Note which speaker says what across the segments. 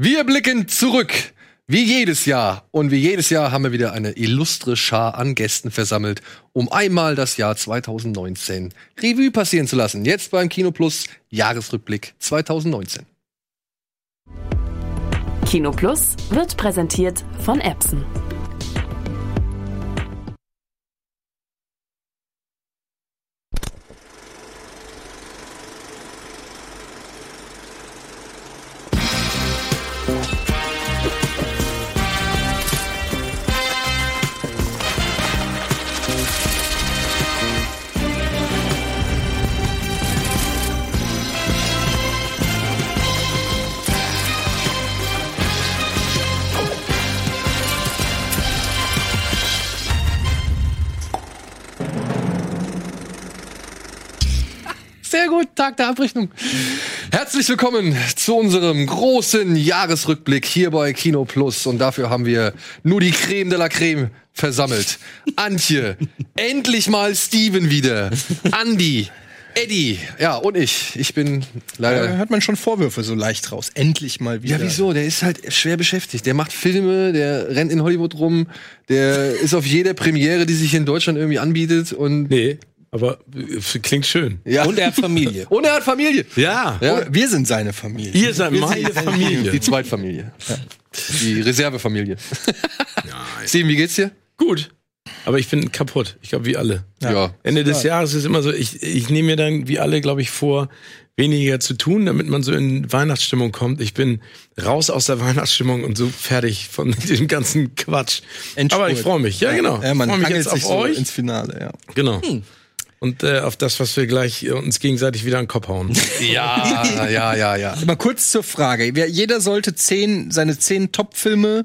Speaker 1: Wir blicken zurück. Wie jedes Jahr. Und wie jedes Jahr haben wir wieder eine illustre Schar an Gästen versammelt, um einmal das Jahr 2019 Revue passieren zu lassen. Jetzt beim Kino Plus Jahresrückblick 2019.
Speaker 2: Kino Plus wird präsentiert von Epson.
Speaker 1: Tag der Abrechnung. Herzlich willkommen zu unserem großen Jahresrückblick hier bei Kino Plus. Und dafür haben wir nur die Creme de la Creme versammelt. Antje, endlich mal Steven wieder. Andi, Eddie, ja, und ich. Ich bin leider.
Speaker 3: Da hört man schon Vorwürfe so leicht raus. Endlich mal wieder.
Speaker 1: Ja, wieso? Der ist halt schwer beschäftigt. Der macht Filme, der rennt in Hollywood rum, der ist auf jeder Premiere, die sich in Deutschland irgendwie anbietet und
Speaker 4: Nee, aber äh, klingt schön.
Speaker 1: ja.
Speaker 3: Und er hat Familie.
Speaker 1: Und er hat Familie.
Speaker 4: Ja,
Speaker 1: Ja.
Speaker 3: Wir sind seine Familie.
Speaker 4: ihr seid meine Familie.
Speaker 1: Die Zweitfamilie. Die Reservefamilie. Steven, wie geht's dir?
Speaker 4: Gut. Aber ich bin kaputt. Ich glaube, wie alle.
Speaker 1: Ja.
Speaker 4: Ende des Jahres ist immer so, ich, ich nehme mir dann, wie alle, glaube ich, vor, weniger zu tun, damit man so in Weihnachtsstimmung kommt. Ich bin raus aus der Weihnachtsstimmung und so fertig von dem ganzen Quatsch.
Speaker 3: Endspurt.
Speaker 4: Aber ich freue mich. Ja, genau.
Speaker 3: Ja, man
Speaker 4: freue mich jetzt
Speaker 3: sich
Speaker 4: auf
Speaker 3: so
Speaker 4: euch.
Speaker 3: ins Finale, ja.
Speaker 4: Genau. Und äh, auf das, was wir gleich äh, uns gegenseitig wieder an den Kopf hauen.
Speaker 1: Ja, ja, ja, ja.
Speaker 3: Mal kurz zur Frage. Jeder sollte zehn, seine zehn Top-Filme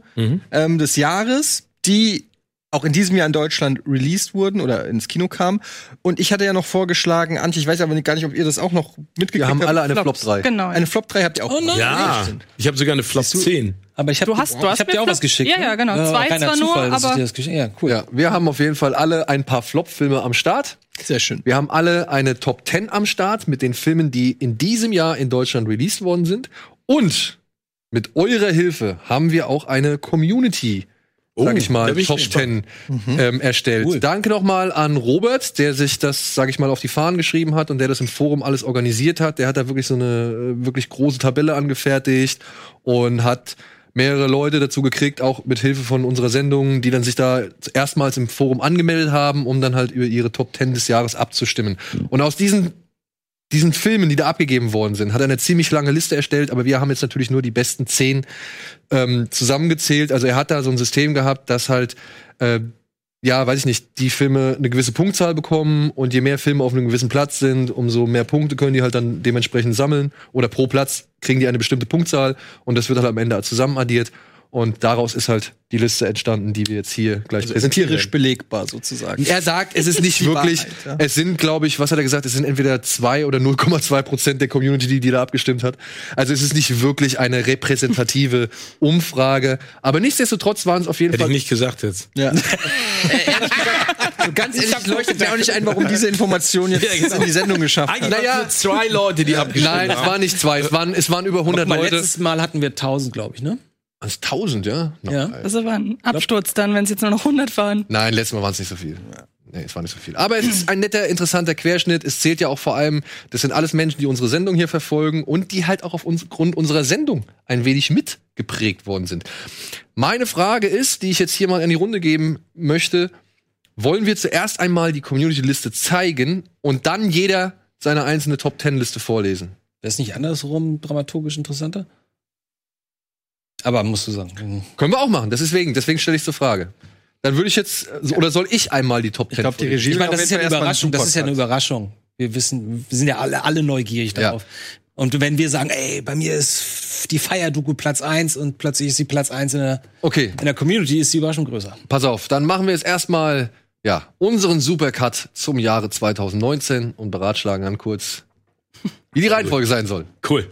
Speaker 3: ähm, des Jahres, die auch in diesem Jahr in Deutschland released wurden oder ins Kino kamen. Und ich hatte ja noch vorgeschlagen, Antje, ich weiß aber gar nicht, ob ihr das auch noch mitgekriegt
Speaker 1: Wir haben
Speaker 3: habt.
Speaker 1: alle eine Flop
Speaker 3: Flops.
Speaker 1: 3.
Speaker 5: Genau.
Speaker 3: Eine Flop 3 habt ihr auch.
Speaker 6: Oh nein.
Speaker 4: Ja, ich habe sogar eine Flop 10.
Speaker 6: Aber ich habe
Speaker 5: Du hast- du hast
Speaker 6: ich hab
Speaker 5: mir
Speaker 6: dir auch
Speaker 5: Flop-
Speaker 6: was geschickt.
Speaker 5: Ja,
Speaker 6: ne?
Speaker 5: ja, genau.
Speaker 6: war
Speaker 5: Zwei zwar nur,
Speaker 6: Zufall, dass ich
Speaker 5: aber-
Speaker 6: dir das geschickt- Ja, cool.
Speaker 1: Ja, wir haben auf jeden Fall alle ein paar Flop-Filme am Start.
Speaker 3: Sehr schön.
Speaker 1: Wir haben alle eine Top 10 am Start mit den Filmen, die in diesem Jahr in Deutschland released worden sind. Und mit eurer Hilfe haben wir auch eine Community, sag ich mal, Top
Speaker 4: gespannt.
Speaker 1: 10 ähm, erstellt.
Speaker 6: Cool.
Speaker 1: Danke nochmal an Robert, der sich das, sag ich mal, auf die Fahnen geschrieben hat und der das im Forum alles organisiert hat. Der hat da wirklich so eine äh, wirklich große Tabelle angefertigt und hat mehrere Leute dazu gekriegt, auch mit Hilfe von unserer Sendung, die dann sich da erstmals im Forum angemeldet haben, um dann halt über ihre Top 10 des Jahres abzustimmen. Und aus diesen diesen Filmen, die da abgegeben worden sind, hat er eine ziemlich lange Liste erstellt, aber wir haben jetzt natürlich nur die besten zehn ähm, zusammengezählt. Also er hat da so ein System gehabt, dass halt, äh, ja, weiß ich nicht, die Filme eine gewisse Punktzahl bekommen und je mehr Filme auf einem gewissen Platz sind, umso mehr Punkte können die halt dann dementsprechend sammeln. Oder pro Platz kriegen die eine bestimmte Punktzahl und das wird halt am Ende zusammen addiert. Und daraus ist halt die Liste entstanden, die wir jetzt hier gleich präsentieren.
Speaker 3: Empirisch belegbar sozusagen.
Speaker 1: Er sagt, es ist nicht wirklich,
Speaker 3: Wahrheit, ja.
Speaker 1: es sind, glaube ich, was hat er gesagt, es sind entweder zwei oder 0,2 Prozent der Community, die, die da abgestimmt hat. Also es ist nicht wirklich eine repräsentative Umfrage. Aber nichtsdestotrotz waren es auf jeden
Speaker 4: Hätte ich
Speaker 1: Fall.
Speaker 4: nicht gesagt jetzt.
Speaker 3: Ja. Ganz ehrlich, leuchtet mir auch nicht ein, warum diese Information jetzt in die Sendung geschafft hat.
Speaker 1: Naja,
Speaker 4: zwei Leute, die abgestimmt
Speaker 1: nein, es waren nicht zwei, es waren, es waren über 100
Speaker 6: Guck mal,
Speaker 1: Leute.
Speaker 6: letztes Mal hatten wir 1000, glaube ich, ne?
Speaker 1: Was, 1000, ja?
Speaker 6: Ja.
Speaker 5: Das war ein Absturz dann, wenn es jetzt nur noch 100 waren.
Speaker 1: Nein, letztes Mal waren es nicht so viel. Nee, es war nicht so viel. Aber es ist ein netter, interessanter Querschnitt. Es zählt ja auch vor allem, das sind alles Menschen, die unsere Sendung hier verfolgen und die halt auch auf uns, Grund unserer Sendung ein wenig mitgeprägt worden sind. Meine Frage ist, die ich jetzt hier mal in die Runde geben möchte, wollen wir zuerst einmal die Community-Liste zeigen und dann jeder seine einzelne Top-10-Liste vorlesen?
Speaker 6: Wäre es nicht andersrum dramaturgisch interessanter? Aber musst du sagen.
Speaker 1: Können wir auch machen. Deswegen, deswegen stelle ich zur Frage. Dann würde ich jetzt, oder soll ich einmal die Top 10
Speaker 3: Ich glaube, die? Regie
Speaker 6: Ich meine, das ist ja eine Überraschung. Das ist ja eine. Überraschung. Wir wissen, wir sind ja alle, alle neugierig
Speaker 1: Ja.
Speaker 6: darauf. Und wenn wir sagen, ey, bei mir ist die Feier-Doku Platz 1 und plötzlich ist sie Platz 1 in der,
Speaker 1: Okay,
Speaker 6: in der Community, ist die Überraschung größer.
Speaker 1: pass auf, dann machen wir jetzt erstmal ja, unseren Supercut zum Jahre 2019 und beratschlagen dann kurz, wie die Reihenfolge sein soll.
Speaker 4: Cool.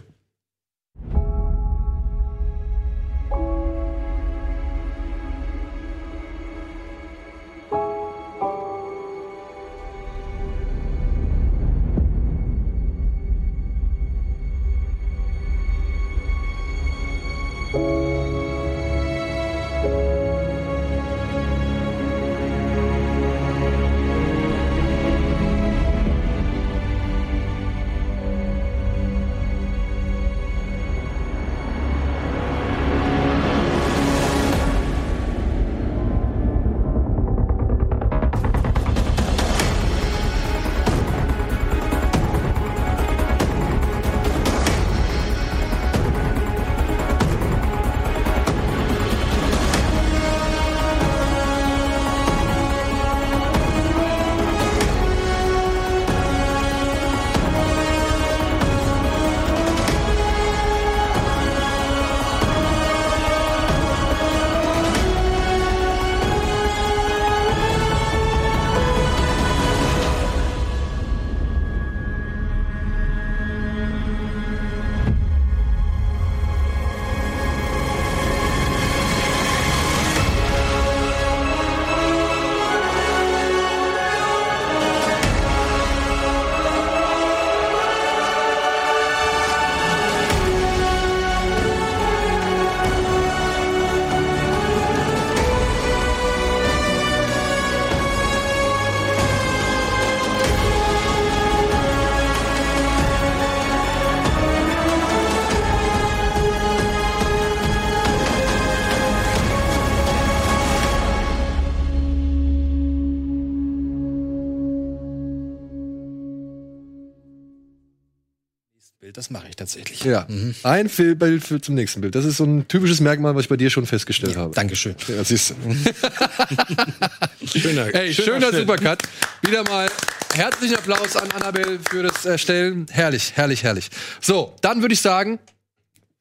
Speaker 6: Tatsächlich.
Speaker 1: Ja. Ein Film- Bild für, zum nächsten Bild. Das ist so ein typisches Merkmal, was ich bei dir schon festgestellt habe.
Speaker 6: Dankeschön.
Speaker 1: Ja, siehst du.
Speaker 4: Schöner,
Speaker 1: Ey, schöner Supercut. Wieder mal herzlichen Applaus an Annabelle für das Erstellen. Herrlich, herrlich, herrlich. So, dann würde ich sagen,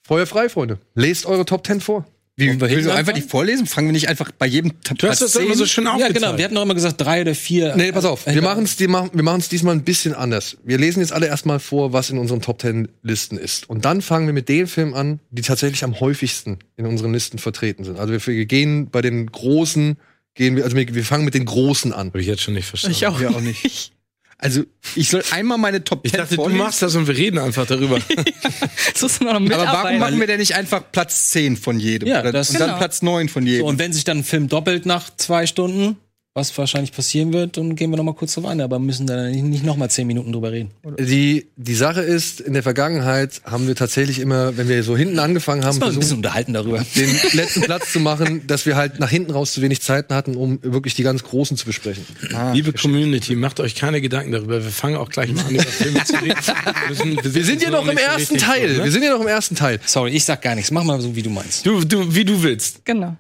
Speaker 1: Feuer frei, Freunde. Lest eure Top 10 vor.
Speaker 3: Wie,
Speaker 6: wir
Speaker 3: willst du einfach die vorlesen? Fangen wir nicht einfach bei jedem Tab
Speaker 4: Du hast das immer so schön
Speaker 6: Ja,
Speaker 4: aufgezeigt.
Speaker 6: genau. Wir hatten doch immer gesagt, drei oder vier.
Speaker 1: Nee, pass auf.
Speaker 6: Äh,
Speaker 1: Wir machen es wir machen's diesmal ein bisschen anders. Wir lesen jetzt alle erstmal vor, was in unseren Top 10 Listen ist. Und dann fangen wir mit den Filmen an, die tatsächlich am häufigsten in unseren Listen vertreten sind. Also wir, wir gehen bei den großen, gehen wir, also wir, wir fangen mit den großen an.
Speaker 4: Habe ich jetzt schon nicht verstanden.
Speaker 5: Ich auch,
Speaker 3: Ja, auch
Speaker 5: nicht.
Speaker 3: Also, ich soll einmal meine Top 10
Speaker 4: Ich dachte, du
Speaker 3: vorlesen.
Speaker 4: machst das und wir reden einfach darüber.
Speaker 5: Das muss man noch
Speaker 3: Aber warum machen wir denn nicht einfach Platz 10 von jedem?
Speaker 6: Ja, das-
Speaker 3: und dann
Speaker 5: Genau.
Speaker 3: Platz 9 von jedem.
Speaker 6: So, und wenn sich dann ein Film doppelt nach zwei Stunden, was wahrscheinlich passieren wird, dann gehen wir noch mal kurz drauf ein. Aber müssen dann nicht, nicht noch mal zehn Minuten drüber reden.
Speaker 1: Die, die Sache ist, in der Vergangenheit haben wir tatsächlich immer, wenn wir so hinten angefangen haben,
Speaker 6: mal ein bisschen
Speaker 1: versucht,
Speaker 6: unterhalten darüber.
Speaker 1: den letzten Platz zu machen, dass wir halt nach hinten raus zu wenig Zeiten hatten, um wirklich die ganz Großen zu besprechen.
Speaker 4: Liebe Community, macht euch keine Gedanken darüber. Wir fangen auch gleich mal an, über Filme zu reden. Wir, müssen-
Speaker 1: Wir sind ja
Speaker 4: so
Speaker 1: noch im ersten Teil.
Speaker 4: so, ne?
Speaker 1: Wir sind ja noch im ersten Teil.
Speaker 6: Sorry, ich sag gar nichts. Mach mal so, wie du meinst.
Speaker 4: Du, du, wie du willst.
Speaker 5: Genau.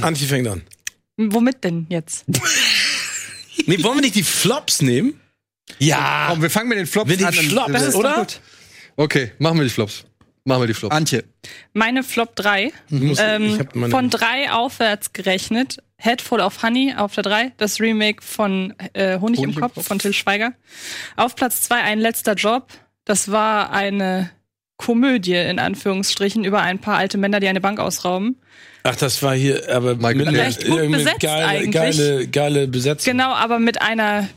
Speaker 4: Antje fängt an.
Speaker 5: Womit denn jetzt?
Speaker 4: Nee, wollen wir nicht die Flops nehmen?
Speaker 6: Ja.
Speaker 3: Komm, wir fangen mit den Flops
Speaker 4: Wenn die
Speaker 3: an.
Speaker 4: Flops,
Speaker 5: Das ist
Speaker 4: oder?
Speaker 5: doch gut.
Speaker 1: Okay, machen wir die Flops. Machen wir die Flops.
Speaker 3: Antje.
Speaker 5: Meine Flop 3.
Speaker 4: Ich muss-
Speaker 5: Ähm, von drei aufwärts gerechnet. Head Full of Honey auf der 3, das Remake von äh, Honig,
Speaker 3: Honig
Speaker 5: im
Speaker 3: im
Speaker 5: Kopf
Speaker 3: Kopf.
Speaker 5: von Till Schweiger. Auf Platz 2 ein letzter Job. Das war eine Komödie in Anführungsstrichen über ein paar alte Männer, die eine Bank ausrauben.
Speaker 4: Ach, das war hier, aber
Speaker 1: Michael
Speaker 4: mit.
Speaker 5: Recht gut
Speaker 4: mit
Speaker 5: besetzt
Speaker 4: geile,
Speaker 5: eigentlich.
Speaker 4: geile, geile Besetzung.
Speaker 5: Genau, aber mit einer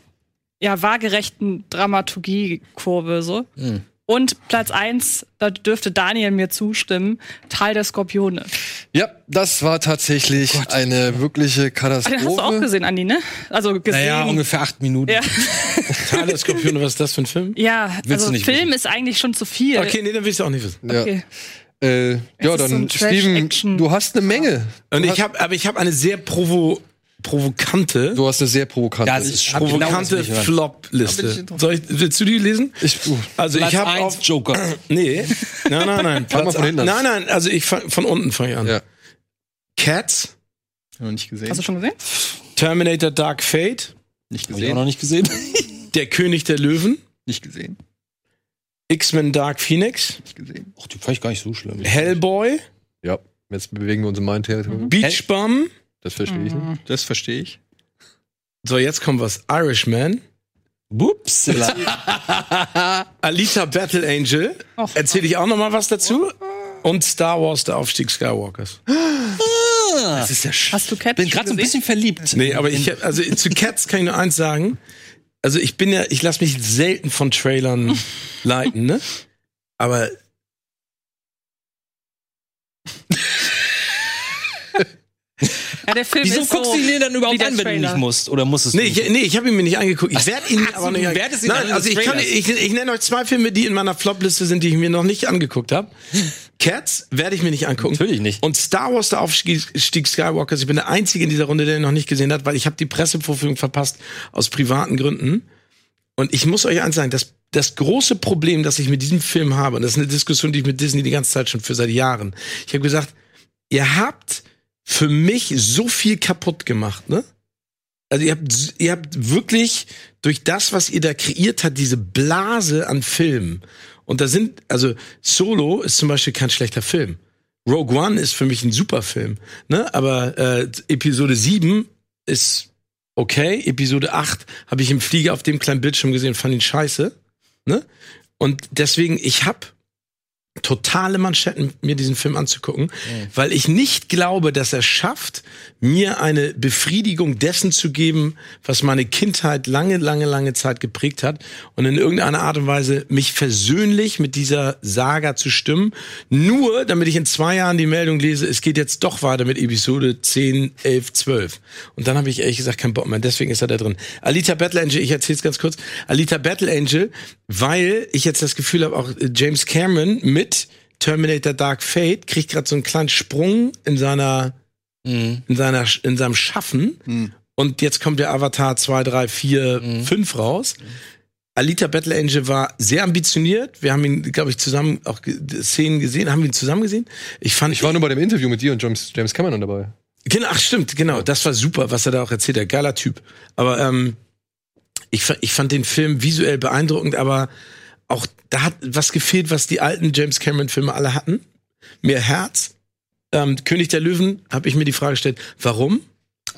Speaker 5: ja waagerechten Dramaturgiekurve so.
Speaker 3: Hm.
Speaker 5: Und Platz 1, da dürfte Daniel mir zustimmen, Tal der Skorpione.
Speaker 1: Ja, das war tatsächlich eine wirkliche
Speaker 5: Den hast du auch
Speaker 1: Katastrophe.
Speaker 5: gesehen, Andi, ne? Also gesehen.
Speaker 6: Naja, ungefähr acht Minuten.
Speaker 5: Ja,
Speaker 4: Tal der Skorpione, was ist das für ein Film?
Speaker 5: ja
Speaker 6: Willst
Speaker 5: also
Speaker 6: du nicht
Speaker 5: Film
Speaker 6: wissen?
Speaker 5: ist eigentlich schon zu viel.
Speaker 4: Okay, nee, dann willst du auch nicht wissen.
Speaker 1: Ja,
Speaker 5: Okay.
Speaker 1: Äh, ja
Speaker 5: so
Speaker 1: dann,
Speaker 5: ein
Speaker 1: Steven, du hast eine Menge.
Speaker 4: Und
Speaker 1: Du
Speaker 4: ich
Speaker 1: hast-
Speaker 4: habe, aber ich habe eine sehr provo provokante,
Speaker 1: Du hast eine sehr provokante.
Speaker 6: Ja, das ist genau
Speaker 4: provokante
Speaker 6: ich hören.
Speaker 4: Flop-Liste. Soll ich, willst du die lesen?
Speaker 1: ich, uh,
Speaker 4: Also
Speaker 6: Platz
Speaker 4: ich habe
Speaker 6: eins,
Speaker 4: auf
Speaker 6: Joker.
Speaker 4: nee, nein, nein, nein,
Speaker 1: Fang mal
Speaker 4: Platz
Speaker 1: von hinten
Speaker 4: nein, nein, also ich fang, von unten fange ich an.
Speaker 1: ja.
Speaker 4: Cats,
Speaker 3: Noch nicht gesehen.
Speaker 5: Hast du schon gesehen?
Speaker 4: Terminator Dark Fate,
Speaker 3: nicht
Speaker 6: Hab ich auch
Speaker 3: gesehen.
Speaker 6: noch nicht gesehen.
Speaker 4: Der König der Löwen,
Speaker 3: Nicht gesehen.
Speaker 4: X-Men Dark Phoenix,
Speaker 3: gesehen.
Speaker 6: Ach, die fand ich gar nicht so schlimm.
Speaker 4: Hellboy,
Speaker 1: ja, jetzt bewegen wir uns in mein Territorium.
Speaker 4: Beach Bum.
Speaker 1: Das verstehe ich nicht.
Speaker 3: Das verstehe ich.
Speaker 4: So, jetzt kommt was. Irishman,
Speaker 6: Ups.
Speaker 4: Alita Battle Angel. Erzähle ich auch noch mal was dazu. Und Star Wars, der Aufstieg Skywalkers.
Speaker 6: das ist ja
Speaker 5: Hast du Cats
Speaker 6: bin
Speaker 5: schon
Speaker 6: gerade so ein bisschen verliebt.
Speaker 4: Nee, aber ich, also zu Cats kann ich nur eins sagen. Also ich bin ja, ich lasse mich selten von Trailern leiten, ne? Aber
Speaker 5: der Film
Speaker 6: Wieso
Speaker 5: ist
Speaker 6: guckst
Speaker 5: so
Speaker 6: du ihn dir dann überhaupt an, wenn du nicht musst? Oder musst es
Speaker 4: Nee,
Speaker 6: nicht?
Speaker 4: ich, nee, ich habe ihn mir nicht angeguckt. Ich werde ihn
Speaker 6: ach
Speaker 4: aber nicht
Speaker 6: du
Speaker 4: ange-
Speaker 6: wertest ihn
Speaker 4: Nein, also ich, kann, ich, ich nenne euch zwei Filme, die in meiner Flop-Liste sind, die ich mir noch nicht angeguckt habe. Cats werde ich mir nicht angucken.
Speaker 6: Natürlich nicht.
Speaker 4: Und Star Wars, der Aufstieg Skywalkers, ich bin der Einzige in dieser Runde, der ihn noch nicht gesehen hat, weil ich habe die Pressevorführung verpasst aus privaten Gründen. Und ich muss euch eins sagen, das, das große Problem, das ich mit diesem Film habe, und das ist eine Diskussion, die ich mit Disney die ganze Zeit schon für seit Jahren, ich habe gesagt, ihr habt für mich so viel kaputt gemacht, ne? Also ihr habt, ihr habt wirklich durch das, was ihr da kreiert habt, diese Blase an Filmen. Und da sind, also Solo ist zum Beispiel kein schlechter Film. Rogue One ist für mich ein super Film. Ne? Aber äh, Episode 7 ist okay. Episode 8 habe ich im Flieger auf dem kleinen Bildschirm gesehen, fand ihn scheiße. Ne? Und deswegen, ich hab totale Manschetten, mir diesen Film anzugucken, weil ich nicht glaube, dass er schafft, mir eine Befriedigung dessen zu geben, was meine Kindheit lange, lange, lange Zeit geprägt hat und in irgendeiner Art und Weise mich versöhnlich mit dieser Saga zu stimmen, nur damit ich in zwei Jahren die Meldung lese, es geht jetzt doch weiter mit Episode 10, 11, 12. Und dann habe ich ehrlich gesagt keinen Bock mehr, deswegen ist er da drin. Alita Battle Angel, ich erzähle es ganz kurz, Alita Battle Angel, weil ich jetzt das Gefühl habe, auch James Cameron mit Terminator Dark Fate kriegt gerade so einen kleinen Sprung in seiner
Speaker 6: Mhm.
Speaker 4: in seiner in seinem Schaffen und jetzt kommt der Avatar 2, 3, 4, 5 raus. Alita Battle Angel war sehr ambitioniert. Wir haben ihn, glaube ich, zusammen auch Szenen gesehen. Haben wir ihn zusammen gesehen? Ich fand,
Speaker 1: Ich war nur bei dem Interview mit dir und James, James Cameron dabei.
Speaker 4: Genau, ach stimmt, genau. Das war super, was er da auch erzählt hat. Geiler Typ. Aber ähm, ich, ich fand den Film visuell beeindruckend, aber auch da hat was gefehlt, was die alten James Cameron-Filme alle hatten. Mehr Herz. Ähm, König der Löwen habe ich mir die Frage gestellt, warum?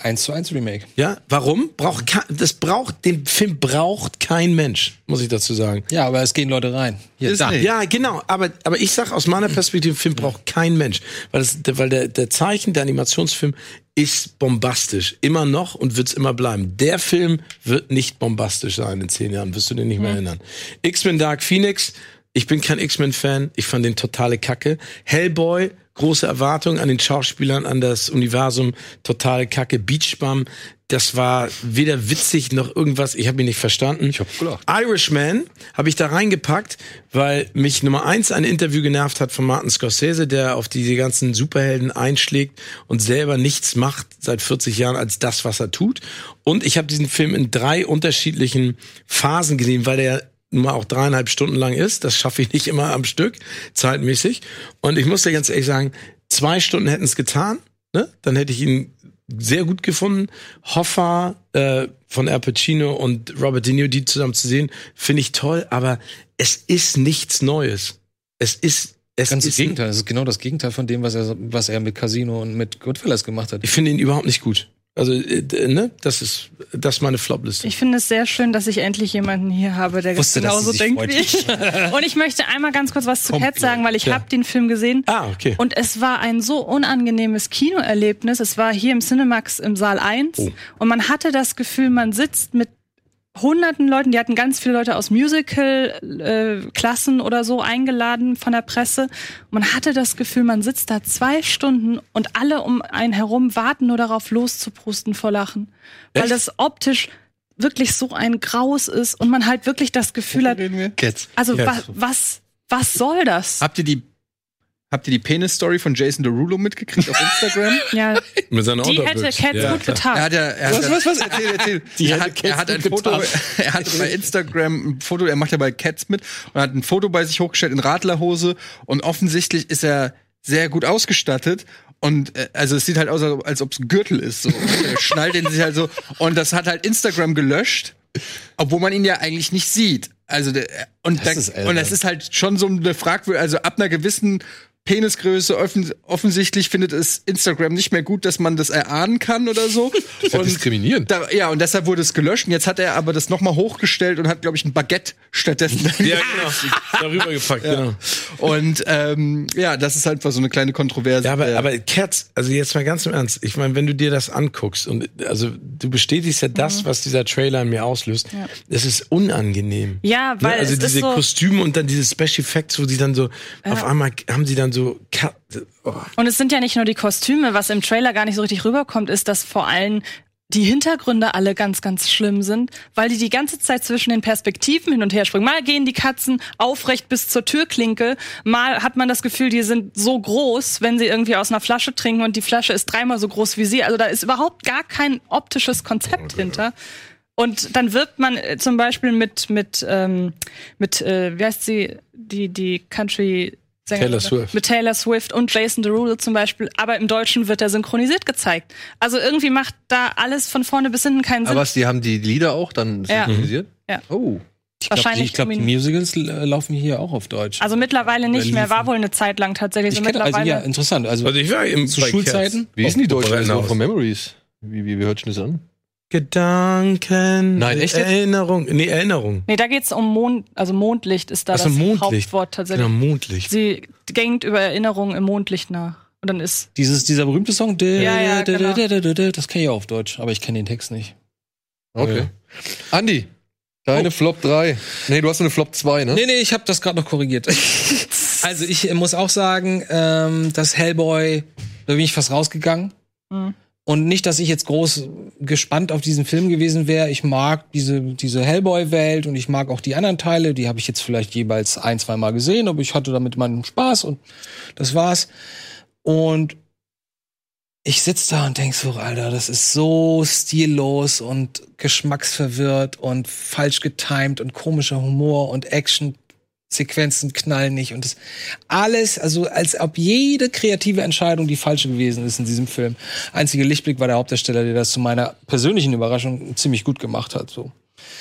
Speaker 6: 1 zu 1 Remake.
Speaker 4: Ja, warum? Braucht das braucht den Film braucht kein Mensch, muss ich dazu sagen.
Speaker 6: Ja, aber es gehen Leute rein. Hier, da.
Speaker 4: Ja, genau. Aber, aber ich sag aus meiner Perspektive, Film braucht kein Mensch. Weil, das, weil der, der Zeichen, der Animationsfilm ist bombastisch. Immer noch und wird's immer bleiben. Der Film wird nicht bombastisch sein in zehn Jahren. Wirst du den nicht mehr erinnern. X-Men Dark Phoenix. Ich bin kein X-Men-Fan. Ich fand den totale Kacke. Hellboy. Große Erwartungen an den Schauspielern, an das Universum, totale Kacke. Beach Bum, das war weder witzig noch irgendwas. Ich habe ihn nicht verstanden. Ich
Speaker 1: hab gelacht.
Speaker 4: Irishman habe ich da reingepackt, weil mich Nummer eins ein Interview genervt hat von Martin Scorsese, der auf diese ganzen Superhelden einschlägt und selber nichts macht seit 40 Jahren als das, was er tut. Und ich habe diesen Film in drei unterschiedlichen Phasen gesehen, weil der nun mal auch dreieinhalb Stunden lang ist. Das schaffe ich nicht immer am Stück, zeitmäßig. Und ich muss dir ganz ehrlich sagen, zwei Stunden hätten es getan. Ne? Dann hätte ich ihn sehr gut gefunden. Hoffa äh, von Al Pacino und Robert De Niro, die zusammen zu sehen, finde ich toll. Aber es ist nichts Neues. Es ist es
Speaker 6: Ganz das
Speaker 4: ist
Speaker 6: Gegenteil. Das ist genau das Gegenteil von dem, was er, was er mit Casino und mit Goodfellas gemacht hat.
Speaker 4: Ich finde ihn überhaupt nicht gut. Also, äh, ne, das ist das ist meine Flop-Liste.
Speaker 5: Ich finde es sehr schön, dass ich endlich jemanden hier habe, der
Speaker 6: Wusste,
Speaker 5: genauso denkt
Speaker 6: freut.
Speaker 5: wie ich. Und ich möchte einmal ganz kurz was zu
Speaker 6: Komplett.
Speaker 5: Cats sagen, weil ich
Speaker 4: Ja.
Speaker 5: habe den Film gesehen.
Speaker 4: Ah, okay.
Speaker 5: Und es war ein so unangenehmes Kinoerlebnis. Es war hier im Cinemax im Saal 1.
Speaker 4: Oh.
Speaker 5: Und man hatte das Gefühl, man sitzt mit hunderten Leuten, die hatten ganz viele Leute aus Musical-Klassen oder so eingeladen von der Presse. Man hatte das Gefühl, man sitzt da zwei Stunden und alle um einen herum warten nur darauf loszuprusten vor Lachen. Weil
Speaker 4: Echt?
Speaker 5: das optisch wirklich so ein Graus ist und man halt wirklich das Gefühl hat,
Speaker 1: Cats.
Speaker 5: also
Speaker 4: Ja.
Speaker 5: wa was, was soll das?
Speaker 3: Habt ihr die, habt ihr die Penis-Story von Jason Derulo mitgekriegt auf Instagram?
Speaker 5: Ja,
Speaker 4: Mit seiner
Speaker 5: die hätte. Cats
Speaker 4: Ja,
Speaker 5: gut getan.
Speaker 3: Er hat ja, er hat,
Speaker 1: Was, was? Erzähl, erzähl.
Speaker 4: Die
Speaker 3: er hat, er hat ein Foto,
Speaker 4: getan.
Speaker 3: er hat bei Instagram ein Foto, er macht ja bei Cats mit und hat ein Foto bei sich hochgestellt in Radlerhose und offensichtlich ist er sehr gut ausgestattet und äh, also es sieht halt aus, als- ob es ein Gürtel ist. So. Er schnallt den sich halt so und das hat halt Instagram gelöscht, obwohl man ihn ja eigentlich nicht sieht. Also der, und, da,
Speaker 6: ist albern.
Speaker 3: und das ist halt schon so eine Fragwürdige, also ab einer gewissen Penisgröße offen, offensichtlich findet es Instagram nicht mehr gut, dass man das erahnen kann oder so.
Speaker 1: ja diskriminierend.
Speaker 3: Da, ja, und deshalb wurde es gelöscht. Und jetzt hat er aber das nochmal hochgestellt und hat, glaube ich, ein Baguette stattdessen.
Speaker 4: Ja, genau. Darüber gepackt, genau.
Speaker 3: Und ähm, ja, das ist halt so eine kleine Kontroverse.
Speaker 4: Ja, aber,
Speaker 3: Ja.
Speaker 4: aber Cats, also jetzt mal ganz im Ernst, ich meine, wenn du dir das anguckst und also du bestätigst ja das, was dieser Trailer in mir auslöst, es ist unangenehm.
Speaker 5: Ja, weil
Speaker 4: ne? also
Speaker 5: es ist
Speaker 4: diese
Speaker 5: so-
Speaker 4: Kostüme und dann diese Special Effects, wo sie dann so auf einmal haben sie dann so so. Ka- Oh.
Speaker 5: Und es sind ja nicht nur die Kostüme, was im Trailer gar nicht so richtig rüberkommt, ist, dass vor allem die Hintergründe alle ganz, ganz schlimm sind, weil die die ganze Zeit zwischen den Perspektiven hin und her springen. Mal gehen die Katzen aufrecht bis zur Türklinke, mal hat man das Gefühl, die sind so groß, wenn sie irgendwie aus einer Flasche trinken und die Flasche ist dreimal so groß wie sie. Also da ist überhaupt gar kein optisches Konzept hinter. Und dann wirbt man äh, zum Beispiel mit mit ähm, mit äh, wie heißt sie die die Country Sängerin?
Speaker 4: Taylor Swift.
Speaker 5: mit Taylor Swift und Jason Derulo zum Beispiel, aber im Deutschen wird er synchronisiert gezeigt. Also irgendwie macht da alles von vorne bis hinten keinen Sinn.
Speaker 1: Aber was, die haben die Lieder auch dann
Speaker 5: Ja.
Speaker 1: synchronisiert?
Speaker 5: Ja.
Speaker 1: Oh.
Speaker 6: Ich glaube,
Speaker 5: Wahrscheinlich
Speaker 6: ich glaub, die
Speaker 5: dominiert.
Speaker 6: Musicals äh, laufen hier auch auf Deutsch.
Speaker 5: also mittlerweile nicht mehr, war wohl eine Zeit lang tatsächlich so
Speaker 6: ich kenne, also
Speaker 5: mittlerweile.
Speaker 6: ja, interessant. Also,
Speaker 4: Also ich war eben
Speaker 6: zu Schulzeiten.
Speaker 4: Cats.
Speaker 1: Wie ist denn die deutsche. Version von Memories? Wie, wie, wie hört sich das an?
Speaker 4: Gedanken.
Speaker 1: Nein, echt jetzt?
Speaker 4: Erinnerung. Nee, Erinnerung.
Speaker 5: nee, da geht's um Mond, also Mondlicht ist da
Speaker 4: Ach so,
Speaker 5: das
Speaker 4: Mondlicht.
Speaker 5: Hauptwort tatsächlich.
Speaker 4: Genau, Mondlicht.
Speaker 5: Sie denkt über Erinnerungen im Mondlicht nach. Und dann ist
Speaker 6: Dieses, dieser berühmte Song,
Speaker 5: Ja, ja, genau.
Speaker 6: das kenne ich auch auf Deutsch, aber ich kenne den Text nicht.
Speaker 1: Okay. Andi, deine Flop 3. Nee, du hast eine Flop 2, ne?
Speaker 6: Nee, nee, ich habe das gerade noch korrigiert. also ich muss auch sagen, ähm, das Hellboy, da bin ich fast rausgegangen.
Speaker 5: Mhm.
Speaker 6: Und nicht, dass ich jetzt groß gespannt auf diesen Film gewesen wäre. Ich mag diese, diese Hellboy-Welt und ich mag auch die anderen Teile. Die habe ich jetzt vielleicht jeweils ein, zwei Mal gesehen, aber ich hatte damit meinen Spaß und das war's. Und ich sitz da und denk so, Alter, das ist so stillos und geschmacksverwirrt und falsch getimed und komischer Humor und Action-Sequenzen knallen nicht und das alles, also als ob jede kreative Entscheidung die falsche gewesen ist in diesem Film. Einziger Lichtblick war der Hauptdarsteller, der das zu meiner persönlichen Überraschung ziemlich gut gemacht hat. So.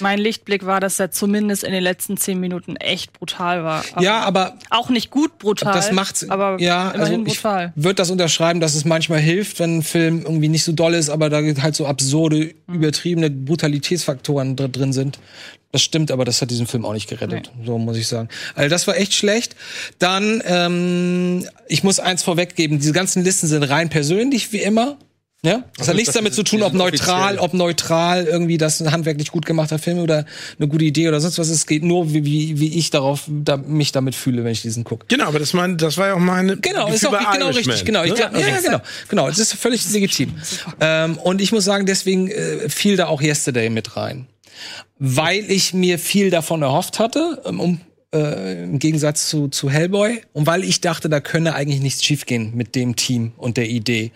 Speaker 5: Mein Lichtblick war, dass er zumindest in den letzten zehn Minuten echt brutal war. Aber
Speaker 6: ja, aber
Speaker 5: auch nicht gut brutal.
Speaker 6: das macht's.
Speaker 5: aber
Speaker 6: ja, also
Speaker 5: immerhin
Speaker 6: ich
Speaker 5: brutal.
Speaker 6: würde das unterschreiben, dass es manchmal hilft, wenn ein Film irgendwie nicht so doll ist, aber da halt so absurde, übertriebene Brutalitätsfaktoren dr- drin sind. Das stimmt, aber das hat diesen Film auch nicht gerettet. So muss ich sagen. Also das war echt schlecht. Dann, ähm, ich muss eins vorweggeben: Diese ganzen Listen sind rein persönlich, wie immer. Ja, das hat nichts
Speaker 1: das
Speaker 6: damit zu tun, ob neutral,
Speaker 1: offiziell.
Speaker 6: ob neutral irgendwie das ein handwerklich gut gemachter Film oder eine gute Idee oder sonst was. Es geht nur, wie, wie, wie ich darauf da, mich damit fühle, wenn ich diesen gucke.
Speaker 4: Genau, aber das, mein, das war ja auch meine.
Speaker 6: Genau, ist auch genau
Speaker 4: Irishman,
Speaker 6: richtig. Genau, ich
Speaker 4: ne?
Speaker 6: glaub, ja, ja,
Speaker 4: Also-
Speaker 6: genau, genau. Das ist völlig legitim. Ähm, und ich muss sagen, deswegen äh, fiel da auch Yesterday mit rein, weil ich mir viel davon erhofft hatte, ähm, um äh, im Gegensatz zu, zu Hellboy, und weil ich dachte, da könne eigentlich nichts schiefgehen mit dem Team und der Idee.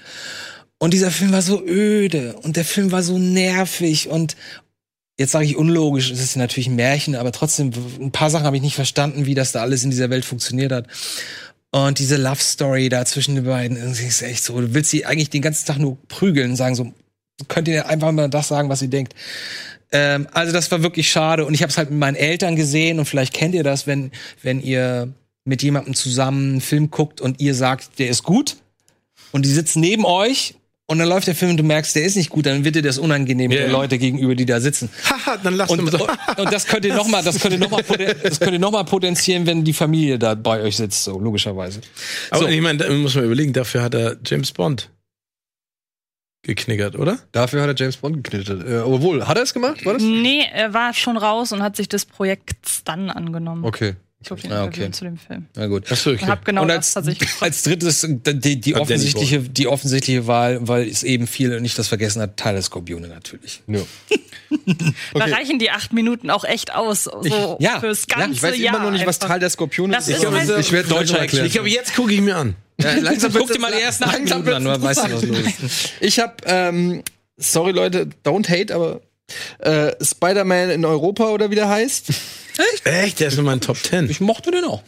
Speaker 6: Und dieser Film war so öde und der Film war so nervig und jetzt sage ich unlogisch, es ist natürlich ein Märchen, aber trotzdem ein paar Sachen habe ich nicht verstanden, wie das da alles in dieser Welt funktioniert hat. Und diese Love Story da zwischen den beiden, irgendwie ist echt so, du willst sie eigentlich den ganzen Tag nur prügeln und sagen so, könnt ihr einfach mal das sagen, was ihr denkt. Ähm, also das war wirklich schade und ich habe es halt mit meinen Eltern gesehen und vielleicht kennt ihr das, wenn wenn ihr mit jemandem zusammen einen Film guckt und ihr sagt, der ist gut und die sitzen neben euch und dann läuft der Film und du merkst, der ist nicht gut, dann wird dir das unangenehm
Speaker 4: Ja,
Speaker 6: der. Leute gegenüber, die da sitzen.
Speaker 4: Haha, dann lass
Speaker 6: Und,
Speaker 4: uns
Speaker 6: und,
Speaker 4: doch.
Speaker 6: und das könnt ihr noch mal, das könnt ihr noch mal, poten- das könnt ihr noch mal potenzieren, wenn die Familie da bei euch sitzt, so logischerweise.
Speaker 4: Aber
Speaker 6: So.
Speaker 4: ich meine, da muss man überlegen, dafür hat er James Bond geknickert, oder?
Speaker 1: Dafür hat er James Bond geknittet. Äh, obwohl, hat er es gemacht? War das?
Speaker 5: Nee, er war schon raus und hat sich des Projekts dann angenommen.
Speaker 1: Okay.
Speaker 5: Ich den
Speaker 6: Ah, okay.
Speaker 5: zu dem Film.
Speaker 6: Na gut.
Speaker 4: Achso,
Speaker 5: Und hab genau
Speaker 6: und
Speaker 5: das
Speaker 6: als,
Speaker 5: tatsächlich.
Speaker 6: als drittes die, die
Speaker 4: Danny
Speaker 6: offensichtliche die offensichtliche Wahl, weil es eben viel nicht das vergessen hat, Tyler Scorpione natürlich.
Speaker 1: Ja.
Speaker 5: Da reichen die acht Minuten auch echt aus, so
Speaker 6: ja,
Speaker 5: fürs
Speaker 6: ja,
Speaker 5: ganze
Speaker 3: Ich weiß
Speaker 5: Jahr
Speaker 3: immer noch nicht, was. Teil der Skorpion
Speaker 5: Das
Speaker 3: ist.
Speaker 5: ist
Speaker 3: Ich
Speaker 5: halt-
Speaker 1: Ich werde
Speaker 6: Deutscher
Speaker 1: erklären.
Speaker 4: Ich glaube, jetzt gucke ich mir an.
Speaker 3: ja, langsam
Speaker 6: Guck dir mal die ersten acht
Speaker 3: langsam
Speaker 6: Minuten an, weißt du, was los ist.
Speaker 3: Ich habe, ähm, sorry Leute, don't hate, aber äh, Spider-Man in Europa oder wie der heißt.
Speaker 4: Echt? Der ist in meinen Top Ten.
Speaker 6: Ich mochte den auch.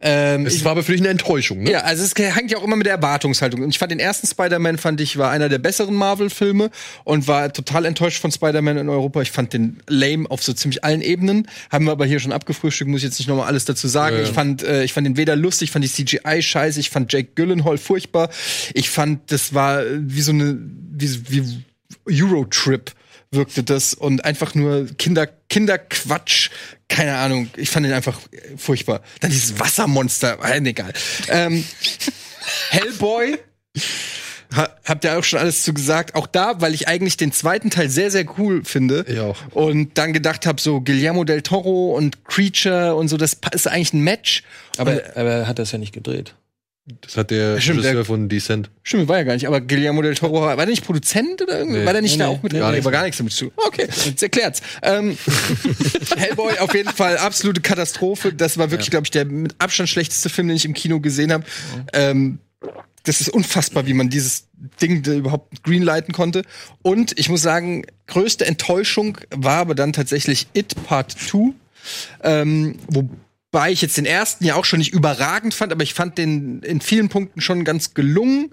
Speaker 3: Ähm,
Speaker 1: Es war aber für dich eine Enttäuschung, ne?
Speaker 3: Ja, also es hängt ja auch immer mit der Erwartungshaltung. Und ich fand den ersten Spider-Man, fand ich, war einer der besseren Marvel-Filme und war total enttäuscht von Spider-Man in Europa. Ich fand den lame auf so ziemlich allen Ebenen. Haben wir aber hier schon abgefrühstückt, muss ich jetzt nicht nochmal alles dazu sagen.
Speaker 1: Ja.
Speaker 3: Ich fand, äh, ich fand den weder lustig, fand die CGI scheiße, ich fand Jake Gyllenhaal furchtbar. Ich fand, das war wie so eine, wie, wie Eurotrip wirkte das und einfach nur Kinder, Kinderquatsch. Keine Ahnung. Ich fand ihn einfach äh, furchtbar. Dann dieses Wassermonster. Äh, egal. Ähm, Hellboy. Ha, habt ihr auch schon alles zu gesagt? Auch da, weil ich eigentlich den zweiten Teil sehr, sehr cool finde.
Speaker 1: Ich auch.
Speaker 3: Und dann gedacht habe, so Guillermo del Toro und Creature und so, das ist eigentlich ein Match.
Speaker 6: Aber, aber er hat das ja nicht gedreht.
Speaker 1: Das hat der
Speaker 3: Stimmt,
Speaker 1: Regisseur
Speaker 3: der-
Speaker 1: von Descent.
Speaker 3: Stimmt, war ja gar nicht. Aber Guillermo del Toro, war der nicht Produzent oder irgendwie?
Speaker 1: Nee.
Speaker 3: War der nicht
Speaker 6: Nee,
Speaker 3: da
Speaker 6: nee,
Speaker 3: auch mit?
Speaker 6: nee,
Speaker 3: gar
Speaker 1: nee.
Speaker 3: war gar nichts damit zu. Okay, jetzt erklärt's. Ähm, Hellboy auf jeden Fall absolute Katastrophe. Das war wirklich, glaube ich, der mit Abstand schlechteste Film, den ich im Kino gesehen habe. Ähm, das ist unfassbar, wie man dieses Ding überhaupt greenlighten konnte. Und ich muss sagen, größte Enttäuschung war aber dann tatsächlich It Part 2. Ähm, wobei ich jetzt den ersten ja auch schon nicht überragend fand, aber ich fand den in vielen Punkten schon ganz gelungen.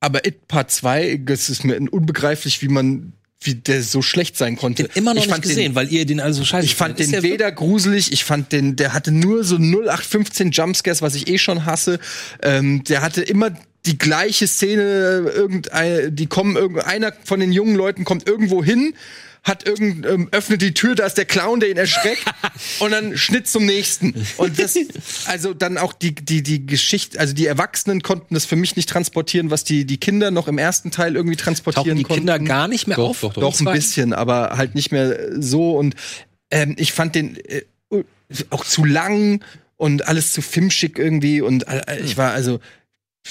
Speaker 3: Aber It Part 2, das ist mir unbegreiflich, wie man, wie der so schlecht sein konnte.
Speaker 6: Den immer noch
Speaker 3: ich
Speaker 6: nicht
Speaker 3: fand
Speaker 6: gesehen,
Speaker 3: Den,
Speaker 6: weil ihr den also scheiße
Speaker 3: ich fand den weder gruselig, ich fand den, der hatte nur so 0815 Jumpscares, was ich eh schon hasse. Ähm, der hatte immer die gleiche Szene, irgendeine, die kommen, irgendeiner von den jungen Leuten kommt irgendwo hin, hat irgend, ähm, öffnet die Tür, da ist der Clown, der ihn erschreckt, und dann Schnitt zum nächsten. Und das, also dann auch die, die, die Geschichte, also die Erwachsenen konnten das für mich nicht transportieren, was die, die Kinder noch im ersten Teil irgendwie transportieren
Speaker 6: Tauchen die
Speaker 3: konnten.
Speaker 6: Kinder gar nicht mehr
Speaker 1: Doch,
Speaker 6: auf?
Speaker 1: doch, doch.
Speaker 3: Doch, ein bisschen, aber halt nicht mehr so. Und ähm, ich fand den äh, auch zu lang und alles zu filmschick irgendwie. Und äh, ich war also,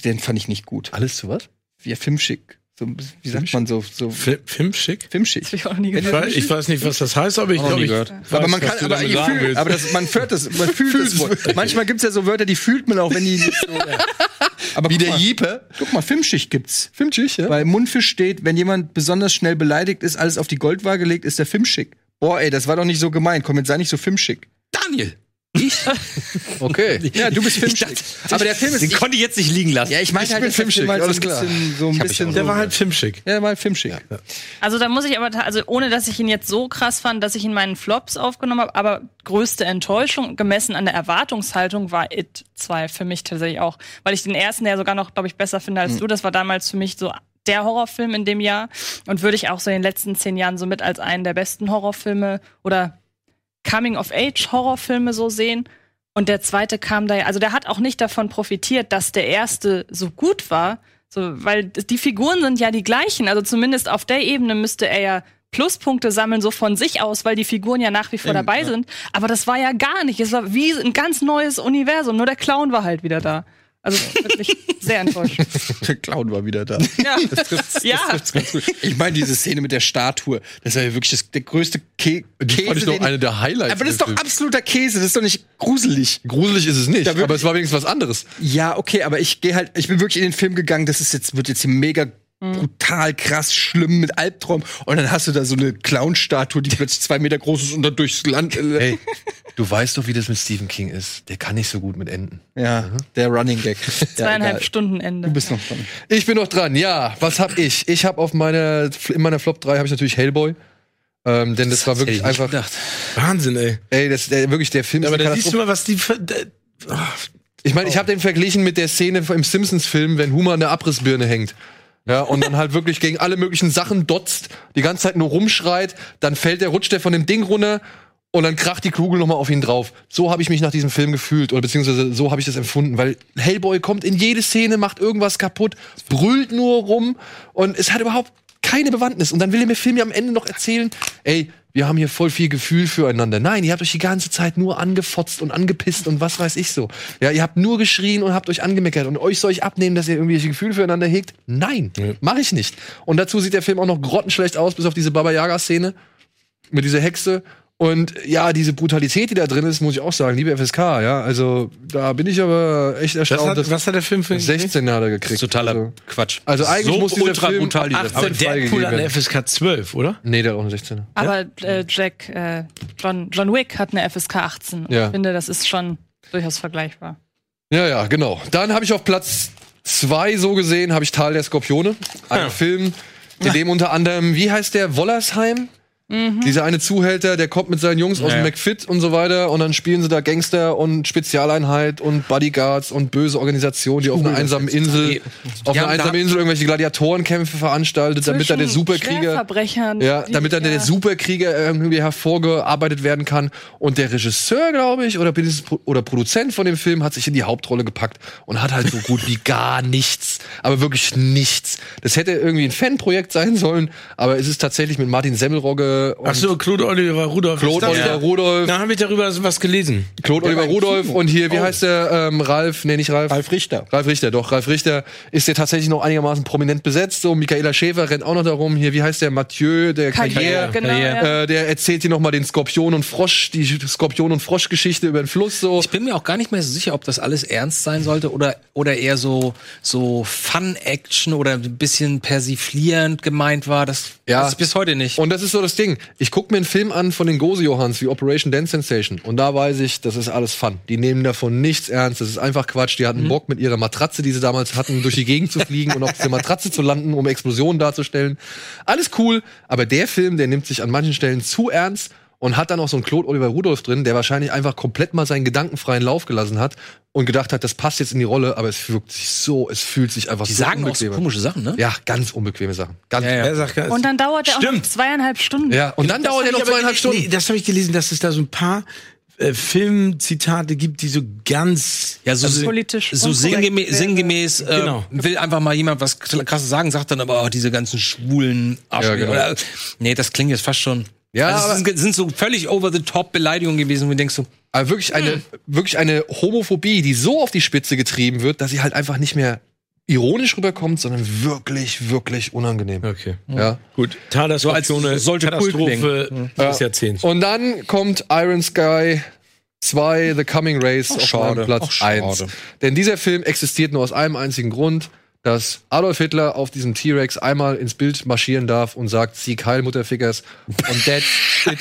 Speaker 3: den fand ich nicht gut.
Speaker 1: Alles zu was?
Speaker 3: Wie filmschick. So, wie sagt man so, so
Speaker 4: Film, Filmschick?
Speaker 3: filmschick.
Speaker 5: Hab ich auch nie
Speaker 4: Ich weiß, ich weiß nicht, was das heißt, aber ich glaube,
Speaker 6: nie
Speaker 4: ich
Speaker 6: gehört.
Speaker 4: weiß,
Speaker 3: aber man kann, aber, ihr fühlt, aber das, man fühlt das, man fühlt das wohl. Manchmal gibt's ja so Wörter, die fühlt man auch, wenn die nicht so. Aber
Speaker 1: Wie
Speaker 3: guck
Speaker 1: der
Speaker 3: mal,
Speaker 1: Jeeper.
Speaker 3: Guck mal, Filmschicht gibt's.
Speaker 1: Filmschicht, ja?
Speaker 3: Bei Mundfisch steht, wenn jemand besonders schnell beleidigt ist, alles auf die Goldwaage legt, ist der Filmschick. Boah, ey, das war doch nicht so gemeint. Komm, jetzt sei nicht so filmschick.
Speaker 6: Daniel.
Speaker 1: Okay.
Speaker 3: Ja, du bist filmschick. Aber der Film ist.
Speaker 6: Den konnte ich jetzt nicht liegen lassen.
Speaker 3: ja, ich meine
Speaker 1: Ich
Speaker 3: halt,
Speaker 1: bin filmschick,
Speaker 3: Film halt so
Speaker 1: alles
Speaker 3: ein
Speaker 1: klar.
Speaker 3: bisschen, so ein bisschen
Speaker 4: Der
Speaker 3: so,
Speaker 4: war halt Filmschick.
Speaker 3: ja, der war halt filmschick.
Speaker 5: Also da muss ich aber, also ohne dass ich ihn jetzt so krass fand, dass ich ihn meinen Flops aufgenommen habe, aber größte Enttäuschung gemessen an der Erwartungshaltung war It 2 für mich tatsächlich auch, weil ich den ersten ja sogar noch, glaube ich, besser finde als du. Das war damals für mich so der Horrorfilm in dem Jahr und würde ich auch so in den letzten zehn Jahren so mit als einen der besten Horrorfilme oder Coming-of-Age-Horrorfilme so sehen. Und der zweite kam da, ja- also der hat auch nicht davon profitiert, dass der erste so gut war, so, weil die Figuren sind ja die gleichen. Also zumindest auf der Ebene müsste er ja Pluspunkte sammeln, so von sich aus, weil die Figuren ja nach wie vor dabei sind. Aber das war ja gar nicht. Es war wie ein ganz neues Universum. Nur der Clown war halt wieder da. Also wirklich sehr enttäuscht.
Speaker 3: Der Clown war wieder da.
Speaker 5: Ja. ja.
Speaker 3: Ich meine, diese Szene mit der Statue, das war ja wirklich das, der größte Ke
Speaker 1: Die
Speaker 3: Käse.
Speaker 1: fand ich doch eine der Highlights.
Speaker 3: aber das ist doch absoluter Käse, das ist doch nicht gruselig.
Speaker 1: Gruselig ist es nicht, aber es war wenigstens was anderes.
Speaker 3: Ja, okay, aber ich gehe halt, ich bin wirklich in den Film gegangen, das ist jetzt, wird jetzt hier mega brutal krass schlimm mit Albtraum und dann hast du da so eine Clown-Statue, die plötzlich zwei Meter groß ist und dann durchs Land. Äh,
Speaker 1: Hey, du weißt doch, wie das mit Stephen King ist. Der kann nicht so gut mit Enden.
Speaker 3: Ja, der Running Gag. Ja,
Speaker 5: Zweieinhalb
Speaker 3: egal.
Speaker 5: Stunden Ende.
Speaker 3: Du bist noch dran.
Speaker 1: Ich bin noch dran. Ja, was hab ich? Ich habe auf meine in meiner Flop 3 habe ich natürlich Hellboy. Ähm, denn das, war
Speaker 6: Hätte
Speaker 1: wirklich
Speaker 6: ich nicht
Speaker 1: einfach
Speaker 6: gedacht.
Speaker 4: Wahnsinn, ey.
Speaker 1: ey, das der, wirklich der Film ist
Speaker 4: Aber
Speaker 1: eine
Speaker 4: da siehst du mal, was die. da- ah,
Speaker 1: Ich meine, ich habe den verglichen mit der Szene im Simpsons Film, wenn Homer an der Abrissbirne hängt. Ja, und dann halt wirklich gegen alle möglichen Sachen dotzt, die ganze Zeit nur rumschreit, dann fällt der, rutscht der von dem Ding runter und dann kracht die Kugel nochmal auf ihn drauf. So habe ich mich nach diesem Film gefühlt oder beziehungsweise so habe ich das empfunden, weil Hellboy kommt in jede Szene, macht irgendwas kaputt, brüllt nur rum und es hat überhaupt keine Bewandtnis. Und dann will er mir Film ja am Ende noch erzählen, ey, wir haben hier voll viel Gefühl füreinander. Nein, ihr habt euch die ganze Zeit nur angefotzt und angepisst und was weiß ich so. Ja, ihr habt nur geschrien und habt euch angemeckert und euch soll ich abnehmen, dass ihr irgendwelche Gefühle füreinander hegt? Nein, mache ich nicht. Und dazu sieht der Film auch noch grottenschlecht aus, bis auf diese Baba Yaga Szene mit dieser Hexe. Und ja, diese Brutalität, die da drin ist, muss ich auch sagen, liebe FSK, ja, also da bin ich aber echt erstaunt,
Speaker 4: hat,
Speaker 1: dass
Speaker 4: was hat der Film für
Speaker 1: 16 hat er gekriegt.
Speaker 6: Totaler
Speaker 1: Also,
Speaker 6: Quatsch.
Speaker 1: also eigentlich
Speaker 6: so
Speaker 1: muss dieser
Speaker 6: ultra
Speaker 1: Film
Speaker 6: brutal,
Speaker 1: ab
Speaker 6: dieser
Speaker 1: 18
Speaker 4: Aber Deadpool
Speaker 1: freigegeben
Speaker 4: hat eine
Speaker 1: werden.
Speaker 4: FSK 12, oder?
Speaker 1: Nee, der hat auch eine 16er.
Speaker 5: Aber äh, Jack, äh, John, John Wick hat eine FSK 18. Und
Speaker 1: Ja.
Speaker 5: Ich finde, das ist schon durchaus vergleichbar.
Speaker 1: Ja, ja, genau. Dann habe ich auf Platz zwei so gesehen, habe ich Tal der Skorpione. Ein
Speaker 4: Ja.
Speaker 1: Film, in dem unter anderem, wie heißt der, Wollersheim? Dieser eine Zuhälter, der kommt mit seinen Jungs aus dem. McFit und so weiter und dann spielen sie da Gangster und Spezialeinheit und Bodyguards und böse Organisationen, die auf einer einsamen Insel, auf einer einsamen Insel irgendwelche Gladiatorenkämpfe veranstaltet, damit da der Superkrieger ja, damit dann der. Superkrieger irgendwie hervorgearbeitet werden kann. Und der Regisseur, glaube ich, oder, oder Produzent von dem Film hat sich in die Hauptrolle gepackt und hat halt so gut wie gar nichts. Aber wirklich nichts. Das hätte irgendwie ein Fanprojekt sein sollen, aber es ist tatsächlich mit Martin Semmelrogge Äh,
Speaker 4: Ach so, Claude Oliver Rudolph.
Speaker 1: Claude
Speaker 4: ist das?
Speaker 1: Oliver
Speaker 4: Ja.
Speaker 1: Rudolph.
Speaker 4: Da habe ich darüber was gelesen.
Speaker 1: Claude Oliver Rudolph und hier, wie
Speaker 3: Oh.
Speaker 1: heißt der? Ähm, Ralf, nee, nicht Ralf.
Speaker 3: Ralf Richter.
Speaker 1: Ralf Richter, doch. Ralf Richter ist ja tatsächlich noch einigermaßen prominent besetzt. So, Michaela Schäfer rennt auch noch darum. Hier, wie heißt der? Mathieu, der Karriere.
Speaker 5: genau.
Speaker 6: Karriere.
Speaker 5: Ja.
Speaker 1: Äh, der erzählt hier noch mal den Skorpion und Frosch, die Skorpion und Frosch-Geschichte über den Fluss. So.
Speaker 6: Ich bin mir auch gar nicht mehr so sicher, ob das alles ernst sein sollte oder, oder eher so, so Fun-Action oder ein bisschen persiflierend gemeint war. Das
Speaker 1: Ja.
Speaker 6: weiß ich bis heute nicht.
Speaker 1: Und das ist so das Ding. Ich gucke mir einen Film an von den Gose-Johans wie Operation Dance Sensation und da weiß ich, das ist alles Fun. Die nehmen davon nichts ernst. Das ist einfach Quatsch. Die hatten Bock mit ihrer Matratze, die sie damals hatten, durch die Gegend zu fliegen und auf dieser Matratze zu landen, um Explosionen darzustellen. Alles cool, aber der Film, der nimmt sich an manchen Stellen zu ernst und hat dann auch so einen Claude Oliver Rudolph drin, der wahrscheinlich einfach komplett mal seinen gedankenfreien Lauf gelassen hat und gedacht hat, das passt jetzt in die Rolle, aber es wirkt sich so, es fühlt sich einfach
Speaker 6: Die
Speaker 1: so
Speaker 6: sagen auch so
Speaker 1: unbequem
Speaker 6: komische Sachen, ne?
Speaker 1: Ja, ganz unbequeme Sachen. Ganz
Speaker 6: Ja, ja.
Speaker 4: Er sagt,
Speaker 5: Und dann dauert der auch zweieinhalb Stunden.
Speaker 1: Ja, und dann
Speaker 4: Das
Speaker 1: dauert er noch zweieinhalb Stunden.
Speaker 4: Nee, das habe ich gelesen, dass es da so ein paar äh, Filmzitate gibt, die so ganz
Speaker 6: Ja, so
Speaker 5: Also politisch
Speaker 6: so
Speaker 5: unkorrekt
Speaker 6: sinngemäß, äh,
Speaker 4: Genau.
Speaker 6: will einfach mal jemand was krasses sagen, sagt dann aber oh, diese ganzen schwulen Arschlöcher.
Speaker 1: genau.
Speaker 6: Oder, nee, das klingt jetzt fast schon.
Speaker 1: Ja,
Speaker 6: also es sind, sind so völlig over the top Beleidigungen gewesen, wo du denkst so,
Speaker 1: Aber wirklich eine, wirklich eine Homophobie, die so auf die Spitze getrieben wird, dass sie halt einfach nicht mehr ironisch rüberkommt, sondern wirklich, wirklich unangenehm.
Speaker 4: Okay.
Speaker 1: Ja.
Speaker 4: Gut. Tadas
Speaker 6: So als- sollte cool
Speaker 4: Katastrophe des Jahrzehnts.
Speaker 1: Und dann kommt Iron Sky 2, The Coming Race auf
Speaker 6: schade.
Speaker 1: meinem Platz
Speaker 6: Ach, schade.
Speaker 1: 1. Denn dieser Film existiert nur aus einem einzigen Grund, dass Adolf Hitler auf diesem T-Rex einmal ins Bild marschieren darf und sagt, Sieg Heil, Mutterfickers. Und that's it.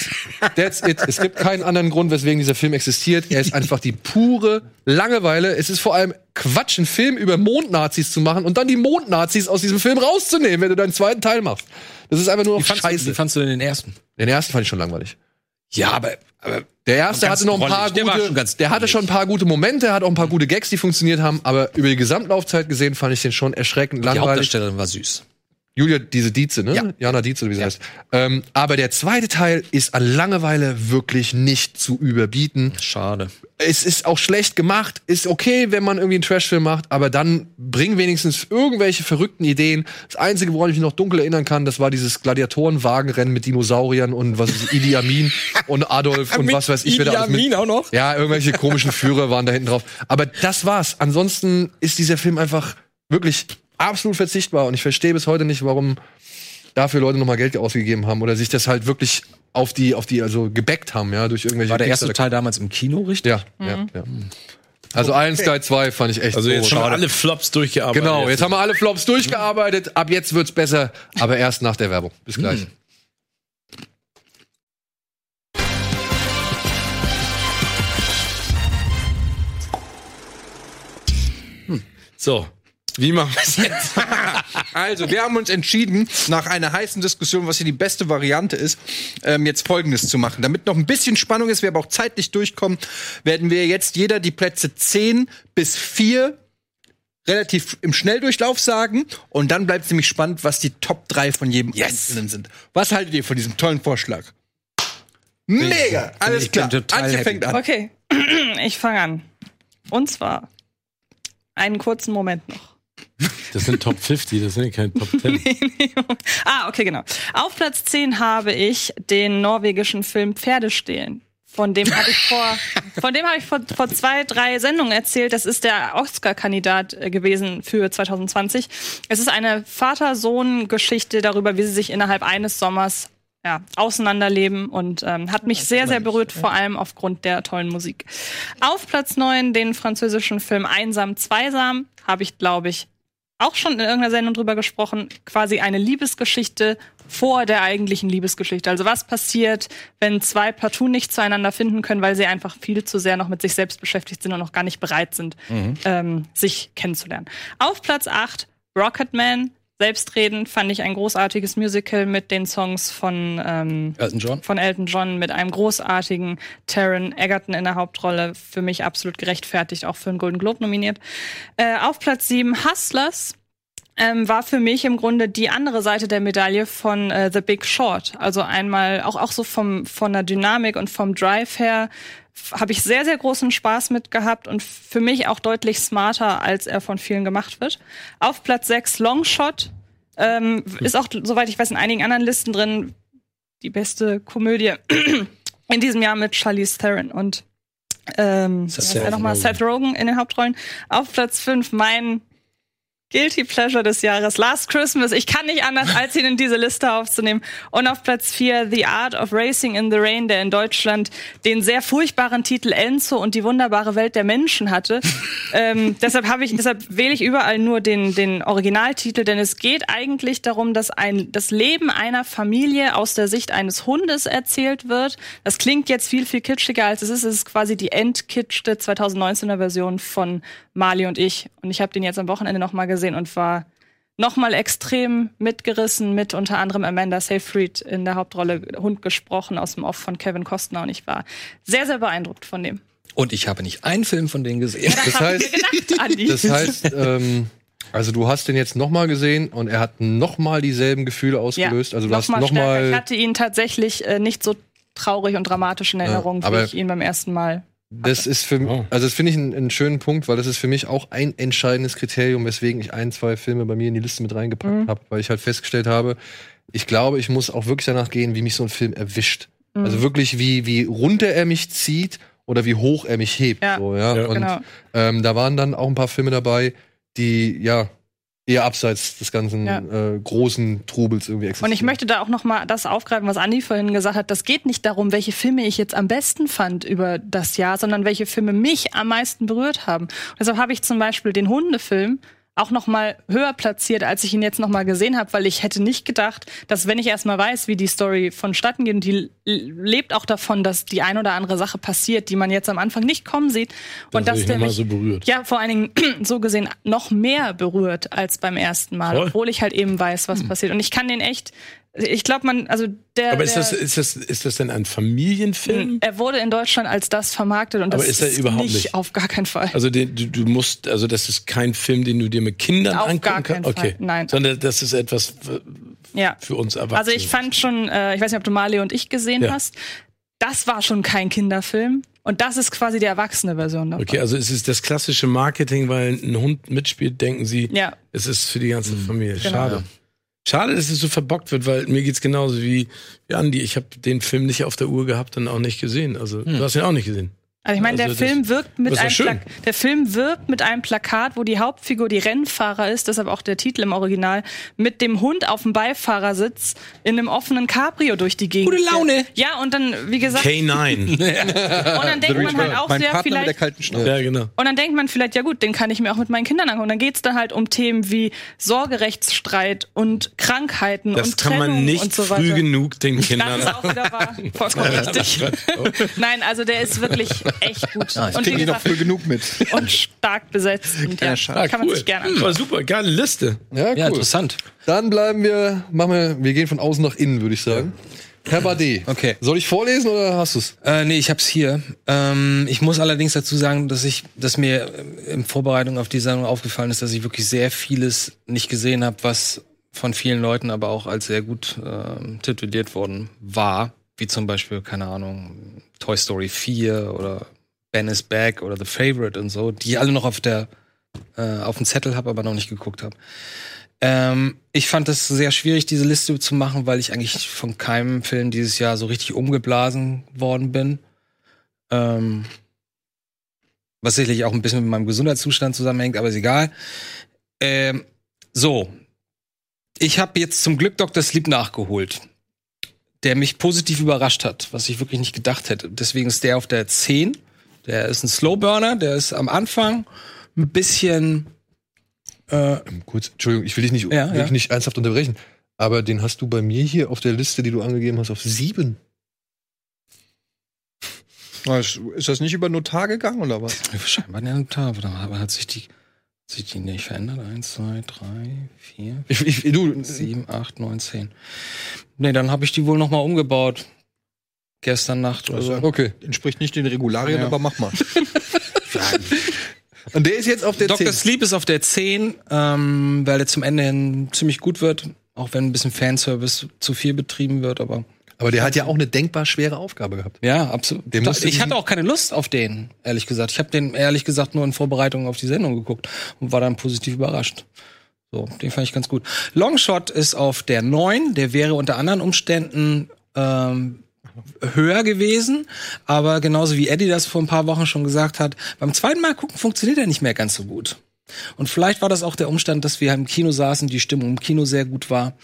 Speaker 1: That's it. Es gibt keinen anderen Grund, weswegen dieser Film existiert. Er ist einfach die pure Langeweile. Es ist vor allem Quatsch, einen Film über Mondnazis zu machen und dann die Mondnazis aus diesem Film rauszunehmen, wenn du deinen zweiten Teil machst. Das ist einfach nur
Speaker 6: wie
Speaker 1: noch
Speaker 6: du,
Speaker 1: scheiße.
Speaker 6: wie fandst du denn den ersten?
Speaker 1: Den ersten fand ich schon langweilig.
Speaker 6: Ja, aber, aber
Speaker 1: Der erste hatte noch ein paar
Speaker 6: drollig. Der
Speaker 1: gute,
Speaker 6: schon
Speaker 1: der hatte schon ein paar gute Momente, hat auch ein paar gute Gags, die funktioniert haben, aber über die Gesamtlaufzeit gesehen fand ich den schon erschreckend
Speaker 6: die
Speaker 1: langweilig.
Speaker 6: Hauptdarstellerin war süß.
Speaker 1: Julia, diese Dietze, ne?
Speaker 6: Ja.
Speaker 1: Jana Dietze, wie sie heißt. Ähm, aber der zweite Teil ist an Langeweile wirklich nicht zu überbieten.
Speaker 6: Schade.
Speaker 1: Es ist auch schlecht gemacht, ist okay, wenn man irgendwie einen Trashfilm macht, aber dann bring wenigstens irgendwelche verrückten Ideen. Das Einzige, woran ich mich noch dunkel erinnern kann, das war dieses Gladiatorenwagenrennen mit Dinosauriern und was ist Idi Amin und Adolf und was weiß ich, alles mit.
Speaker 6: auch noch?
Speaker 1: Ja, irgendwelche komischen Führer waren da hinten drauf. Aber das war's. Ansonsten ist dieser Film einfach wirklich absolut verzichtbar und ich verstehe bis heute nicht, warum dafür Leute nochmal Geld ausgegeben haben oder sich das halt wirklich auf die, auf die, also gebackt haben, ja, durch irgendwelche
Speaker 6: War der erste Teil damals im Kino, richtig?
Speaker 1: Ja, ja, ja. Also Iron Sky 2 fand ich echt
Speaker 4: Also jetzt
Speaker 1: so
Speaker 4: schon
Speaker 1: schade.
Speaker 4: alle Flops durchgearbeitet.
Speaker 1: Genau, jetzt haben wir alle Flops durchgearbeitet. Ab jetzt wird's besser, aber erst nach der Werbung. Bis gleich.
Speaker 4: So. Wie machen wir es jetzt?
Speaker 3: Also, wir haben uns entschieden, nach einer heißen Diskussion, was hier die beste Variante ist, ähm, jetzt Folgendes zu machen. Damit noch ein bisschen Spannung ist, wir aber auch zeitlich durchkommen, werden wir jetzt jeder die Plätze 10 bis 4 relativ im Schnelldurchlauf sagen. Und dann bleibt es nämlich spannend, was die Top 3 von jedem Einzelnen sind. Was haltet ihr von diesem tollen Vorschlag? Mega! Alles klar.
Speaker 6: total
Speaker 3: Antje fängt an.
Speaker 5: Okay, ich fange an. Und zwar einen kurzen Moment noch.
Speaker 4: Das sind Top 50, das sind keine Top 10.
Speaker 5: ah, okay, genau. Auf Platz 10 habe ich den norwegischen Film Pferdestehlen. Von dem habe ich vor, von dem habe ich vor, vor zwei, drei Sendungen erzählt. Das ist der Oscar-Kandidat äh, gewesen für 2020. Es ist eine Vater-Sohn-Geschichte darüber, wie sie sich innerhalb eines Sommers ja, auseinanderleben und ähm, hat mich sehr, sehr berührt, vor allem aufgrund der tollen Musik. Auf Platz 9 den französischen Film Einsam, Zweisam habe ich, glaube ich, auch schon in irgendeiner Sendung drüber gesprochen, quasi eine Liebesgeschichte vor der eigentlichen Liebesgeschichte. Also was passiert, wenn zwei partout nicht zueinander finden können, weil sie einfach viel zu sehr noch mit sich selbst beschäftigt sind und noch gar nicht bereit sind, ähm, sich kennenzulernen. Auf Platz 8 Rocketman, selbstredend, fand ich ein großartiges Musical mit den Songs von ähm,
Speaker 6: Elton John.
Speaker 5: von Elton John mit einem großartigen Taron Egerton in der Hauptrolle. Für mich absolut gerechtfertigt, auch für einen Golden Globe nominiert. Äh, auf Platz 7 Hustlers. Ähm, war für mich im Grunde die andere Seite der Medaille von äh, The Big Short. Also einmal auch auch so vom von der Dynamik und vom Drive her habe ich sehr sehr großen Spaß mit gehabt und für mich auch deutlich smarter als er von vielen gemacht wird. Auf Platz 6 Longshot ähm, ist auch soweit ich weiß in einigen anderen Listen drin die beste Komödie in diesem Jahr mit Charlize Theron und ähm, er nochmal. Seth Rogen in den Hauptrollen. Auf Platz 5 mein Guilty Pleasure des Jahres, Last Christmas. Ich kann nicht anders, als ihn in diese Liste aufzunehmen. Und auf Platz 4 The Art of Racing in the Rain, der in Deutschland den sehr furchtbaren Titel Enzo und die wunderbare Welt der Menschen hatte. ähm, deshalb habe ich, deshalb wähle ich überall nur den, den Originaltitel, denn es geht eigentlich darum, dass ein, das Leben einer Familie aus der Sicht eines Hundes erzählt wird. Das klingt jetzt viel, viel kitschiger als es ist. Es ist quasi die entkitschte 2019er Version von Mali und ich. Und ich habe den jetzt am Wochenende noch mal gesehen und war noch mal extrem mitgerissen mit unter anderem Amanda Seyfried in der Hauptrolle Hund gesprochen aus dem Off von Kevin Costner und ich war sehr, sehr beeindruckt von dem.
Speaker 6: Und ich habe nicht einen Film von denen gesehen.
Speaker 5: Das
Speaker 1: Das heißt-
Speaker 5: gedacht.
Speaker 1: Das heißt, ähm, also du hast den jetzt nochmal gesehen und er hat nochmal dieselben Gefühle ausgelöst. also du hast
Speaker 5: noch mal stärker. Ich
Speaker 1: nochmal.
Speaker 5: hatte ihn tatsächlich äh, nicht so traurig und dramatisch in Erinnerung, wie
Speaker 1: aber-
Speaker 5: ich ihn beim ersten Mal.
Speaker 1: Das ist für
Speaker 4: Oh.
Speaker 1: also das finde ich einen, einen schönen Punkt, weil das ist für mich auch ein entscheidendes Kriterium, weswegen ich ein, zwei Filme bei mir in die Liste mit reingepackt
Speaker 5: Mhm.
Speaker 1: habe, weil ich halt festgestellt habe, ich glaube, ich muss auch wirklich danach gehen, wie mich so ein Film erwischt.
Speaker 5: Mhm.
Speaker 1: Also wirklich, wie, wie runter er mich zieht oder wie hoch er mich hebt.
Speaker 5: Ja.
Speaker 1: So, ja?
Speaker 4: Ja.
Speaker 1: Und
Speaker 5: Genau.
Speaker 1: ähm, da waren dann auch ein paar Filme dabei, die ja eher abseits des ganzen
Speaker 5: Ja.
Speaker 1: äh, großen Trubels irgendwie existieren.
Speaker 5: Und ich möchte da auch noch mal das aufgreifen, was Andi vorhin gesagt hat. Das geht nicht darum, welche Filme ich jetzt am besten fand über das Jahr, sondern welche Filme mich am meisten berührt haben. Und deshalb habe ich zum Beispiel den Hundefilm auch noch mal höher platziert, als ich ihn jetzt noch mal gesehen habe, weil ich hätte nicht gedacht, dass wenn ich erst mal weiß, wie die Story vonstatten geht, und die lebt auch davon, dass die ein oder andere Sache passiert, die man jetzt am Anfang nicht kommen sieht und
Speaker 4: Das
Speaker 5: dass
Speaker 4: ich
Speaker 5: der mich
Speaker 4: so berührt.
Speaker 5: ja, vor allen Dingen so gesehen noch mehr berührt als beim ersten Mal,
Speaker 4: Voll.
Speaker 5: obwohl ich halt eben weiß, was passiert. Und ich kann den echt, ich glaube, man, also der.
Speaker 4: Aber ist
Speaker 5: der,
Speaker 4: das, ist, das, ist das denn ein Familienfilm?
Speaker 5: er wurde in Deutschland als das vermarktet und
Speaker 4: Aber
Speaker 5: das
Speaker 4: ist er überhaupt nicht?
Speaker 5: auf gar keinen Fall.
Speaker 4: Also den, du, du musst, also das ist kein Film, den du dir mit Kindern
Speaker 5: Auf
Speaker 4: angucken
Speaker 5: gar keinen
Speaker 4: kannst.
Speaker 5: Fall,
Speaker 4: Okay,
Speaker 5: nein.
Speaker 4: Sondern das ist etwas für,
Speaker 5: ja.
Speaker 4: für uns Erwachsene.
Speaker 5: Also ich fand schon, äh, ich weiß nicht, ob du Marley und ich gesehen
Speaker 4: Ja.
Speaker 5: hast, das war schon kein Kinderfilm und das ist quasi die erwachsene Version davon.
Speaker 4: Okay, also es ist das klassische Marketing, weil ein Hund mitspielt, denken sie,
Speaker 5: Ja.
Speaker 4: es ist für die ganze Familie.
Speaker 5: Genau.
Speaker 4: Schade. Schade, dass es so verbockt wird, weil mir geht's genauso wie, wie Andi. Ich habe den Film nicht auf der Uhr gehabt und auch nicht gesehen. Also du hast ihn auch nicht gesehen.
Speaker 5: Also ich meine,
Speaker 4: Also
Speaker 5: der
Speaker 4: das-
Speaker 5: Film wirkt mit
Speaker 4: das
Speaker 5: einem. Plak der Film wirkt mit einem Plakat, wo die Hauptfigur die Rennfahrer ist, deshalb auch der Titel im Original, mit dem Hund auf dem Beifahrersitz in einem offenen Cabrio durch die Gegend.
Speaker 6: Gute Laune.
Speaker 5: Ja, und dann, wie gesagt,
Speaker 4: K9.
Speaker 5: und dann denkt man halt auch
Speaker 3: mein
Speaker 5: sehr
Speaker 3: Partner mit der
Speaker 5: vielleicht.
Speaker 3: kalten Schnauze.
Speaker 4: ja, genau.
Speaker 5: Und dann denkt man vielleicht, ja gut, den kann ich mir auch mit meinen Kindern angucken. Und dann geht's dann halt um Themen wie Sorgerechtsstreit und Krankheiten
Speaker 4: Das
Speaker 5: und
Speaker 4: kann
Speaker 5: Trennung
Speaker 4: man nicht
Speaker 5: und so
Speaker 4: früh
Speaker 5: weiter.
Speaker 4: genug den
Speaker 5: Das
Speaker 4: Kindern.
Speaker 5: ist auch wieder wahr. Vollkommen richtig. Nein, also der ist wirklich echt gut. und wie
Speaker 3: Kriegen die noch früh genug mit.
Speaker 5: und stark besetzt. Und ja,
Speaker 3: schade.
Speaker 5: kann man
Speaker 4: cool.
Speaker 5: sich gerne anschauen.
Speaker 4: War super, geile Liste.
Speaker 1: ja, cool.
Speaker 6: Ja, interessant.
Speaker 1: Dann bleiben wir, machen wir, wir gehen von außen nach innen, würde ich sagen. Herr Bade.
Speaker 6: Okay.
Speaker 1: Soll ich vorlesen oder hast du's?
Speaker 6: Äh, nee, ich hab's hier. Ähm, ich muss allerdings dazu sagen, dass ich, dass mir äh, in Vorbereitung auf die Sendung aufgefallen ist, dass ich wirklich sehr vieles nicht gesehen habe, was von vielen Leuten aber auch als sehr gut ähm, tituliert worden war. Wie zum Beispiel, keine Ahnung, Toy Story 4 oder Ben is Back oder The Favorite und so, die ich alle noch auf der äh, auf dem Zettel habe, aber noch nicht geguckt habe. Ähm, ich fand es sehr schwierig, diese Liste zu machen, weil ich eigentlich von keinem Film dieses Jahr so richtig umgeblasen worden bin. Ähm, was sicherlich auch ein bisschen mit meinem Gesundheitszustand zusammenhängt, aber ist egal. Ähm, so. Ich habe jetzt zum Glück Dr. Sleep nachgeholt, der mich positiv überrascht hat, was ich wirklich nicht gedacht hätte. Deswegen ist der auf der 10. Der ist ein Slowburner, der ist am Anfang ein bisschen äh,
Speaker 1: Kurz, Entschuldigung, ich will dich nicht,
Speaker 6: Ja,
Speaker 1: will
Speaker 6: ja.
Speaker 1: nicht ernsthaft unterbrechen. Aber den hast du bei mir hier auf der Liste, die du angegeben hast, auf sieben.
Speaker 3: Ist ist das nicht über Notar gegangen oder was?
Speaker 6: Scheinbar der Notar, aber hat sich die, sich die nicht verändert? Eins, zwei, drei, vier,
Speaker 1: Ich, ich, du,
Speaker 6: sieben, acht, neun, zehn. Nee, dann habe ich die wohl noch mal umgebaut. Gestern Nacht oder so.
Speaker 1: okay.
Speaker 3: Entspricht nicht den Regularien,
Speaker 6: Ja.
Speaker 3: aber mach mal.
Speaker 1: Und der ist jetzt auf der
Speaker 6: Dr.
Speaker 1: 10.
Speaker 6: Sleep ist auf der 10, ähm, weil der zum Ende hin ziemlich gut wird. Auch wenn ein bisschen Fanservice zu viel betrieben wird, aber
Speaker 1: Aber der hat ja auch eine denkbar schwere Aufgabe gehabt.
Speaker 6: ja, absolut. Ich hatte auch keine Lust auf den, ehrlich gesagt. Ich habe den ehrlich gesagt nur in Vorbereitung auf die Sendung geguckt und war dann positiv überrascht. So, den fand ich ganz gut. Longshot ist auf der 9. Der wäre unter anderen Umständen ähm, höher gewesen. Aber genauso wie Eddie das vor ein paar Wochen schon gesagt hat, beim zweiten Mal gucken funktioniert er nicht mehr ganz so gut. Und vielleicht war das auch der Umstand, dass wir im Kino saßen, die Stimmung im Kino sehr gut war.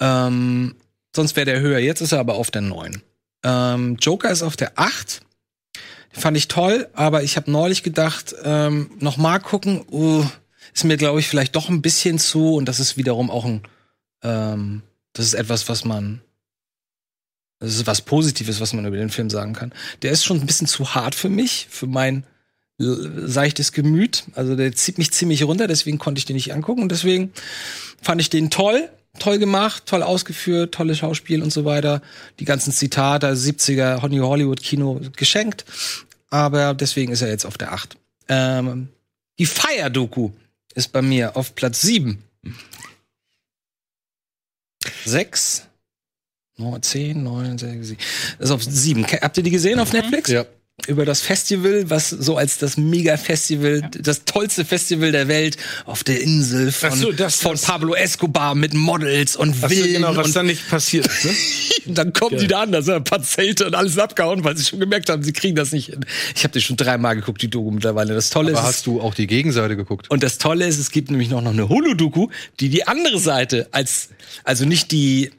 Speaker 6: Ähm, sonst wäre der höher. Jetzt ist er aber auf der 9. Ähm, Joker ist auf der 8. Fand ich toll, aber ich habe neulich gedacht, ähm, noch mal gucken, uh, ist mir, glaube ich, vielleicht doch ein bisschen zu. Und das ist wiederum auch ein, ähm, das ist etwas, was man, das ist was Positives, was man über den Film sagen kann. Der ist schon ein bisschen zu hart für mich, für mein l- seichtes Gemüt. Also der zieht mich ziemlich runter, deswegen konnte ich den nicht angucken. Und deswegen fand ich den toll, toll gemacht, toll ausgeführt, tolles Schauspiel und so weiter. Die ganzen Zitate, also 70er New Hollywood Kino geschenkt. Aber deswegen ist er jetzt auf der 8. Ähm, die Fire-Doku ist bei mir auf Platz 7. 6, 9, 10, 9, 6, 7. Das ist auf 7. Habt ihr die gesehen auf Netflix?
Speaker 1: Ja.
Speaker 6: Über das Festival, was so als das Mega-Festival, das tollste Festival der Welt auf der Insel von,
Speaker 4: so, das-
Speaker 6: von
Speaker 4: das-
Speaker 6: Pablo Escobar mit Models und
Speaker 4: Ach so,
Speaker 6: Villen
Speaker 4: genau, was
Speaker 6: und
Speaker 4: dann nicht passiert ist, ne?
Speaker 6: dann kommen die da an, da sind ein paar Zelte und alles abgehauen, weil sie schon gemerkt haben, sie kriegen das nicht hin. Ich habe die schon dreimal geguckt, die Doku mittlerweile. Das Tolle
Speaker 1: Aber
Speaker 6: ist,
Speaker 1: hast du auch die Gegenseite geguckt?
Speaker 6: und das Tolle ist, es gibt nämlich noch, noch eine Hulu-Doku, die die andere Seite als, also nicht die,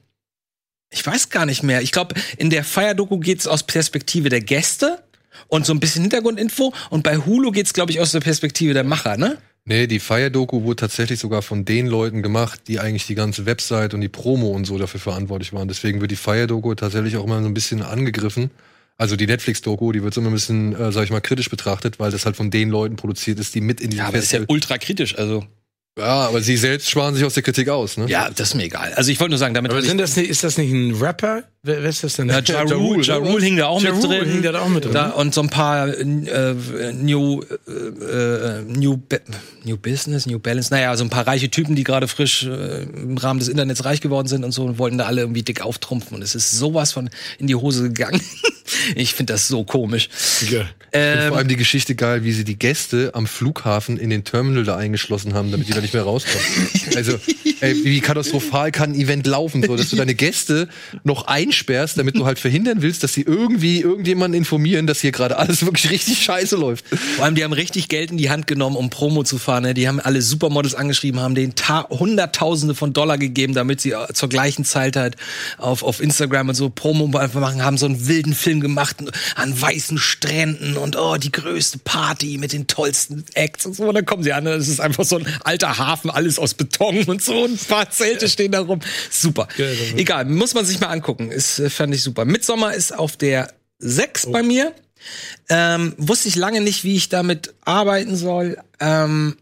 Speaker 6: ich weiß gar nicht mehr. Ich glaube, in der Fire-Doku geht's aus Perspektive der Gäste und so ein bisschen Hintergrundinfo. Und bei Hulu geht's, glaube ich, aus der Perspektive der Macher, ne?
Speaker 1: Nee, die Fire-Doku wurde tatsächlich sogar von den Leuten gemacht, die eigentlich die ganze Website und die Promo und so dafür verantwortlich waren. Deswegen wird die Fire-Doku tatsächlich auch immer so ein bisschen angegriffen. Also die Netflix-Doku, die wird so immer ein bisschen, äh, sag ich mal, kritisch betrachtet, weil das halt von den Leuten produziert ist, die mit in diesem
Speaker 6: Ja, aber das ist ja ultra kritisch, also.
Speaker 1: Ja, aber sie selbst sparen sich aus der Kritik aus, ne?
Speaker 6: Ja, das ist mir egal. Also ich wollte nur sagen, damit
Speaker 4: Aber sind das nicht, ist das nicht ein Rapper? Wer, wer ist das denn?
Speaker 6: Ja, ja Rule, ja Rule hing da auch
Speaker 4: Ja
Speaker 6: mit
Speaker 4: Rule
Speaker 6: drin.
Speaker 4: hing da auch mit drin,
Speaker 6: Da, und so ein paar äh, New, äh, äh, New, New Business, New Balance, naja, so ein paar reiche Typen, die gerade frisch äh, im Rahmen des Internets reich geworden sind und so und wollten da alle irgendwie dick auftrumpfen. Und es ist sowas von in die Hose gegangen. ich finde das so komisch.
Speaker 4: Ja.
Speaker 6: Ähm,
Speaker 1: vor allem die Geschichte geil, wie sie die Gäste am Flughafen in den Terminal da eingeschlossen haben, damit die da nicht mehr rauskommen. also, ey, wie katastrophal kann ein Event laufen, so, dass du deine Gäste noch einsperrst, damit du halt verhindern willst, dass sie irgendwie irgendjemanden informieren, dass hier gerade alles wirklich richtig scheiße läuft.
Speaker 6: Vor allem, die haben richtig Geld in die Hand genommen, um Promo zu fahren. Ne? Die haben alle Supermodels angeschrieben, haben denen Ta Hunderttausende von Dollar gegeben, damit sie äh, zur gleichen Zeit halt auf, auf Instagram und so Promo einfach machen, haben so einen wilden Film gemacht an weißen Stränden und oh, die größte Party mit den tollsten Acts und so. Und dann kommen sie an, und es ist einfach so ein alter Hafen, alles aus Beton und so. Und ein paar Zelte stehen da rum. Super. Egal, muss man sich mal angucken. Ist, äh, fand ich super. Midsommer ist auf der 6 bei mir. Ähm, wusste ich lange nicht, wie ich damit arbeiten soll, ähm,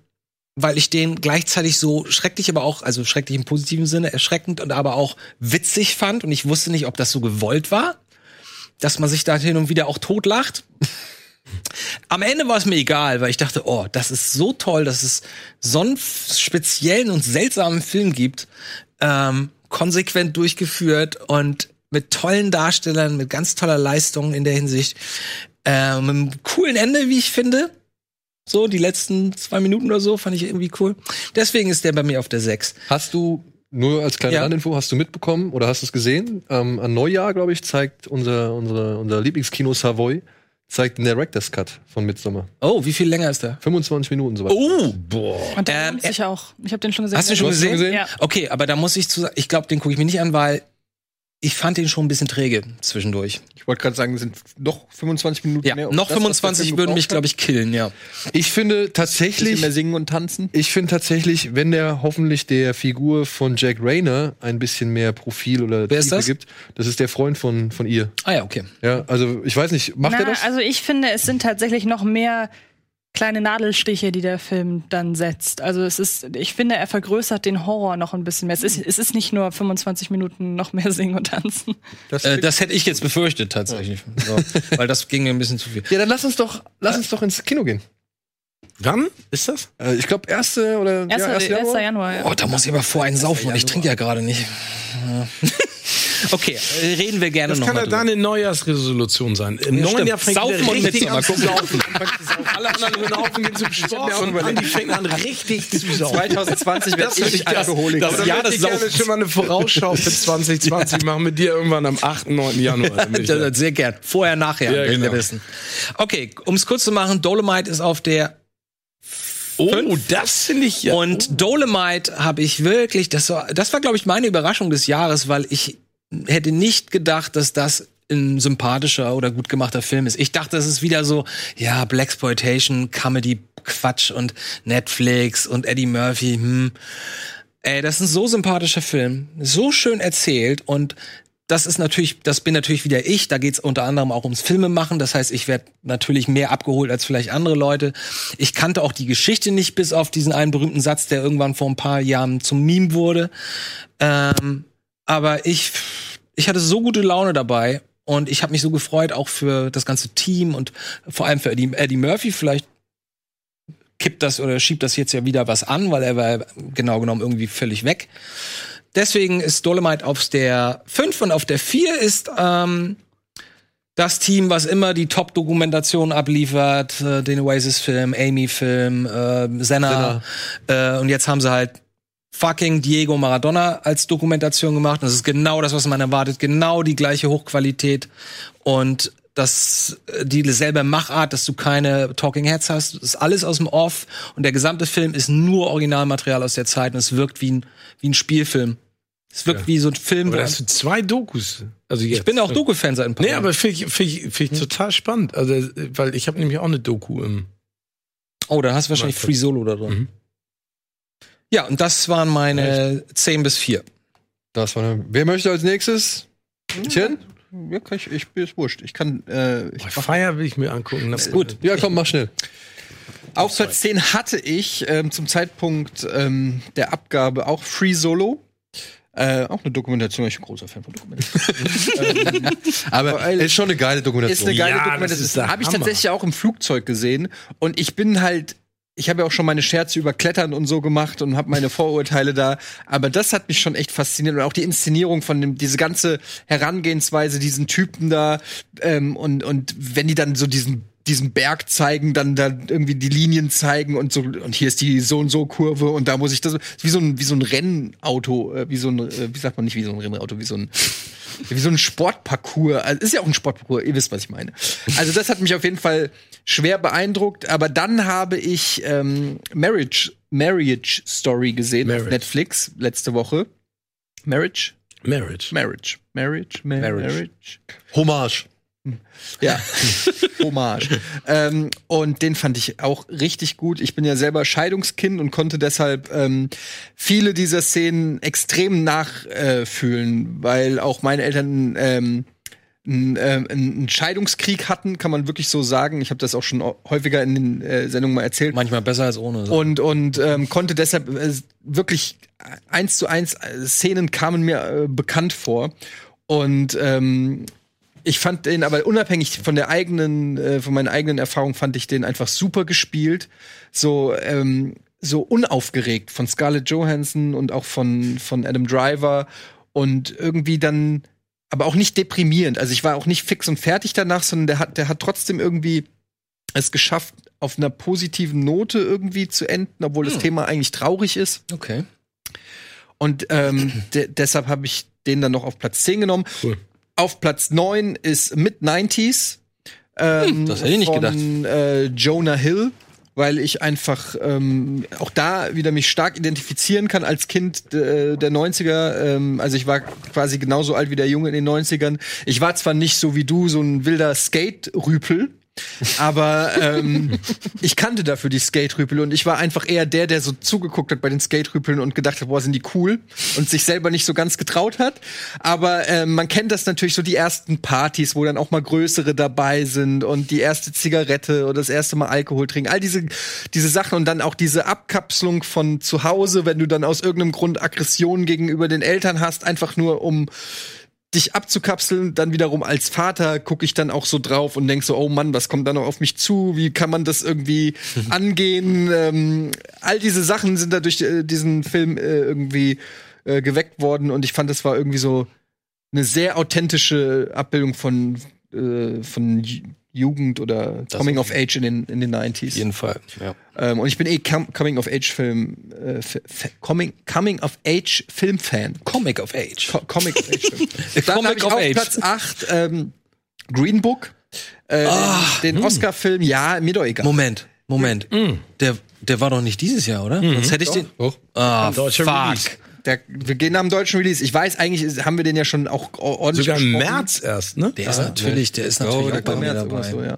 Speaker 6: weil ich den gleichzeitig so schrecklich, aber auch, also schrecklich im positiven Sinne, erschreckend und aber auch witzig fand. Und ich wusste nicht, ob das so gewollt war, dass man sich da hin und wieder auch totlacht. Am Ende war es mir egal, weil ich dachte, oh, das ist so toll, dass es so einen speziellen und seltsamen Film gibt, ähm, konsequent durchgeführt und mit tollen Darstellern, mit ganz toller Leistung in der Hinsicht, ähm, mit einem coolen Ende, wie ich finde. So, die letzten zwei Minuten oder so fand ich irgendwie cool. Deswegen ist der bei mir auf der 6.
Speaker 1: Hast du, nur als kleine
Speaker 6: Ja.
Speaker 1: Randinfo, hast du mitbekommen oder hast du es gesehen? Ähm, an Neujahr, glaube ich, zeigt unser, unsere, unser Lieblingskino Savoy, zeigt den Director's Cut von Midsommar.
Speaker 6: Oh, wie viel länger ist der?
Speaker 1: 25 Minuten soweit.
Speaker 6: Oh, boah.
Speaker 5: Und der
Speaker 6: Ähm,
Speaker 5: lohnt sich auch. Ich habe den schon gesehen.
Speaker 6: Hast du ihn schon gesehen?
Speaker 1: gesehen?
Speaker 5: Ja.
Speaker 6: Okay, aber da muss ich zu sagen, ich glaube, den gucke ich mir nicht an, weil ich fand den schon ein bisschen träge zwischendurch.
Speaker 3: Ich wollte gerade sagen, sind noch 25 Minuten
Speaker 6: Ja,
Speaker 3: mehr. um
Speaker 6: noch
Speaker 3: das, was der
Speaker 6: 25
Speaker 3: Film
Speaker 6: würden mich, glaube ich, killen, ja.
Speaker 1: Ich finde tatsächlich,
Speaker 3: mehr singen und tanzen.
Speaker 1: ich finde tatsächlich, wenn der hoffentlich der Figur von Jack Rayner ein bisschen mehr Profil oder
Speaker 6: Wer ist das?
Speaker 1: gibt, das ist der Freund von, von ihr.
Speaker 6: Ah ja, okay.
Speaker 1: Ja, also ich weiß nicht, macht
Speaker 5: Na,
Speaker 1: er das?
Speaker 5: Also ich finde, es sind tatsächlich noch mehr kleine Nadelstiche, die der Film dann setzt. Also es ist, ich finde, er vergrößert den Horror noch ein bisschen mehr. Es ist, es ist nicht nur 25 Minuten noch mehr singen und tanzen.
Speaker 6: Äh, das hätte ich jetzt befürchtet, tatsächlich. So, weil das ging mir ein bisschen zu viel.
Speaker 1: ja, dann lass uns doch, lass uns doch ins Kino gehen.
Speaker 4: Wann ist das?
Speaker 1: Äh, ich glaube, erste oder
Speaker 5: 1.
Speaker 1: ja, 1.
Speaker 5: 1.
Speaker 1: Januar.
Speaker 5: Januar, ja.
Speaker 6: Oh, da muss ich aber vor einen saufen und ich trinke ja gerade nicht. Okay, äh, reden wir gerne
Speaker 4: Das
Speaker 6: noch
Speaker 4: kann ja
Speaker 6: drüber.
Speaker 4: deine Neujahrsresolution sein. Im
Speaker 6: Ja,
Speaker 4: neuen
Speaker 6: stimmt.
Speaker 4: Jahr fängt
Speaker 6: Saufen und
Speaker 4: richtig an zu saufen. Alle anderen hören auf und gehen zum Sport. Und Andi fängt an, richtig zu saufen.
Speaker 3: 2020 werde
Speaker 4: Das
Speaker 3: ich Alkoholiker.
Speaker 4: Das, das
Speaker 6: Jahr
Speaker 4: ja,
Speaker 6: des
Speaker 4: ich gerne
Speaker 6: Saufens.
Speaker 4: schon mal eine Vorausschau für 2020 machen mit dir irgendwann am 8., 9. Januar. da-
Speaker 6: Das- Sehr gern. Vorher, nachher,
Speaker 4: Ja,
Speaker 6: will wir
Speaker 4: genau.
Speaker 6: wissen. Okay, um es kurz zu machen, Dolomite ist auf der
Speaker 4: Oh, das finde ich ja.
Speaker 6: Und Dolomite habe ich wirklich, das war, das war glaube ich meine Überraschung des Jahres, weil ich hätte nicht gedacht, dass das ein sympathischer oder gut gemachter Film ist. Ich dachte, das ist wieder so, ja, Blaxploitation, Comedy, Quatsch und Netflix und Eddie Murphy. Hm. Ey, das ist ein so sympathischer Film, so schön erzählt und das ist natürlich, das bin natürlich wieder ich. Da geht's unter anderem auch ums Filmemachen. Das heißt, ich werde natürlich mehr abgeholt als vielleicht andere Leute. Ich kannte auch die Geschichte nicht, bis auf diesen einen berühmten Satz, der irgendwann vor ein paar Jahren zum Meme wurde. Ähm, aber ich, ich hatte so gute Laune dabei und ich habe mich so gefreut, auch für das ganze Team und vor allem für Eddie, Eddie Murphy. Vielleicht kippt das oder schiebt das jetzt ja wieder was an, weil er war genau genommen irgendwie völlig weg. Deswegen ist Dolomite auf der 5 und auf der 4 ist ähm, das Team, was immer die Top-Dokumentation abliefert, äh, den Oasis-Film, Amy-Film, äh, Senna. Äh, und jetzt haben sie halt fucking Diego Maradona als Dokumentation gemacht. Das ist genau das, was man erwartet. Genau die gleiche Hochqualität. Und das, äh, die selbe Machart, dass du keine Talking Heads hast. Das ist alles aus dem Off. Und der gesamte Film ist nur Originalmaterial aus der Zeit. Und es wirkt wie ein, wie ein Spielfilm. Es wirkt wie so ein Film.
Speaker 4: aber das sind zwei Dokus. Also jetzt.
Speaker 6: ich bin auch Doku-Fan seit ein paar
Speaker 4: Nee,
Speaker 6: Jahren.
Speaker 4: aber finde ich, find ich, find ich total spannend. Also, weil ich habe nämlich auch eine Doku im.
Speaker 6: Oh, dann hast du wahrscheinlich. Free Solo da drin.
Speaker 4: Mhm.
Speaker 6: Ja, und das waren meine 10 bis 4.
Speaker 1: Das war eine, wer möchte als nächstes? Tien?
Speaker 3: Ja, kann ich, ich bin es wurscht. Ich kann, äh, ich
Speaker 4: Boah, Fire will ich mir angucken. Das ist
Speaker 6: gut.
Speaker 1: Ja, komm, mach schnell.
Speaker 3: Auf Platz 10 hatte ich ähm, zum Zeitpunkt ähm, der Abgabe auch Free Solo. Äh, auch eine Dokumentation, ich bin ein großer Fan von Dokumentationen.
Speaker 1: Aber
Speaker 3: Weil-
Speaker 1: ist schon eine geile
Speaker 3: ist
Speaker 1: Dokumentation.
Speaker 3: eine geile
Speaker 4: Ja, das
Speaker 3: Dokumentation.
Speaker 4: ist der
Speaker 3: Habe ich tatsächlich auch im Flugzeug gesehen. Und ich bin halt, ich habe ja auch schon meine Scherze über Klettern und so gemacht und habe meine Vorurteile da. Aber das hat mich schon echt fasziniert. Und auch die Inszenierung von dem, diese ganze Herangehensweise, diesen Typen da. Ähm, und, und wenn die dann so diesen diesen Berg zeigen, dann da irgendwie die Linien zeigen und so und hier ist die so und so Kurve und da muss ich das wie so ein wie so ein Rennauto, äh, wie so ein äh, wie sagt man nicht wie so ein Rennauto, wie so ein wie so ein Sportparcours. Also ist ja auch ein Sportparcours, ihr wisst, was ich meine. Also das hat mich auf jeden Fall schwer beeindruckt, aber dann habe ich ähm, Marriage Marriage Story gesehen auf
Speaker 4: Marriage.
Speaker 3: Netflix letzte Woche. Marriage
Speaker 4: Marriage.
Speaker 3: Marriage Marriage Ma-
Speaker 6: Marriage.
Speaker 3: Marriage
Speaker 1: Hommage.
Speaker 3: Ja, Hommage. ähm, und den fand ich auch richtig gut. Ich bin ja selber Scheidungskind und konnte deshalb ähm, viele dieser Szenen extrem nachfühlen, weil auch meine Eltern ähm, einen, einen Scheidungskrieg hatten, kann man wirklich so sagen. Ich habe das auch schon häufiger in den äh, Sendungen mal erzählt
Speaker 6: Manchmal besser als ohne. So.
Speaker 3: und und ähm, konnte deshalb äh, wirklich eins zu eins äh, Szenen kamen mir äh, bekannt vor und ähm, ich fand den aber unabhängig von der eigenen äh, von meinen eigenen Erfahrungen fand ich den einfach super gespielt so ähm, so unaufgeregt von Scarlett Johansson und auch von von Adam Driver und irgendwie dann aber auch nicht deprimierend also ich war auch nicht fix und fertig danach sondern der hat der hat trotzdem irgendwie es geschafft, auf einer positiven Note irgendwie zu enden, obwohl das Thema eigentlich traurig ist.
Speaker 6: Okay.
Speaker 3: Und ähm, de deshalb habe ich den dann noch auf Platz 10 genommen.
Speaker 4: Cool.
Speaker 3: Auf Platz 9 ist Mid-90s. Ähm,
Speaker 6: das hätte ich nicht
Speaker 3: von, Äh, Jonah Hill, weil ich einfach ähm, auch da wieder mich stark identifizieren kann als Kind äh, der 90er. Ähm, also ich war quasi genauso alt wie der Junge in den 90ern. Ich war zwar nicht so wie du, so ein wilder Skate-Rüpel, aber ähm, ich kannte dafür die Skate-Rüpel und ich war einfach eher der, der so zugeguckt hat bei den Skate-Rüpeln und gedacht hat, boah, sind die cool und sich selber nicht so ganz getraut hat. Aber ähm, man kennt das natürlich so die ersten Partys, wo dann auch mal größere dabei sind und die erste Zigarette oder das erste Mal Alkohol trinken, all diese diese Sachen und dann auch diese Abkapselung von zu Hause, wenn du dann aus irgendeinem Grund Aggressionen gegenüber den Eltern hast, einfach nur um dich abzukapseln, dann wiederum als Vater gucke ich dann auch so drauf und denk so, oh Mann, was kommt da noch auf mich zu? Wie kann man das irgendwie angehen? Ähm, all diese Sachen sind da durch äh, diesen Film äh, irgendwie äh, geweckt worden und ich fand, das war irgendwie so eine sehr authentische Abbildung von, äh, von Jugend oder Coming of Age in den, in den 90s.
Speaker 6: Auf jeden Fall. Ja.
Speaker 3: Ähm, und ich bin eh Com Coming of Age Film, äh, Coming, Coming of Age Film Fan.
Speaker 6: Comic of Age.
Speaker 3: Co Comic of Age Film. Dann
Speaker 6: Comic
Speaker 3: hab ich
Speaker 6: of
Speaker 3: auf
Speaker 6: Age.
Speaker 3: Platz 8 ähm, Green Book. Äh, den den Oscar-Film, ja, mir doch egal.
Speaker 6: Moment, Moment. Der, der war doch nicht dieses Jahr, oder? Sonst hätte ich den.
Speaker 1: Doch.
Speaker 6: Ah,
Speaker 4: Deutscher
Speaker 6: fuck.
Speaker 4: Release.
Speaker 3: Der, wir gehen nach dem deutschen Release. Ich weiß, eigentlich ist, haben wir den ja schon auch ordentlich
Speaker 4: Sogar im. März erst, ne?
Speaker 6: Der ist natürlich, der ist
Speaker 1: Ja,
Speaker 6: natürlich
Speaker 1: der
Speaker 6: auch bei
Speaker 3: Im
Speaker 6: mir
Speaker 3: März oder
Speaker 6: dabei.
Speaker 3: so, ja.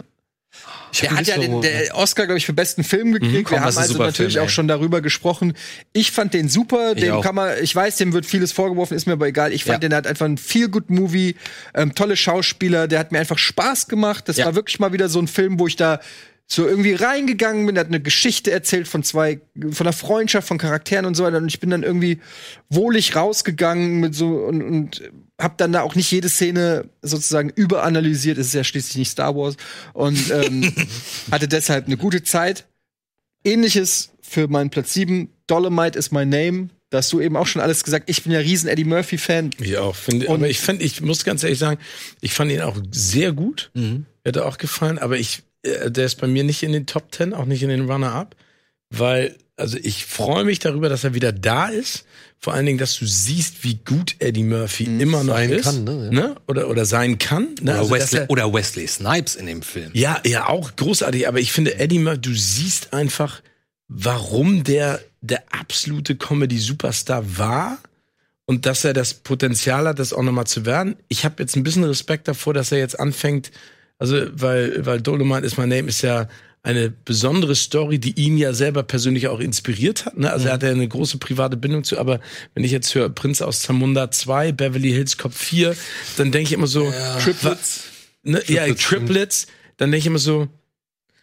Speaker 1: Ich
Speaker 3: Der hat ja den der Oscar, glaube ich, für besten Film gekriegt.
Speaker 6: komm,
Speaker 3: wir haben also natürlich
Speaker 6: Film,
Speaker 3: auch schon darüber gesprochen. Ich fand den super. Dem kann man, ich weiß, dem wird vieles vorgeworfen, ist mir aber egal. Ich fand
Speaker 6: Ja.
Speaker 3: den hat einfach ein feel good Movie, ähm, tolle Schauspieler. Der hat mir einfach Spaß gemacht. Das
Speaker 6: Ja.
Speaker 3: war wirklich mal wieder so ein Film, wo ich da so irgendwie reingegangen bin, der hat eine Geschichte erzählt von zwei, von einer Freundschaft, von Charakteren und so weiter. Und ich bin dann irgendwie wohlig rausgegangen mit so und, und hab dann da auch nicht jede Szene sozusagen überanalysiert. Es ist ja schließlich nicht Star Wars. Und ähm, hatte deshalb eine gute Zeit. Ähnliches für meinen Platz 7. Dolomite is my name. Da hast du eben auch schon alles gesagt. Ich bin ja riesen Eddie Murphy-Fan.
Speaker 4: Ich auch. Finde,
Speaker 3: Und-
Speaker 4: aber ich finde, ich muss ganz ehrlich sagen, ich fand ihn auch sehr gut.
Speaker 6: Mhm.
Speaker 4: Er auch gefallen, aber ich, der ist bei mir nicht in den Top Ten, auch nicht in den Runner-Up, weil, also ich freue mich darüber, dass er wieder da ist. Vor allen Dingen, dass du siehst, wie gut Eddie Murphy immer noch
Speaker 1: sein
Speaker 4: ist.
Speaker 1: kann, ne? Ja.
Speaker 4: ne? Oder, oder sein kann. Ne?
Speaker 6: Oder,
Speaker 4: Also,
Speaker 6: Wesley,
Speaker 4: er-
Speaker 6: oder Wesley Snipes in dem Film.
Speaker 4: ja, ja, auch großartig, aber ich finde, Eddie Murphy, du siehst einfach, warum der der absolute Comedy-Superstar war und dass er das Potenzial hat, das auch nochmal zu werden. Ich habe jetzt ein bisschen Respekt davor, dass er jetzt anfängt, also weil, weil Dolomite is my name ist ja eine besondere Story, die ihn ja selber persönlich auch inspiriert hat. Ne? Also er hat ja eine große private Bindung zu, aber wenn ich jetzt höre Prinz aus Zamunda 2, Beverly Hills Cop 4, dann denke ich immer so, Triplets, ne? ja,
Speaker 1: Triplets,
Speaker 4: Triplets, dann denke ich immer so,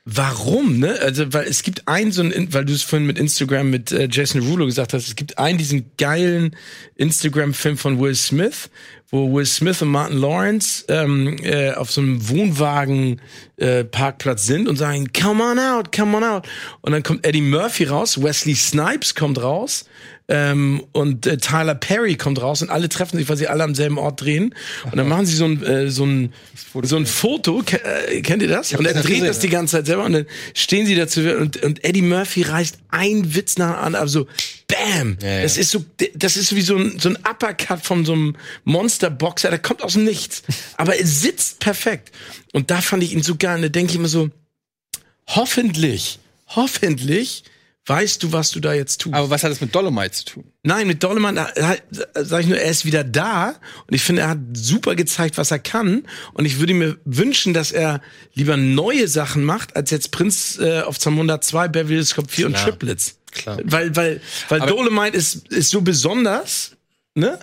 Speaker 4: Warum, ne? Also, weil es gibt einen, so ein, weil du es vorhin mit Instagram mit äh, Jason Rulo gesagt hast, es gibt einen, diesen geilen Instagram-Film von Will Smith, wo Will Smith und Martin Lawrence ähm, äh, auf so einem Wohnwagen-Parkplatz sind und sagen, come on out, come on out. Und dann kommt Eddie Murphy raus, Wesley Snipes kommt raus ähm, und äh, Tyler Perry kommt raus und alle treffen sich, weil sie alle am selben Ort drehen. Und dann machen sie so ein, äh, so ein, so ein Foto, Ke äh, kennt ihr das? Und er dreht
Speaker 6: gesehen,
Speaker 4: das die ganze Zeit selber und dann stehen sie dazu und, und Eddie Murphy reißt ein Witz nach dem anderen, also bam!
Speaker 6: ja.
Speaker 4: Das ist so, das ist wie so ein, so ein Uppercut von so einem Monsterboxer, der kommt aus dem Nichts. Aber er sitzt perfekt. Und da fand ich ihn so geil. Und da denke ich immer so, hoffentlich, hoffentlich weißt du, was du da jetzt tust.
Speaker 3: Aber was hat das mit Dolomite zu tun?
Speaker 4: Nein, mit äh, sage ich nur, er ist wieder da und ich finde, er hat super gezeigt, was er kann und ich würde mir wünschen, dass er lieber neue Sachen macht, als jetzt Prinz äh, auf Zamunda 2, Beverly Hills Cop 4 und
Speaker 6: Klar.
Speaker 4: Triplets.
Speaker 6: Klar.
Speaker 4: Weil, weil, weil Dolomite ist, ist so besonders, ne?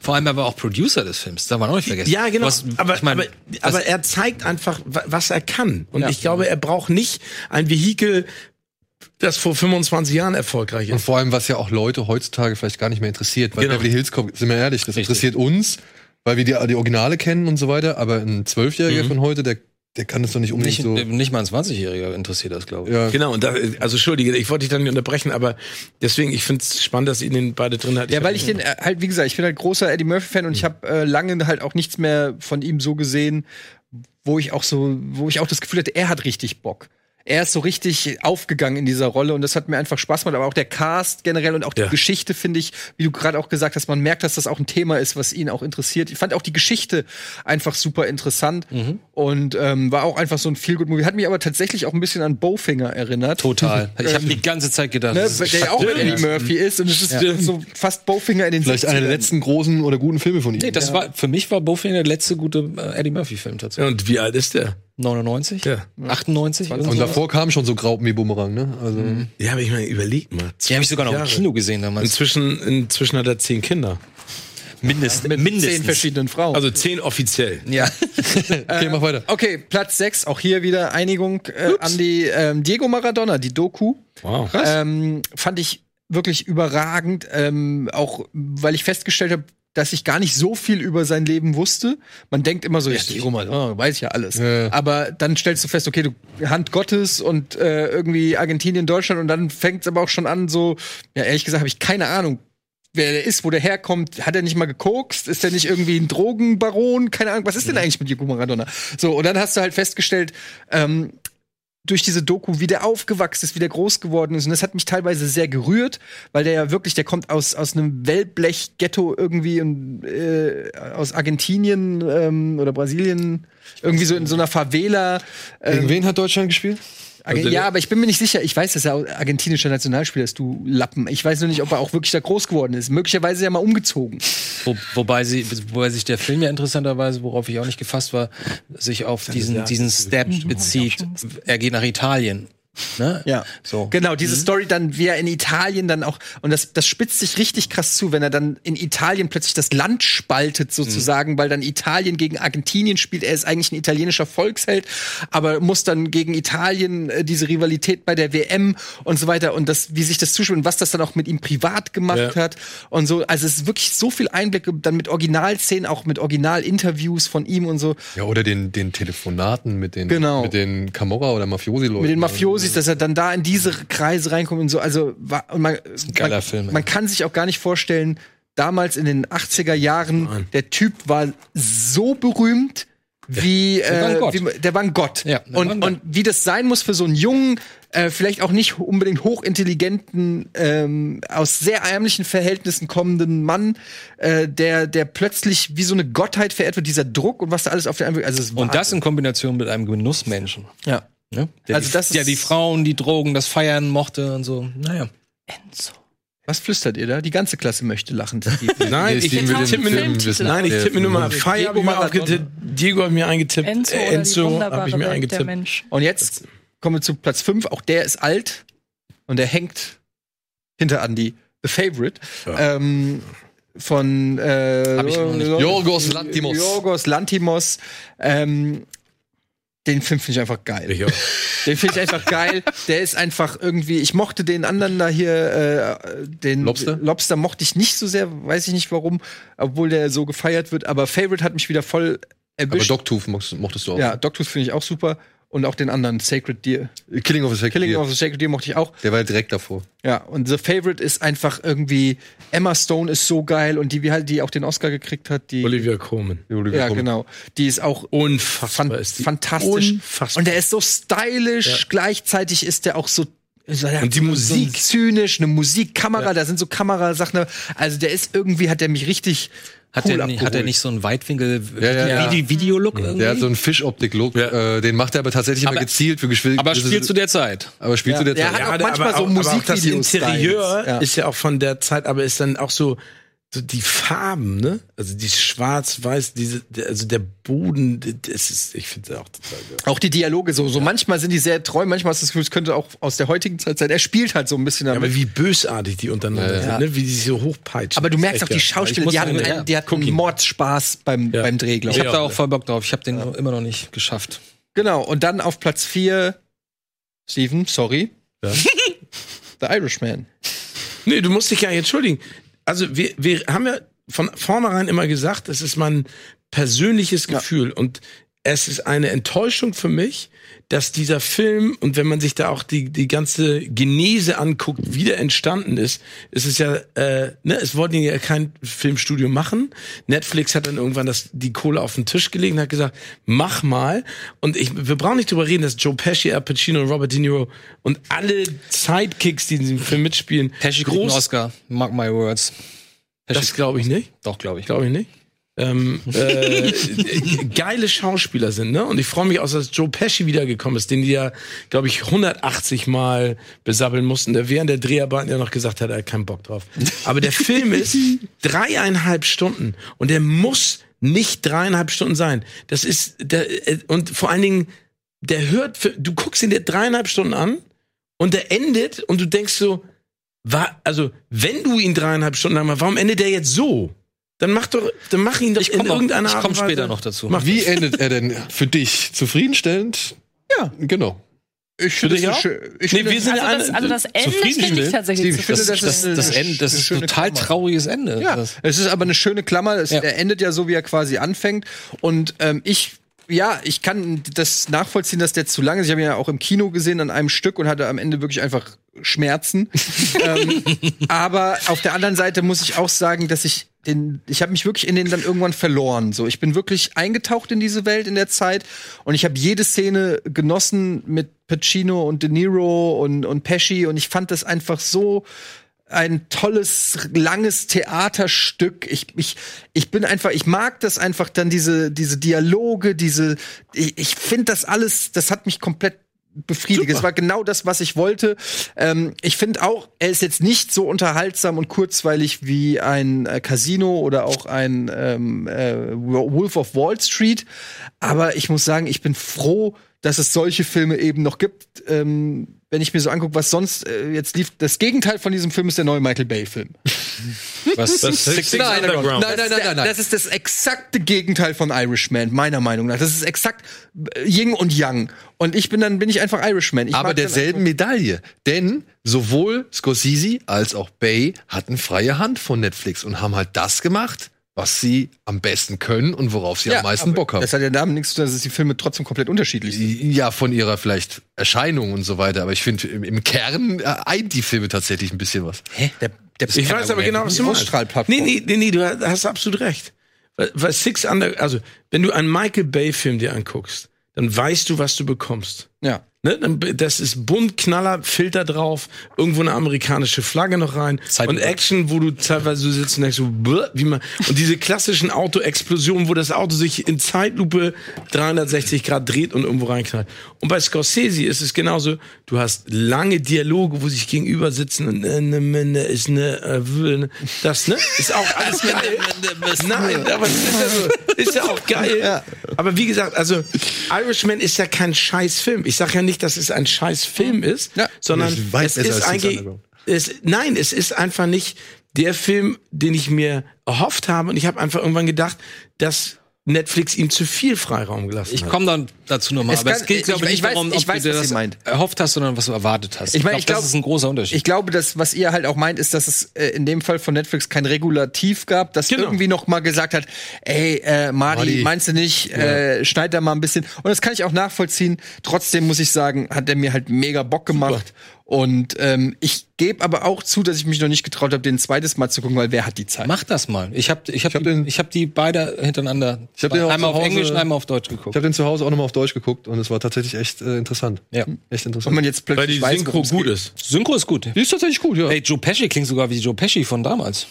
Speaker 6: Vor allem aber auch Producer des Films, darf man auch nicht vergessen.
Speaker 4: Ja, genau.
Speaker 6: Was,
Speaker 4: aber,
Speaker 6: ich mein,
Speaker 4: aber, aber er zeigt einfach, wa- was er kann. Und
Speaker 3: Ja.
Speaker 4: ich glaube, er braucht nicht ein Vehikel, das vor 25 Jahren erfolgreich
Speaker 1: Und
Speaker 4: ist.
Speaker 1: vor allem, was ja auch Leute heutzutage vielleicht gar nicht mehr interessiert. Weil
Speaker 4: Genau.
Speaker 1: Beverly Hills Cop, sind wir ehrlich, das interessiert uns, weil wir die, die Originale kennen und so weiter. Aber ein Zwölfjähriger von heute, der, der kann das doch nicht unbedingt
Speaker 6: nicht,
Speaker 1: so.
Speaker 6: nicht mal ein 20-Jähriger interessiert das, glaube ich.
Speaker 1: Ja,
Speaker 4: Genau, und da, also entschuldige, ich wollte dich dann nicht unterbrechen, aber deswegen, ich finde es spannend, dass ihr den beide drin hat.
Speaker 3: Ja, weil ich den äh, halt, wie gesagt, ich bin halt großer Eddie Murphy-Fan und ich habe äh, lange halt auch nichts mehr von ihm so gesehen, wo ich auch so, wo ich auch das Gefühl hatte, er hat richtig Bock. Er ist so richtig aufgegangen in dieser Rolle und das hat mir einfach Spaß gemacht. Aber auch der Cast generell und auch die
Speaker 4: Ja.
Speaker 3: Geschichte finde ich, wie du gerade auch gesagt hast, man merkt, dass das auch ein Thema ist, was ihn auch interessiert. Ich fand auch die Geschichte einfach super interessant und ähm, war auch einfach so ein feel good movie Hat mich aber tatsächlich auch ein bisschen an Bowfinger erinnert.
Speaker 6: Total. Ich habe die ganze Zeit gedacht,
Speaker 3: Ne,
Speaker 6: das ist
Speaker 3: der ja auch mit Eddie Murphy ist und es ist so fast Bowfinger in den
Speaker 1: vielleicht einer der
Speaker 3: 60ern.
Speaker 1: letzten großen oder guten Filme von ihm.
Speaker 6: Nee, das war für mich war Bowfinger der letzte gute äh, Eddie Murphy Film tatsächlich.
Speaker 4: Und wie alt ist der?
Speaker 6: 99?
Speaker 4: Ja.
Speaker 6: 98? irgend
Speaker 1: und
Speaker 6: sowas?
Speaker 1: davor kamen schon so Graupen wie Bumerang, ne? Also,
Speaker 4: Ja, aber ich meine, überleg mal.
Speaker 6: Die habe ich sogar noch im
Speaker 4: Jahre.
Speaker 6: Kino gesehen damals.
Speaker 4: Inzwischen, inzwischen hat er zehn Kinder.
Speaker 6: Mindest,
Speaker 3: mit
Speaker 6: mindestens.
Speaker 3: zehn verschiedenen Frauen.
Speaker 4: Also zehn offiziell.
Speaker 6: ja.
Speaker 1: okay, mach weiter.
Speaker 3: Okay, Platz 6, auch hier wieder Einigung äh, an die ähm, Diego Maradona, die Doku.
Speaker 4: Wow.
Speaker 3: Ähm, fand ich wirklich überragend, ähm, auch weil ich festgestellt habe, dass ich gar nicht so viel über sein Leben wusste. Man denkt immer so, ja, Diego Maradona, weiß ich ja alles.
Speaker 1: Ja.
Speaker 3: Aber dann stellst du fest, okay, du Hand Gottes und äh, irgendwie Argentinien, Deutschland und dann fängt es aber auch schon an, so, ja, ehrlich gesagt, habe ich keine Ahnung, wer der ist, wo der herkommt. Hat er nicht mal gekokst? Ist der nicht irgendwie ein Drogenbaron? Keine Ahnung, was ist denn eigentlich mit Diego Maradona? So, und dann hast du halt festgestellt, ähm, durch diese Doku, wie der aufgewachsen ist, wie der groß geworden ist. Und das hat mich teilweise sehr gerührt, weil der ja wirklich, der kommt aus, aus einem Wellblech-Ghetto irgendwie und, äh, aus Argentinien ähm, oder Brasilien, irgendwie so in so einer Favela.
Speaker 1: Gegen
Speaker 3: Ähm,
Speaker 1: wen hat Deutschland gespielt?
Speaker 3: Argen ja, aber ich bin mir nicht sicher. Ich weiß, dass er argentinischer Nationalspieler ist, du Lappen. Ich weiß nur nicht, ob er auch wirklich da groß geworden ist. Möglicherweise ist er mal umgezogen.
Speaker 6: Wo, wobei, sie, wobei sich der Film ja interessanterweise, worauf ich auch nicht gefasst war, sich auf diesen, diesen Step bezieht. Er geht nach Italien. Ne?
Speaker 3: Ja,
Speaker 6: So.
Speaker 3: Genau, diese Story dann, wie er in Italien dann auch, und das, das spitzt sich richtig krass zu, wenn er dann in Italien plötzlich das Land spaltet, sozusagen, weil dann Italien gegen Argentinien spielt. Er ist eigentlich ein italienischer Volksheld, aber muss dann gegen Italien äh, diese Rivalität bei der WM und so weiter und das, wie sich das zuspielt und was das dann auch mit ihm privat gemacht
Speaker 4: Ja.
Speaker 3: hat und so. Also es ist wirklich so viel Einblicke, dann mit Originalszenen, auch mit Originalinterviews von ihm und so.
Speaker 1: Ja, oder den, den Telefonaten mit den,
Speaker 3: Genau.
Speaker 1: mit den Camorra oder Mafiosi-Leuten.
Speaker 3: mit den Mafiosis, dass er dann da in diese Kreise reinkommt und so. Also und man,
Speaker 6: geiler
Speaker 3: man,
Speaker 6: Film, ey.
Speaker 3: man kann sich auch gar nicht vorstellen, damals in den 80er Jahren, der Typ war so berühmt. Wie, äh, wie der war ein Gott.
Speaker 6: Ja, war ein
Speaker 3: und,
Speaker 6: Gott.
Speaker 3: und wie das sein muss für so einen jungen, äh, vielleicht auch nicht unbedingt hochintelligenten, ähm, aus sehr ärmlichen Verhältnissen kommenden Mann, äh, der, der plötzlich wie so eine Gottheit verehrt wird, dieser Druck und was da alles auf der Einwirkung. Also
Speaker 6: Und das in Kombination mit einem Genussmenschen.
Speaker 3: ja.
Speaker 6: Ne? Der
Speaker 3: Also
Speaker 6: die,
Speaker 3: das ist-
Speaker 6: der die Frauen, die Drogen, das Feiern mochte und so. Naja.
Speaker 5: Enzo.
Speaker 3: Was flüstert ihr da? Die ganze Klasse möchte lachen.
Speaker 4: Nein, ich, tippe mir, nein, ich tippe mir nur mal Fire habe ich mir
Speaker 3: Maradona.
Speaker 4: aufgetippt, Diego habe ich mir eingetippt,
Speaker 5: Enzo,
Speaker 4: äh, Enzo habe ich mir
Speaker 5: Welt der
Speaker 4: eingetippt.
Speaker 5: Mensch.
Speaker 3: Und jetzt kommen wir zu Platz 5. Auch der ist alt und der hängt hinter Andy. The Favorite. Ähm, von äh.
Speaker 1: Yorgos Lanthimos.
Speaker 3: Yorgos Lantimos. Ähm, den Film finde ich einfach geil.
Speaker 4: Ich.
Speaker 3: Den finde ich einfach geil. Der ist einfach irgendwie. Ich mochte den anderen da hier, äh, den
Speaker 1: Lobster?
Speaker 3: Lobster mochte ich nicht so sehr, weiß ich nicht warum, obwohl der so gefeiert wird. Aber Favorite hat mich wieder voll
Speaker 1: Aber
Speaker 3: erwischt.
Speaker 1: Dogtooth mochtest, du auch.
Speaker 3: ja, Doctors finde ich auch super. Und auch den anderen, Sacred Deer.
Speaker 1: Killing of a Sacred
Speaker 3: Killing
Speaker 1: Deer.
Speaker 3: of the Sacred Deer mochte ich auch.
Speaker 1: Der war direkt davor.
Speaker 3: Ja, und The Favorite ist einfach irgendwie, Emma Stone ist so geil und die, wie halt, die auch den Oscar gekriegt hat, die.
Speaker 4: Olivia Colman.
Speaker 3: Ja, genau. Die ist auch
Speaker 4: Unfassbar
Speaker 3: fan
Speaker 4: ist die.
Speaker 3: fantastisch.
Speaker 4: Unfassbar.
Speaker 3: Und der ist so stylisch, gleichzeitig ist der auch so.
Speaker 4: Und die
Speaker 3: so-
Speaker 4: Musik.
Speaker 3: So zynisch, eine Musikkamera, da sind so Kamerasachen. Also der ist irgendwie, hat der mich richtig.
Speaker 6: Hat,
Speaker 3: cool
Speaker 6: der, nicht- hat er nicht so einen Weitwinkel
Speaker 1: Ja, ja, ja.
Speaker 6: Vide- Videolook irgendwie?
Speaker 1: Der hat so einen Fischoptik-Look.
Speaker 4: Ja.
Speaker 1: Äh, den macht er aber tatsächlich
Speaker 6: Aber-
Speaker 1: immer gezielt für Geschwindigkeit.
Speaker 6: aber spielt zu der Zeit.
Speaker 1: Aber spielt
Speaker 3: Ja.
Speaker 1: zu der Zeit.
Speaker 3: hat auch manchmal so
Speaker 4: auch- aber auch das
Speaker 3: Musikvideos
Speaker 4: Interieur
Speaker 3: Ja.
Speaker 4: ist ja auch von der Zeit, aber ist dann auch so, so die Farben, ne? Also die schwarz-weiß, diese, der- also der Boden, das ist, ich finde auch total geil.
Speaker 3: Auch die Dialoge so. So manchmal sind die sehr treu, manchmal hast du das Gefühl, es könnte auch aus der heutigen Zeit sein. Er spielt halt so ein bisschen
Speaker 4: Ja,
Speaker 3: damit.
Speaker 4: aber wie bösartig die untereinander sind, ne? Wie die sich so hochpeitschen.
Speaker 3: Aber du merkst auch, die. Schauspieler, die hatten, einen,
Speaker 6: ja,
Speaker 3: die hatten. Mordspaß beim,
Speaker 4: Ja.
Speaker 3: beim Dreh, glaube
Speaker 6: Ich
Speaker 3: ich.
Speaker 6: habe da auch voll Bock drauf. Ich habe den immer noch nicht geschafft.
Speaker 3: Genau, und dann auf Platz 4, Steven, sorry.
Speaker 4: Ja.
Speaker 3: The Irishman.
Speaker 4: Nee, du musst dich ja entschuldigen. Also wir, wir haben ja von vornherein immer gesagt, es ist mein persönliches Gefühl und es ist eine Enttäuschung für mich, dass dieser Film und wenn man sich da auch die die ganze Genese anguckt, wie der entstanden ist, ist es ja, äh, ne, es wollten ja kein Filmstudio machen. Netflix hat dann irgendwann das die Kohle auf den Tisch gelegt und hat gesagt, mach mal. Und ich, wir brauchen nicht drüber reden, dass Joe Pesci, Al Pacino und Robert De Niro und alle Sidekicks, die in diesem Film mitspielen,
Speaker 6: Pesci einen Oscar. Mark my words.
Speaker 4: das glaube ich nicht.
Speaker 6: Doch, glaube ich.
Speaker 4: Glaube ich nicht. Ähm, äh, geile Schauspieler sind, ne? Und ich freue mich auch, dass Joe Pesci wiedergekommen ist, den die ja, glaube ich, 180 Mal besabbeln mussten, der während der Dreharbeiten ja noch gesagt hat, er hat keinen Bock drauf. Aber der Film ist dreieinhalb Stunden und der muss nicht dreieinhalb Stunden sein. Das ist, der, äh, und vor allen Dingen, der hört, für, du guckst ihn dir dreieinhalb Stunden an und der endet und du denkst so, war, also, wenn du ihn dreieinhalb Stunden lang machst, warum endet der jetzt so? Dann mach doch, dann mach ihn doch
Speaker 6: Ich
Speaker 4: in
Speaker 6: komme
Speaker 4: irgendeiner
Speaker 6: ich
Speaker 4: Art
Speaker 6: komm
Speaker 4: und Weise.
Speaker 6: später noch dazu.
Speaker 4: Mach
Speaker 1: Wie endet er denn für dich? Zufriedenstellend?
Speaker 3: Ja.
Speaker 1: Genau.
Speaker 3: Ich
Speaker 4: dich
Speaker 3: das. Ich
Speaker 4: Nee,
Speaker 3: finde
Speaker 4: wir sind
Speaker 5: Also das, also das Ende finde
Speaker 6: zufriedenstellend?
Speaker 5: ich tatsächlich
Speaker 3: Ich finde,
Speaker 5: zufrieden.
Speaker 3: das
Speaker 6: Das,
Speaker 3: ist
Speaker 6: das, Ende, das ist
Speaker 3: schöne
Speaker 6: total
Speaker 3: Klammer.
Speaker 6: trauriges Ende.
Speaker 3: Ja,
Speaker 6: Das,
Speaker 3: es ist aber eine schöne Klammer. Es,
Speaker 6: Ja.
Speaker 3: Er endet ja so, wie er quasi anfängt. Und ähm, ich, ja, ich kann das nachvollziehen, dass der zu lang ist. Ich habe ihn ja auch im Kino gesehen an einem Stück und hatte am Ende wirklich einfach Schmerzen. ähm, aber auf der anderen Seite muss ich auch sagen, dass ich den, ich habe mich wirklich in den dann irgendwann verloren. So, ich bin wirklich eingetaucht in diese Welt in der Zeit und ich habe jede Szene genossen mit Pacino und De Niro und und Pesci und ich fand das einfach so ein tolles langes Theaterstück. Ich, ich, ich bin einfach, ich mag das einfach dann diese diese Dialoge, diese ich, ich finde das alles, das hat mich komplett befriedigt. Es war genau das, was ich wollte. Ähm, ich finde auch, er ist jetzt nicht so unterhaltsam und kurzweilig wie ein äh, Casino oder auch ein ähm, äh, Wolf of Wall Street. Aber ich muss sagen, ich bin froh, dass es solche Filme eben noch gibt. Ähm, wenn ich mir so angucke, was sonst äh, jetzt lief, das Gegenteil von diesem Film ist der neue Michael Bay Film.
Speaker 6: Was?
Speaker 4: Das Six, Six
Speaker 1: Nein,
Speaker 4: Underground.
Speaker 1: nein, nein, nein, nein, nein.
Speaker 3: Das ist das exakte Gegenteil von Irishman, meiner Meinung nach. Das ist exakt äh, Yin und Yang. Und ich bin dann bin ich einfach Irishman. Ich
Speaker 1: aber derselben Medaille. Denn sowohl Scorsese als auch Bay hatten freie Hand von Netflix und haben halt das gemacht, was sie am besten können und worauf sie
Speaker 3: Ja,
Speaker 1: am meisten Bock haben.
Speaker 3: Das hat ja damit nichts zu tun, dass die Filme trotzdem komplett unterschiedlich sind.
Speaker 1: Ja, von ihrer vielleicht Erscheinung und so weiter. Aber ich finde, im, im Kern äh, eint die Filme tatsächlich ein bisschen was.
Speaker 3: Hä? Der, der
Speaker 4: Ich weiß aber genau, was du meinst. Nee, nee, nee, nee, du hast absolut recht. Weil, weil Six Under, also, wenn du einen Michael Bay-Film dir anguckst, dann weißt du, was du bekommst.
Speaker 3: Ja.
Speaker 4: Ne, das ist bunt, Knaller, Filter drauf, irgendwo eine amerikanische Flagge noch rein
Speaker 6: Zeitlupe.
Speaker 4: und Action, wo du teilweise so sitzt und denkst so, wie man und diese klassischen Autoexplosionen, wo das Auto sich in Zeitlupe 360 Grad dreht und irgendwo reinknallt. Und bei Scorsese ist es genauso, du hast lange Dialoge, wo sich gegenüber sitzen und äh, ne, ne, ne, ist ne, äh, ne, das ne, ist auch alles geil. Nein, aber das ist ja, so, ist ja auch geil. Aber wie gesagt, also Irishman ist ja kein scheiß Film. Ich sage ja nicht, dass es ein scheiß Film ist,
Speaker 3: Ja.
Speaker 4: sondern es ist eigentlich es, nein, es ist einfach nicht der Film, den ich mir erhofft habe. Und ich habe einfach irgendwann gedacht, dass Netflix ihm zu viel Freiraum gelassen
Speaker 6: Ich
Speaker 4: hat.
Speaker 6: komme dann dazu nochmal.
Speaker 3: Es
Speaker 6: Aber
Speaker 3: kann-
Speaker 6: es geht, glaube
Speaker 3: ich-
Speaker 6: ich,
Speaker 3: ich
Speaker 6: nicht
Speaker 3: weiß-
Speaker 6: darum,
Speaker 3: ich
Speaker 6: ob
Speaker 3: weiß,
Speaker 6: du dir das
Speaker 3: meint.
Speaker 6: erhofft hast, sondern was du erwartet hast.
Speaker 3: Ich meine,
Speaker 6: glaub,
Speaker 3: ich glaub-
Speaker 6: das ist ein großer Unterschied.
Speaker 3: Ich glaube, dass was ihr halt auch meint, ist, dass es äh, in dem Fall von Netflix kein Regulativ gab, das
Speaker 4: Genau.
Speaker 3: irgendwie noch mal gesagt hat, ey, äh, Mari,
Speaker 1: Mari.
Speaker 3: meinst du nicht, äh, schneid da mal ein bisschen. Und das kann ich auch nachvollziehen. Trotzdem muss ich sagen, hat er mir halt mega Bock gemacht. Und ähm, ich gebe aber auch zu, dass ich mich noch nicht getraut habe, den zweites Mal zu gucken, weil wer hat die Zeit?
Speaker 6: Mach das mal. Ich habe ich hab
Speaker 1: hab
Speaker 6: die,
Speaker 1: den-
Speaker 6: ich hab die beide hintereinander.
Speaker 1: Ich hab den auch
Speaker 6: einmal
Speaker 1: zu
Speaker 6: auf
Speaker 1: Hause-
Speaker 6: Englisch und einmal auf Deutsch
Speaker 1: Ich
Speaker 6: geguckt.
Speaker 1: habe den zu Hause auch nochmal auf Deutsch geguckt und es war tatsächlich echt äh, interessant.
Speaker 6: Ja.
Speaker 1: Echt
Speaker 3: Und
Speaker 1: interessant.
Speaker 3: man jetzt
Speaker 4: weil
Speaker 3: plötzlich
Speaker 4: die
Speaker 3: weiß,
Speaker 4: Synchro gut
Speaker 3: geht.
Speaker 4: ist.
Speaker 6: Synchro ist gut.
Speaker 1: Die ist tatsächlich gut, ja.
Speaker 6: Ey, Joe Pesci klingt sogar wie Joe Pesci von damals.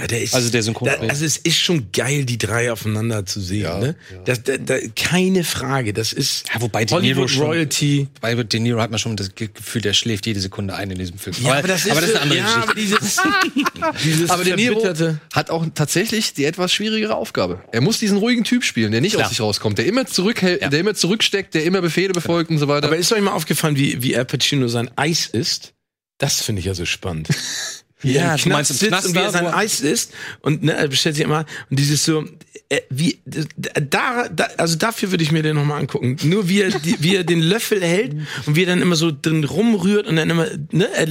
Speaker 4: Ja, der ist,
Speaker 6: Also der Synchronsprecher.
Speaker 4: da, Also es ist schon geil, die drei aufeinander zu sehen. ne? Das, da, da, keine Frage. Das ist
Speaker 6: Ja, wobei De Niro
Speaker 4: Hollywood
Speaker 6: schon-
Speaker 4: Royalty.
Speaker 6: Bei De Niro hat man schon das Ge- Gefühl, der schläft jede Sekunde ein in diesem Film.
Speaker 4: aber, das ist,
Speaker 6: aber das ist eine andere
Speaker 4: ja,
Speaker 6: Geschichte.
Speaker 4: aber dieses, dieses
Speaker 1: Aber De Niro hat auch tatsächlich die etwas schwierigere Aufgabe. Er muss diesen ruhigen Typ spielen, der nicht
Speaker 6: Klar.
Speaker 1: aus sich rauskommt, der immer zurückhält, der immer zurücksteckt, der immer Befehle befolgt und so weiter.
Speaker 4: Aber ist euch mal aufgefallen, wie, wie Al Pacino sein Eis isst? Das finde ich ja so spannend.
Speaker 6: Ja, du meinst im
Speaker 4: sitzt
Speaker 6: Knast
Speaker 4: und wie er sein Eis isst und ne, er bestellt sich immer und dieses so äh, wie da, da also dafür würde ich mir den noch mal angucken. Nur wie er die, wie er den Löffel hält und wie er dann immer so drin rumrührt und dann immer ne er,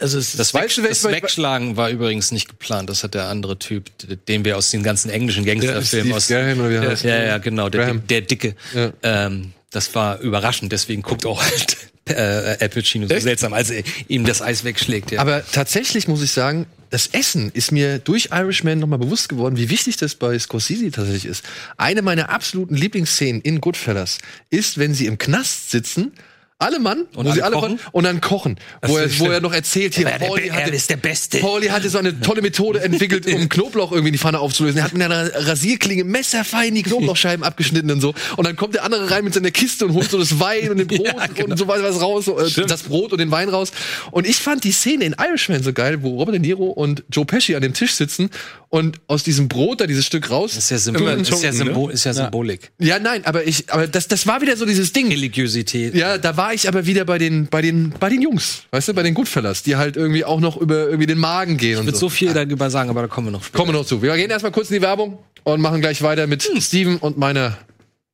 Speaker 4: also es
Speaker 6: Das, Weg, das Wegschlagen war übrigens nicht geplant. Das hat der andere Typ, den wir aus den ganzen englischen Gangsterfilmen aus.
Speaker 1: Oder wie er
Speaker 6: ja,
Speaker 1: heißt.
Speaker 6: ja, ja, genau, der,
Speaker 1: Graham.
Speaker 6: der Dicke.
Speaker 1: Ja.
Speaker 6: Ähm, das war überraschend, deswegen guckt auch halt äh, Al Pacino so seltsam, als er ihm das Eis wegschlägt. Ja.
Speaker 1: Aber tatsächlich muss ich sagen, das Essen ist mir durch Irishman nochmal bewusst geworden, wie wichtig das bei Scorsese tatsächlich ist. Eine meiner absoluten Lieblingsszenen in Goodfellas ist, wenn sie im Knast sitzen, alle Mann,
Speaker 6: Und
Speaker 1: wo sie
Speaker 6: alle kochen?
Speaker 1: und dann kochen. Wo er, wo er noch erzählt, hier,
Speaker 6: Er- er-
Speaker 1: Pauli
Speaker 6: er
Speaker 1: hatte,
Speaker 6: ist der Beste.
Speaker 1: Pauli hatte so eine tolle Methode entwickelt, um Knoblauch irgendwie in die Pfanne aufzulösen. Er hat mit einer Rasierklinge messerfein die Knoblauchscheiben abgeschnitten und so. Und dann kommt der andere rein mit seiner Kiste und holt so das Wein und den Brot und so weiter was raus, so, äh, das Brot und den Wein raus. Und ich fand die Szene in Irishman so geil, wo Robert De Niro und Joe Pesci an dem Tisch sitzen und aus diesem Brot da dieses Stück raus.
Speaker 6: das ist ja, Symbol,
Speaker 4: Immer
Speaker 6: ist ja, Symbol, ist ja Symbolik.
Speaker 1: Ja, nein, aber ich, aber das, das war wieder so dieses Ding.
Speaker 6: Religiosität.
Speaker 1: Ja, da war ich aber wieder bei den, bei den, bei den Jungs, weißt du, bei den Goodfellas, die halt irgendwie auch noch über irgendwie den Magen gehen und
Speaker 6: Ich würde
Speaker 1: so.
Speaker 6: so viel darüber sagen, aber da kommen wir noch später.
Speaker 1: Kommen wir noch zu. Wir gehen erstmal kurz in die Werbung und machen gleich weiter mit Steven und meiner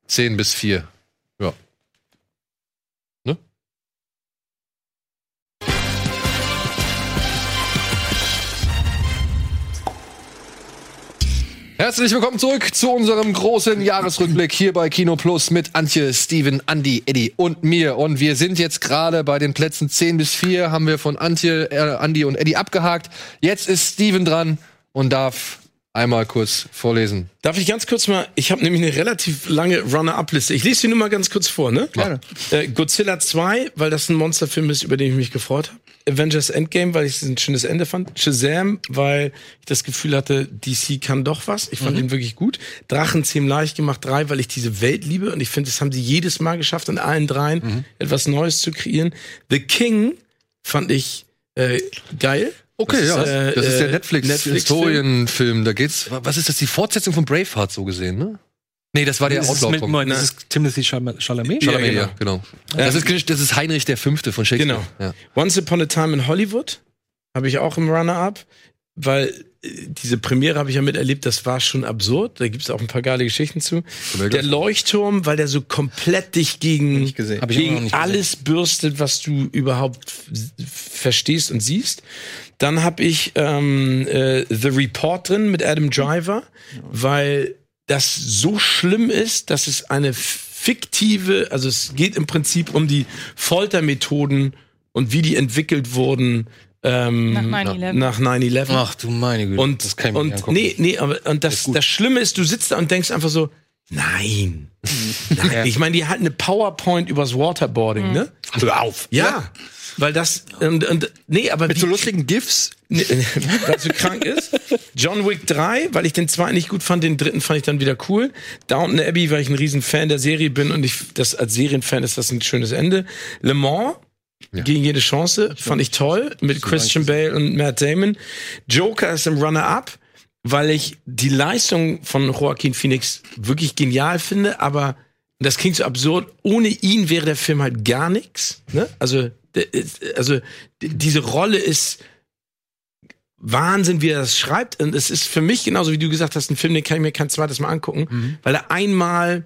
Speaker 1: 10 bis 4. Herzlich willkommen zurück zu unserem großen Jahresrückblick hier bei Kino Plus mit Antje, Steven, Andy, Eddie und mir. Und wir sind jetzt gerade bei den Plätzen 10 bis 4, haben wir von Antje, äh, Andy und Eddie abgehakt. Jetzt ist Steven dran und darf einmal kurz vorlesen.
Speaker 4: Darf ich ganz kurz mal, ich habe nämlich eine relativ lange Runner-Up-Liste. Ich lese sie nur mal ganz kurz vor, ne?
Speaker 3: Gerne.
Speaker 4: Äh, Godzilla 2, weil das ein Monsterfilm ist, über den ich mich gefreut habe. Avengers Endgame, weil ich es ein schönes Ende fand. Shazam, weil ich das Gefühl hatte, DC kann doch was. Ich fand ihn wirklich gut. Drachenzähm leicht gemacht 3, weil ich diese Welt liebe und ich finde, das haben sie jedes Mal geschafft, in allen dreien etwas Neues zu kreieren. The King fand ich äh, geil.
Speaker 1: Okay,
Speaker 4: Das
Speaker 1: ja.
Speaker 4: ist, äh,
Speaker 1: das ist der
Speaker 4: äh,
Speaker 1: Netflix-Historienfilm. da geht's. Was ist das? Die Fortsetzung von Braveheart so gesehen, ne? Nee, das war der.
Speaker 6: Moment, das ist Timothy Chalamet. Chalamet?
Speaker 4: Ja,
Speaker 1: Chalamet, ja, genau. Das, ist, das ist Heinrich der Fünfte von Shakespeare.
Speaker 4: Genau.
Speaker 1: Ja.
Speaker 4: Once Upon a Time in Hollywood habe ich auch im Runner-Up, weil äh, diese Premiere habe ich ja miterlebt, das war schon absurd. Da gibt es auch ein paar geile Geschichten zu. Der Leuchtturm, weil der so komplett dich gegen, gegen alles bürstet, was du überhaupt verstehst und siehst. Dann habe ich ähm, äh, The Report drin mit Adam Driver, weil das so schlimm ist, dass es eine fiktive, also es geht im Prinzip um die Foltermethoden und wie die entwickelt wurden ähm,
Speaker 5: Nach 9/11.
Speaker 4: nach 9-11.
Speaker 6: Ach du meine Güte.
Speaker 4: Und,
Speaker 6: das kann ich mir nicht
Speaker 4: und
Speaker 6: angucken.
Speaker 4: nee, nee, aber und das, das Schlimme ist, du sitzt da und denkst einfach so, nein. nein. Ich meine, die hatten eine PowerPoint übers Waterboarding, ne?
Speaker 1: Hör auf.
Speaker 4: Ja. Weil das, und, und, nee, aber
Speaker 3: Mit
Speaker 4: wie,
Speaker 3: so lustigen GIFs.
Speaker 4: Nee, weil so krank ist. John Wick 3, weil ich den zweiten nicht gut fand, den dritten fand ich dann wieder cool. Downton Abbey, weil ich ein riesen Fan der Serie bin und ich das als Serienfan ist das ein schönes Ende. Le Mans gegen jede Chance fand ich toll mit Christian Bale und Matt Damon. Joker ist im Runner-up, weil ich die Leistung von Joaquin Phoenix wirklich genial finde, aber das klingt so absurd. Ohne ihn wäre der Film halt gar nichts. Ne? Also, also diese Rolle ist Wahnsinn, wie er das schreibt. Und es ist für mich genauso, wie du gesagt hast, ein Film, den kann ich mir kein zweites Mal angucken, weil er einmal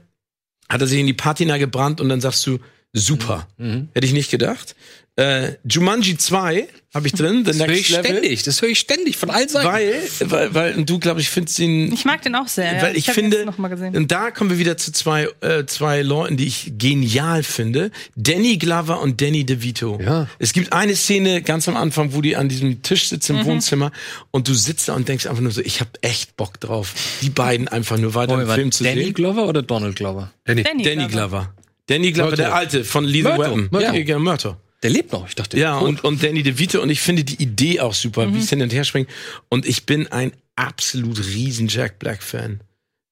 Speaker 4: hat er sich in die Patina gebrannt und dann sagst du, super. Hätte ich nicht gedacht. Äh, Jumanji 2 habe ich drin, The
Speaker 6: das höre ich
Speaker 4: Level.
Speaker 6: ständig. Das höre ich ständig von allen Seiten.
Speaker 4: Weil, weil, weil und du, glaube ich, findest ihn
Speaker 5: Ich mag den auch sehr. ja.
Speaker 4: weil ich,
Speaker 5: hab ihn
Speaker 4: finde,
Speaker 5: noch mal gesehen.
Speaker 4: und da kommen wir wieder zu zwei, äh, zwei Leuten, die ich genial finde. Danny Glover und Danny DeVito.
Speaker 1: Ja.
Speaker 4: Es gibt eine Szene ganz am Anfang, wo die an diesem Tisch sitzen
Speaker 5: Mhm.
Speaker 4: im Wohnzimmer und du sitzt da und denkst einfach nur so, ich habe echt Bock drauf, die beiden einfach nur weiter im
Speaker 6: Moment,
Speaker 4: Film zu
Speaker 6: Danny
Speaker 4: sehen.
Speaker 6: Glover oder Donald Glover?
Speaker 1: Danny.
Speaker 5: Danny,
Speaker 4: Danny
Speaker 5: Glover.
Speaker 4: Glover. Danny Glover,
Speaker 1: Murtaugh.
Speaker 4: der Alte von Lethal. Weapon.
Speaker 6: Murtaugh.
Speaker 4: Ja, ja, Murtaugh.
Speaker 6: Der lebt noch. Ich dachte.
Speaker 4: Ja, und, und Danny DeVito und ich finde die Idee auch super, wie es hin und her springt. Und ich bin ein absolut riesen Jack Black Fan.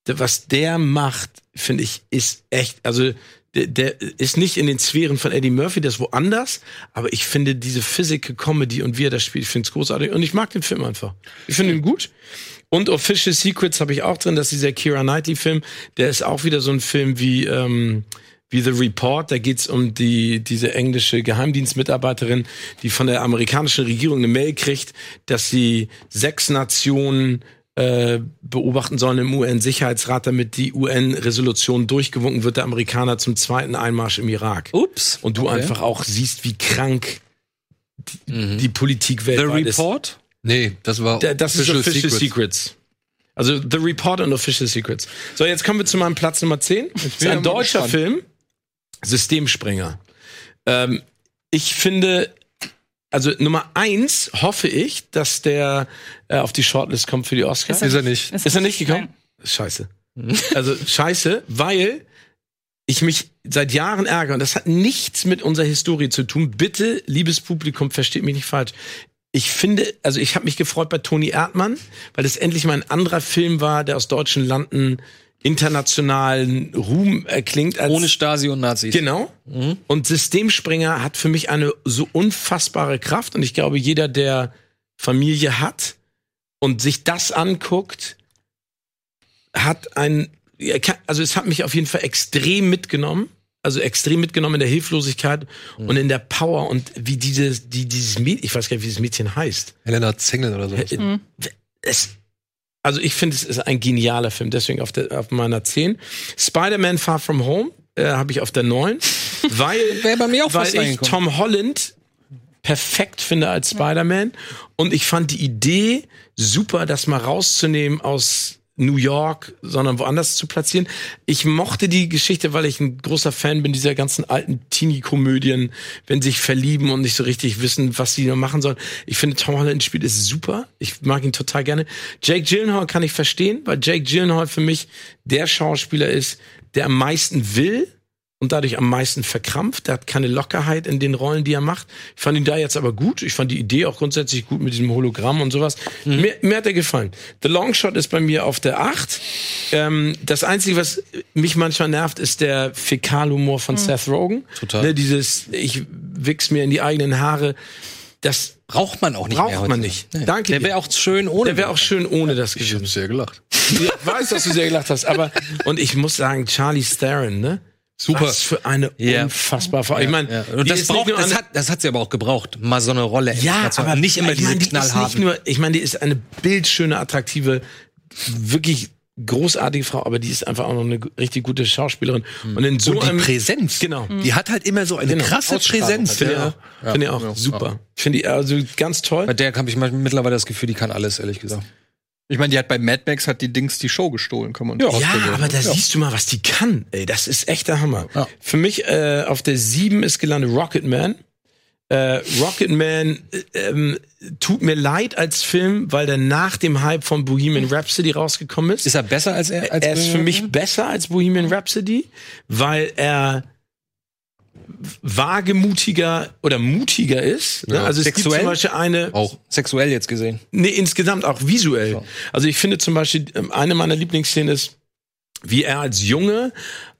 Speaker 4: Der- Was der macht, finde ich, ist echt, also der, der ist nicht in den Sphären von Eddie Murphy, das ist woanders, aber ich finde diese Physical Comedy und wie er das spielt, ich finde es großartig und ich mag den Film einfach. Ich finde ihn gut. Und Official Secrets habe ich auch drin, das ist dieser Kira Knightley Film, der ist auch wieder so ein Film wie ähm, wie The Report, da geht's um die diese englische Geheimdienstmitarbeiterin, die von der amerikanischen Regierung eine Mail kriegt, dass sie sechs Nationen äh, beobachten sollen im UN-Sicherheitsrat, damit die UN-Resolution durchgewunken wird, der Amerikaner zum zweiten Einmarsch im Irak.
Speaker 6: Ups.
Speaker 4: Und du
Speaker 6: Okay.
Speaker 4: einfach auch siehst, wie krank die, die Politik
Speaker 6: The
Speaker 4: weltweit ist.
Speaker 6: Report?
Speaker 1: Nee, das war
Speaker 4: Da- Das ist Official
Speaker 1: Secrets.
Speaker 4: Secrets. Also The Report und Official Secrets. So, jetzt kommen wir zu meinem Platz Nummer 10. Das ist ein deutscher
Speaker 3: gespannt.
Speaker 4: Film. Systemspringer. Ähm, ich finde, also Nummer eins hoffe ich, dass der äh, auf die Shortlist kommt für die Oscars.
Speaker 1: Ist er nicht.
Speaker 4: Ist er nicht gekommen? Scheiße. Also scheiße, weil ich mich seit Jahren ärgere und das hat nichts mit unserer Historie zu tun. Bitte, liebes Publikum, versteht mich nicht falsch. Ich finde, also ich habe mich gefreut bei Toni Erdmann, weil es endlich mal ein anderer Film war, der aus deutschen Landen internationalen Ruhm erklingt. Als
Speaker 6: Ohne Stasi und Nazis.
Speaker 4: Genau. Und Systemspringer hat für mich eine so unfassbare Kraft. Und ich glaube, jeder, der Familie hat und sich das anguckt, hat ein, also es hat mich auf jeden Fall extrem mitgenommen. Also extrem mitgenommen in der Hilflosigkeit und in der Power und wie dieses, die, dieses Mädchen, ich weiß gar nicht, wie dieses Mädchen heißt.
Speaker 1: Helena Zengel oder so.
Speaker 4: Äh, Es, also ich finde, es ist ein genialer Film, deswegen auf, der, auf meiner 10. Spider-Man Far From Home äh, habe ich auf der 9, weil,
Speaker 6: Wäre bei mir auch
Speaker 4: weil ich. Tom Holland perfekt finde als Spider-Man und ich fand die Idee super, das mal rauszunehmen aus New York, sondern woanders zu platzieren. Ich mochte die Geschichte, weil ich ein großer Fan bin dieser ganzen alten Teenie-Komödien, wenn sich verlieben und nicht so richtig wissen, was sie machen sollen. Ich finde, Tom Holland spielt es super. Ich mag ihn total gerne. Jake Gyllenhaal kann ich verstehen, weil Jake Gyllenhaal für mich der Schauspieler ist, der am meisten will und dadurch am meisten verkrampft. Der hat keine Lockerheit in den Rollen, die er macht. Ich fand ihn da jetzt aber gut. Ich fand die Idee auch grundsätzlich gut mit diesem Hologramm und sowas.
Speaker 6: Mhm.
Speaker 4: Mir, mir hat er gefallen. The Long Shot ist bei mir auf der 8. Ähm, das Einzige, was mich manchmal nervt, ist der Fäkalhumor von Seth Rogen.
Speaker 6: Total.
Speaker 4: Ne, dieses, ich wichs mir in die eigenen Haare. Das
Speaker 6: Braucht man auch nicht
Speaker 4: Braucht
Speaker 6: mehr heute.
Speaker 4: man nicht.
Speaker 6: Nee.
Speaker 4: Danke
Speaker 6: Der wäre auch schön ohne.
Speaker 4: der wäre auch schön ohne das
Speaker 1: Ich
Speaker 4: Gefühl.
Speaker 1: habe sehr gelacht.
Speaker 4: Ja, ich weiß, dass du sehr gelacht hast, aber und ich muss sagen, Charlie Theron, ne?
Speaker 1: Super.
Speaker 4: Was für eine
Speaker 6: Ja.
Speaker 4: unfassbar Frau. Ich meine,
Speaker 6: Ja. Das, braucht, das, hat, das hat sie aber auch gebraucht. Mal so eine Rolle.
Speaker 4: ja, aber
Speaker 6: nicht immer
Speaker 4: ich
Speaker 6: diese
Speaker 4: meine, die ist nicht
Speaker 6: knallharten.
Speaker 4: nur, ich meine, die ist eine bildschöne, attraktive, wirklich großartige Frau, aber die ist einfach auch noch eine richtig gute Schauspielerin. Und in so
Speaker 1: Und die
Speaker 4: einem
Speaker 1: Präsenz.
Speaker 4: Genau.
Speaker 1: Die hat halt immer so eine
Speaker 4: Genau.
Speaker 1: krasse Präsenz.
Speaker 4: Finde ich
Speaker 1: Ja.
Speaker 4: auch, finde ich auch super. Finde ich also ganz toll.
Speaker 6: Bei der habe ich mittlerweile das Gefühl, die kann alles, ehrlich gesagt.
Speaker 3: Ich meine, die hat bei Mad Max hat die Dings die Show gestohlen, kann man
Speaker 6: Ja.
Speaker 4: Ja, aber da siehst du mal, was die kann. Ey, das ist echt der Hammer.
Speaker 6: Ja.
Speaker 4: Für mich äh, auf der 7 ist gelandet Rocket Man. Äh, Rocket Man äh, ähm, tut mir leid als Film, weil der nach dem Hype von Bohemian Rhapsody rausgekommen ist.
Speaker 6: Ist er besser als er? Als
Speaker 4: er ist für mich besser als Bohemian Rhapsody, weil er wagemutiger oder mutiger ist. Ne?
Speaker 1: Ja.
Speaker 4: Also es gibt
Speaker 6: Sexuell?
Speaker 4: zum Beispiel eine,
Speaker 1: Auch.
Speaker 6: sexuell jetzt gesehen.
Speaker 4: Nee, insgesamt auch visuell.
Speaker 6: So.
Speaker 4: Also ich finde zum Beispiel, ähm, eine meiner Lieblingsszenen ist, wie er als Junge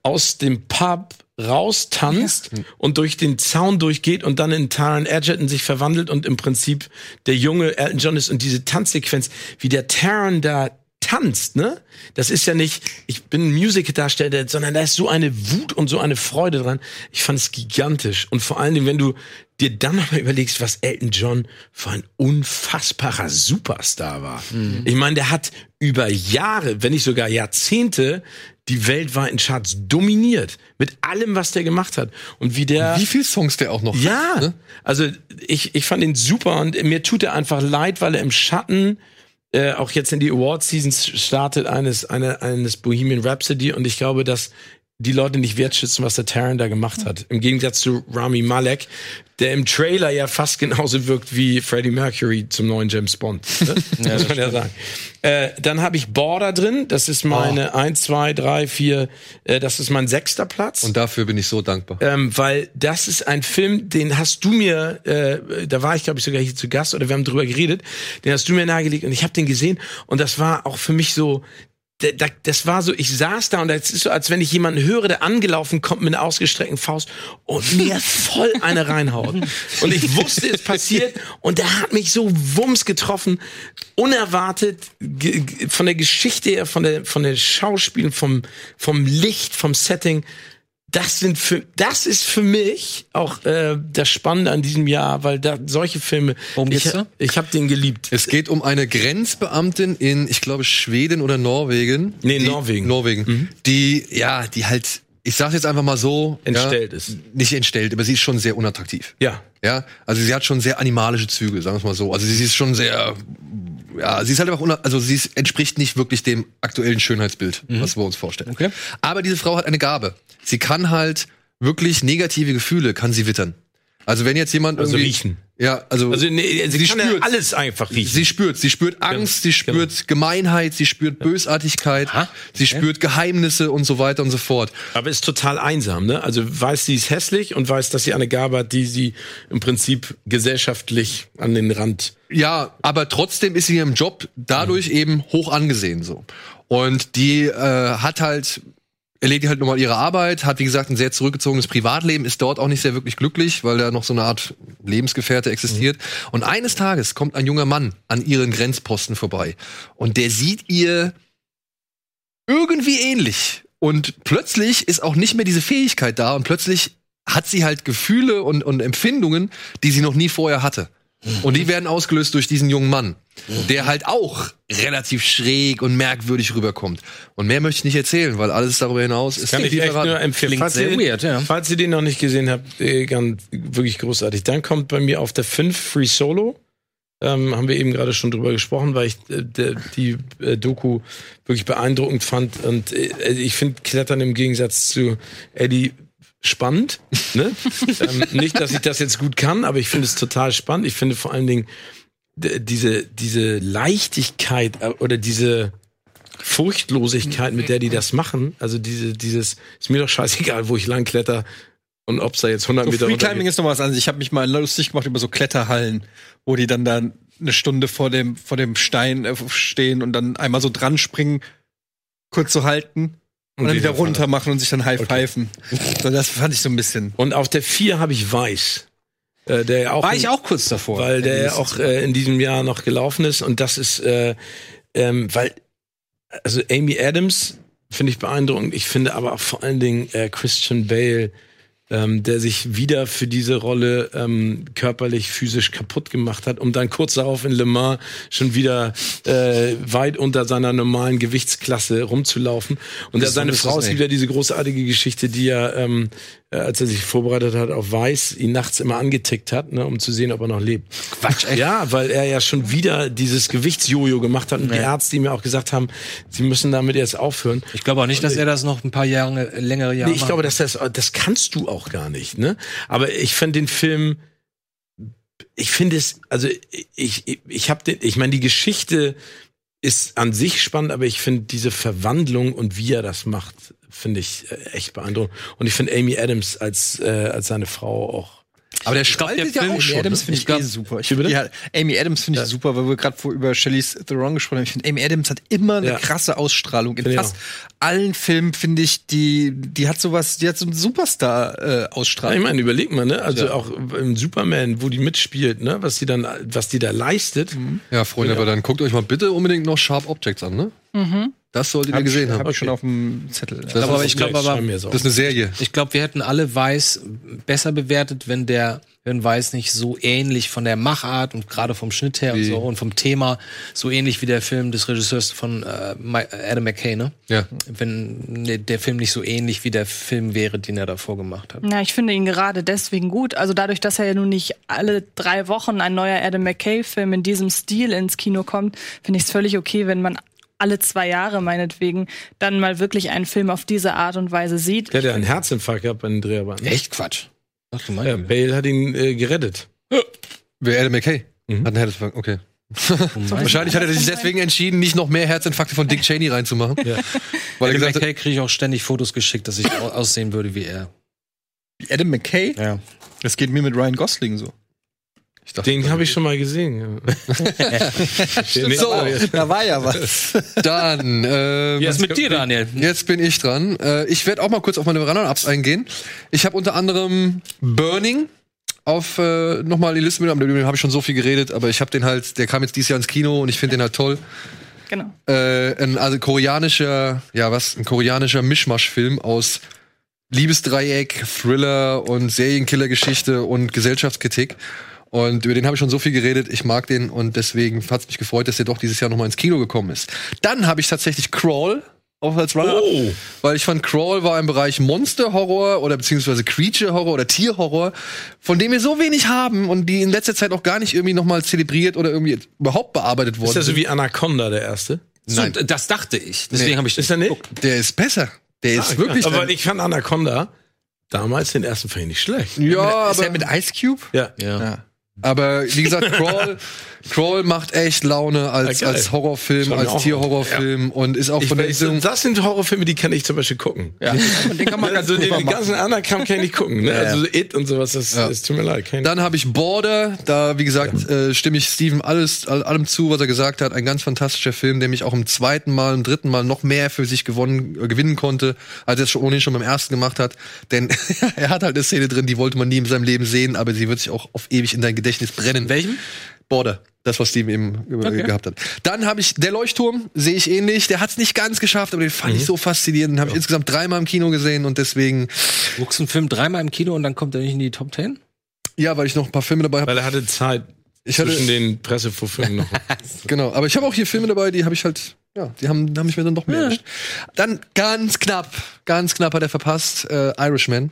Speaker 4: aus dem Pub raustanzt und durch den Zaun durchgeht und dann in Taron Egerton sich verwandelt und im Prinzip der junge Elton John ist und diese Tanzsequenz, wie der Taron da tanzt, ne? Das ist ja nicht, ich bin ein Musical-Darsteller, sondern da ist so eine Wut und so eine Freude dran. Ich fand es gigantisch. Und vor allen Dingen, wenn du dir dann noch mal überlegst, was Elton John für ein unfassbarer Superstar war. Ich meine, der hat über Jahre, wenn nicht sogar Jahrzehnte, die weltweiten Charts dominiert. Mit allem, was der gemacht hat. Und wie der.
Speaker 1: Wie viel Songs der auch noch
Speaker 4: Ja,
Speaker 1: hat, ne?
Speaker 4: also ich, ich fand ihn super und mir tut er einfach leid, weil er im Schatten äh, auch jetzt in die Award Seasons startet eines eine, eines Bohemian Rhapsody. Und ich glaube, dass die Leute nicht wertschätzen, was der Taron da gemacht hat. Im Gegensatz zu Rami Malek, der im Trailer ja fast genauso wirkt wie Freddie Mercury zum neuen James Bond. Ne? Muss man ja sagen. Äh, dann habe ich Border drin. Das ist meine eins, zwei, drei, vier. Äh, das ist mein sechster Platz.
Speaker 1: Und dafür bin ich so dankbar.
Speaker 4: Ähm, weil das ist ein Film, den hast du mir, äh, da war ich glaube ich sogar hier zu Gast oder wir haben drüber geredet, den hast du mir nahegelegt und ich habe den gesehen und das war auch für mich so, das war so, ich saß da und es ist so, als wenn ich jemanden höre, der angelaufen kommt mit einer ausgestreckten Faust und mir voll eine reinhaut. Und ich wusste, es passiert und der hat mich so wumms getroffen, unerwartet, von der Geschichte her, von der, von der Schauspielen, vom, vom Licht, vom Setting das sind für das ist für mich auch äh, das Spannende an diesem Jahr, weil da solche Filme.
Speaker 6: Worum geht's
Speaker 4: ich,
Speaker 6: da?
Speaker 4: Ich habe den geliebt.
Speaker 1: Es geht um eine Grenzbeamtin in, ich glaube, Schweden oder Norwegen.
Speaker 4: Nee,
Speaker 1: die,
Speaker 4: Norwegen.
Speaker 1: Norwegen. Die, ja, die halt, ich sag's jetzt einfach mal so.
Speaker 4: Entstellt
Speaker 1: ja,
Speaker 4: ist.
Speaker 1: Nicht entstellt, aber sie ist schon sehr unattraktiv.
Speaker 4: Ja.
Speaker 1: Ja, also sie hat schon sehr animalische Züge, sagen wir mal so. Also sie ist schon sehr, ja, sie ist halt einfach, also sie ist, entspricht nicht wirklich dem aktuellen Schönheitsbild, was wir uns vorstellen.
Speaker 6: Okay.
Speaker 1: Aber diese Frau hat eine Gabe. Sie kann halt wirklich negative Gefühle, kann sie wittern. Also wenn jetzt jemand
Speaker 4: Also
Speaker 1: irgendwie,
Speaker 4: riechen.
Speaker 1: Ja, also,
Speaker 4: Also nee, sie,
Speaker 1: sie
Speaker 4: kann ja
Speaker 1: spürt
Speaker 4: alles einfach riechen.
Speaker 1: Sie spürt, sie spürt Angst, sie spürt Gemeinheit, sie spürt Bösartigkeit,
Speaker 6: Aha,
Speaker 1: sie spürt Geheimnisse und so weiter und so fort.
Speaker 4: aber ist total einsam, ne? Also weiß, sie ist hässlich und weiß, dass sie eine Gabe hat, die sie im Prinzip gesellschaftlich an den Rand.
Speaker 1: Ja, aber trotzdem ist sie ihrem Job dadurch eben hoch angesehen so. Und die äh, hat halt erledigt halt nochmal ihre Arbeit, hat wie gesagt ein sehr zurückgezogenes Privatleben, ist dort auch nicht sehr wirklich glücklich, weil da noch so eine Art Lebensgefährte existiert. Und eines Tages kommt ein junger Mann an ihren Grenzposten vorbei und der sieht ihr irgendwie ähnlich. Und plötzlich ist auch nicht mehr diese Fähigkeit da und plötzlich hat sie halt Gefühle und, und Empfindungen, die sie noch nie vorher hatte. Und die werden ausgelöst durch diesen jungen Mann, der halt auch relativ schräg und merkwürdig rüberkommt. Und mehr möchte ich nicht erzählen, weil alles darüber hinaus ist
Speaker 4: Kann ich echt
Speaker 1: verraten.
Speaker 4: nur empfehlen. Falls,
Speaker 6: sehr
Speaker 4: ihr,
Speaker 6: weird, ja.
Speaker 4: falls ihr den noch nicht gesehen habt, äh, ganz, wirklich großartig. Dann kommt bei mir auf der 5 Free Solo. Ähm, haben wir eben gerade schon drüber gesprochen, weil ich äh, der, die äh, Doku wirklich beeindruckend fand. Und äh, ich finde Klettern im Gegensatz zu Eddie spannend. Ne? ähm, nicht, dass ich das jetzt gut kann, aber ich finde es total spannend. Ich finde vor allen Dingen diese, diese Leichtigkeit äh, oder diese Furchtlosigkeit, mit der die das machen. Also diese, dieses, ist mir doch scheißegal, wo ich lang kletter und ob es da jetzt 100
Speaker 3: So
Speaker 4: Meter
Speaker 3: Free Climbing ist noch was anderes. Ich habe mich mal lustig gemacht über so Kletterhallen, wo die dann da eine Stunde vor dem vor dem Stein äh, stehen und dann einmal so dran springen, kurz so halten und, dann wieder runter machen und sich dann high pfeifen. So, das fand ich so ein bisschen.
Speaker 4: Und auf der 4 habe ich Weiß. Äh, der ja auch
Speaker 6: War ich auch kurz davor.
Speaker 4: weil der ja auch äh, in diesem Jahr noch gelaufen ist und das ist äh, ähm, weil also Amy Adams finde ich beeindruckend ich finde aber auch vor allen Dingen äh, Christian Bale ähm, der sich wieder für diese Rolle ähm, körperlich physisch kaputt gemacht hat um dann kurz darauf in Le Mans schon wieder äh, weit unter seiner normalen Gewichtsklasse rumzulaufen. Und er, seine
Speaker 1: das
Speaker 4: Frau ist wieder diese großartige Geschichte die ja ähm, äh, als er sich vorbereitet hat auf Weiß, ihn nachts immer angetickt hat, ne, um zu sehen, ob er noch lebt. Quatsch, echt? Ja, weil er ja schon wieder dieses Gewichtsjojo gemacht hat und die Ärzte ihm ja auch gesagt haben, sie müssen damit jetzt aufhören.
Speaker 6: Ich glaube auch nicht, dass er das noch ein paar Jahre, längere Jahre
Speaker 4: Nee, ich glaube, dass das, das kannst du auch gar nicht, ne? Aber ich finde den Film, ich finde es, also ich, ich, ich habe den, ich meine, die Geschichte ist an sich spannend, aber ich finde diese Verwandlung und wie er das macht, finde ich äh, echt beeindruckend. Und ich finde Amy Adams als, äh, als seine Frau auch.
Speaker 1: Aber der
Speaker 6: glaub,
Speaker 1: spaltet
Speaker 6: der
Speaker 1: ja
Speaker 6: Film-
Speaker 1: auch
Speaker 3: Amy
Speaker 1: schon.
Speaker 3: Adams
Speaker 1: ne?
Speaker 3: finde ich, eh super. Ich, ja, Amy Adams finde ich super, weil wir gerade vor über Shelley's Theron gesprochen haben. Ich finde, Amy Adams hat immer eine
Speaker 4: Ja.
Speaker 3: krasse Ausstrahlung. In
Speaker 4: Finde ich
Speaker 3: fast allen Filmen finde ich, die, die hat sowas, die hat so einen
Speaker 4: Ja,
Speaker 3: Superstar-Ausstrahlung.
Speaker 4: ich meine, überleg mal, ne? Also auch im Superman, wo die mitspielt, ne? Was die dann, was die da leistet.
Speaker 1: Ja, Freunde, aber dann guckt euch mal bitte unbedingt noch Sharp Objects an, ne? Das solltet ihr gesehen haben.
Speaker 3: Habe ich schon auf dem Zettel.
Speaker 1: Das
Speaker 6: aber
Speaker 1: ist-
Speaker 6: ich glaube aber,
Speaker 4: Schreib mir so.
Speaker 1: Das ist eine Serie.
Speaker 6: Ich glaube, wir hätten alle Weiß besser bewertet, wenn der, wenn Weiß nicht so ähnlich von der Machart und gerade vom Schnitt her und
Speaker 1: Wie?
Speaker 6: so und vom Thema so ähnlich wie der Film des Regisseurs von äh, Adam McKay, ne?
Speaker 1: Ja.
Speaker 6: Wenn ne, der Film nicht so ähnlich wie der Film wäre, den er davor gemacht hat.
Speaker 5: Na, ich finde ihn gerade deswegen gut. Also dadurch, dass er ja nun nicht alle drei Wochen ein neuer Adam McKay-Film in diesem Stil ins Kino kommt, finde ich es völlig okay, wenn man alle zwei Jahre meinetwegen dann mal wirklich einen Film auf diese Art und Weise sieht.
Speaker 4: Der hat ja einen Herzinfarkt gehabt bei den Dreharbeiten.
Speaker 6: Echt Quatsch. Ach du
Speaker 4: Ja,
Speaker 6: meine
Speaker 4: Bale hat ihn äh, gerettet.
Speaker 1: Wer Adam McKay?
Speaker 4: Mhm.
Speaker 1: Hat einen Herzinfarkt, okay. Wahrscheinlich hat er sich deswegen entschieden, nicht noch mehr Herzinfarkte von Dick Cheney reinzumachen.
Speaker 4: Ja.
Speaker 1: Weil er
Speaker 6: Adam
Speaker 1: gesagt hat,
Speaker 6: McKay kriege ich auch ständig Fotos geschickt, dass ich au- aussehen würde wie er.
Speaker 3: Adam McKay?
Speaker 6: Ja.
Speaker 3: Das geht mir mit Ryan Gosling so.
Speaker 1: Ich dachte,
Speaker 4: Den habe ich schon mal gesehen.
Speaker 1: So,
Speaker 3: Da war ja was.
Speaker 1: dann, ähm,
Speaker 6: ist mit dir, Daniel?
Speaker 1: Jetzt bin ich dran. Äh, ich werde auch mal kurz auf meine Runner-Ups eingehen. Ich habe unter anderem Burning auf äh, nochmal die Liste mit, über den habe ich schon so viel geredet, aber ich habe den halt, der kam jetzt dieses Jahr ins Kino und ich finde den halt toll.
Speaker 5: Genau.
Speaker 1: Äh, ein also koreanischer, ja was, ein koreanischer Mischmasch-Film aus Liebesdreieck, Thriller und Serienkiller-Geschichte und Gesellschaftskritik. Und über den habe ich schon so viel geredet. Ich mag den und deswegen hat es mich gefreut, dass der doch dieses Jahr noch mal ins Kino gekommen ist. Dann habe ich tatsächlich Crawl auch als Runner,
Speaker 4: Oh.
Speaker 1: weil ich fand Crawl war im Bereich Monster-Horror oder beziehungsweise Creature-Horror oder Tier-Horror, von dem wir so wenig haben und die in letzter Zeit auch gar nicht irgendwie noch mal zelebriert oder irgendwie überhaupt bearbeitet worden
Speaker 4: Ist der so wie Anaconda, der erste?
Speaker 6: So, das dachte ich. Deswegen
Speaker 1: Nee.
Speaker 6: habe ich
Speaker 4: Ist er nicht?
Speaker 1: Der ist besser. Der ist
Speaker 4: Ah,
Speaker 1: wirklich.
Speaker 4: Aber ich fand Anaconda damals den ersten Film nicht schlecht.
Speaker 1: ja,
Speaker 3: ist er
Speaker 1: aber,
Speaker 3: mit Ice Cube?
Speaker 4: Ja.
Speaker 6: Ja.
Speaker 3: Ja.
Speaker 1: Aber wie gesagt, Crawl, Crawl macht echt Laune als,
Speaker 4: Ja,
Speaker 1: als Horrorfilm, als Tierhorrorfilm und ist auch
Speaker 4: Ich,
Speaker 1: von der
Speaker 4: ich,
Speaker 1: Inszenierung.
Speaker 4: das sind Horrorfilme, die kann ich zum Beispiel gucken.
Speaker 3: Ja. Und den kann man ganz
Speaker 4: also den, ganzen anderen kann, ich nicht gucken. Ne?
Speaker 3: Ja, ja.
Speaker 4: Also It und sowas, das,
Speaker 1: Ja.
Speaker 4: das tut mir leid.
Speaker 1: Dann habe ich Border, da wie gesagt äh, stimme ich Steven alles all, allem zu, was er gesagt hat. Ein ganz fantastischer Film, der mich auch im zweiten Mal, im dritten Mal noch mehr für sich gewonnen, äh, gewinnen konnte, als er es schon ohnehin schon beim ersten gemacht hat. Denn er hat halt eine Szene drin, die wollte man nie in seinem Leben sehen, aber sie wird sich auch auf ewig in dein Gedächtnis brennen.
Speaker 6: Welchen?
Speaker 1: Border. Das, was Steven eben äh, gehabt hat. Dann habe ich Der Leuchtturm, sehe ich ähnlich. Der hat es nicht ganz geschafft, aber den fand ich so faszinierend. Den habe ich insgesamt dreimal im Kino gesehen und deswegen,
Speaker 6: Guckst einen Film dreimal im Kino und dann kommt er nicht in die Top Ten?
Speaker 1: ja, weil ich noch ein paar Filme dabei habe.
Speaker 4: weil er hatte Zeit
Speaker 1: Ich hatte,
Speaker 4: zwischen den Pressevorführungen noch.
Speaker 1: genau, aber ich habe auch hier Filme dabei, die habe ich halt, ja, die haben, haben mich mir dann doch mehr erwischt. Dann ganz knapp, ganz knapp hat er verpasst, äh, Irishman.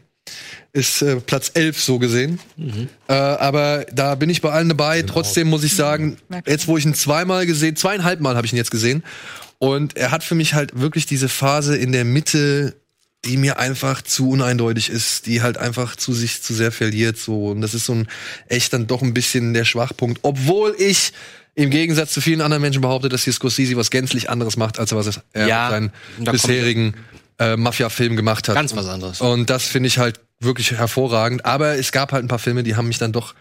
Speaker 1: Ist äh, Platz 11 so gesehen. Äh, aber da bin ich bei allen dabei. Trotzdem muss ich sagen, jetzt wo ich ihn zweimal gesehen, zweieinhalb Mal habe ich ihn jetzt gesehen. Und er hat für mich halt wirklich diese Phase in der Mitte, die mir einfach zu uneindeutig ist, die halt einfach zu sich zu sehr verliert. So. Und das ist so ein echt dann doch ein bisschen der Schwachpunkt. Obwohl ich im Gegensatz zu vielen anderen Menschen behaupte, dass hier Scorsese was gänzlich anderes macht, als was er
Speaker 7: Ja,
Speaker 1: mit seinen bisherigen äh, Mafia-Film gemacht hat.
Speaker 7: Ganz was anderes.
Speaker 1: Und das finde ich halt wirklich hervorragend. Aber es gab halt ein paar Filme, die haben mich dann doch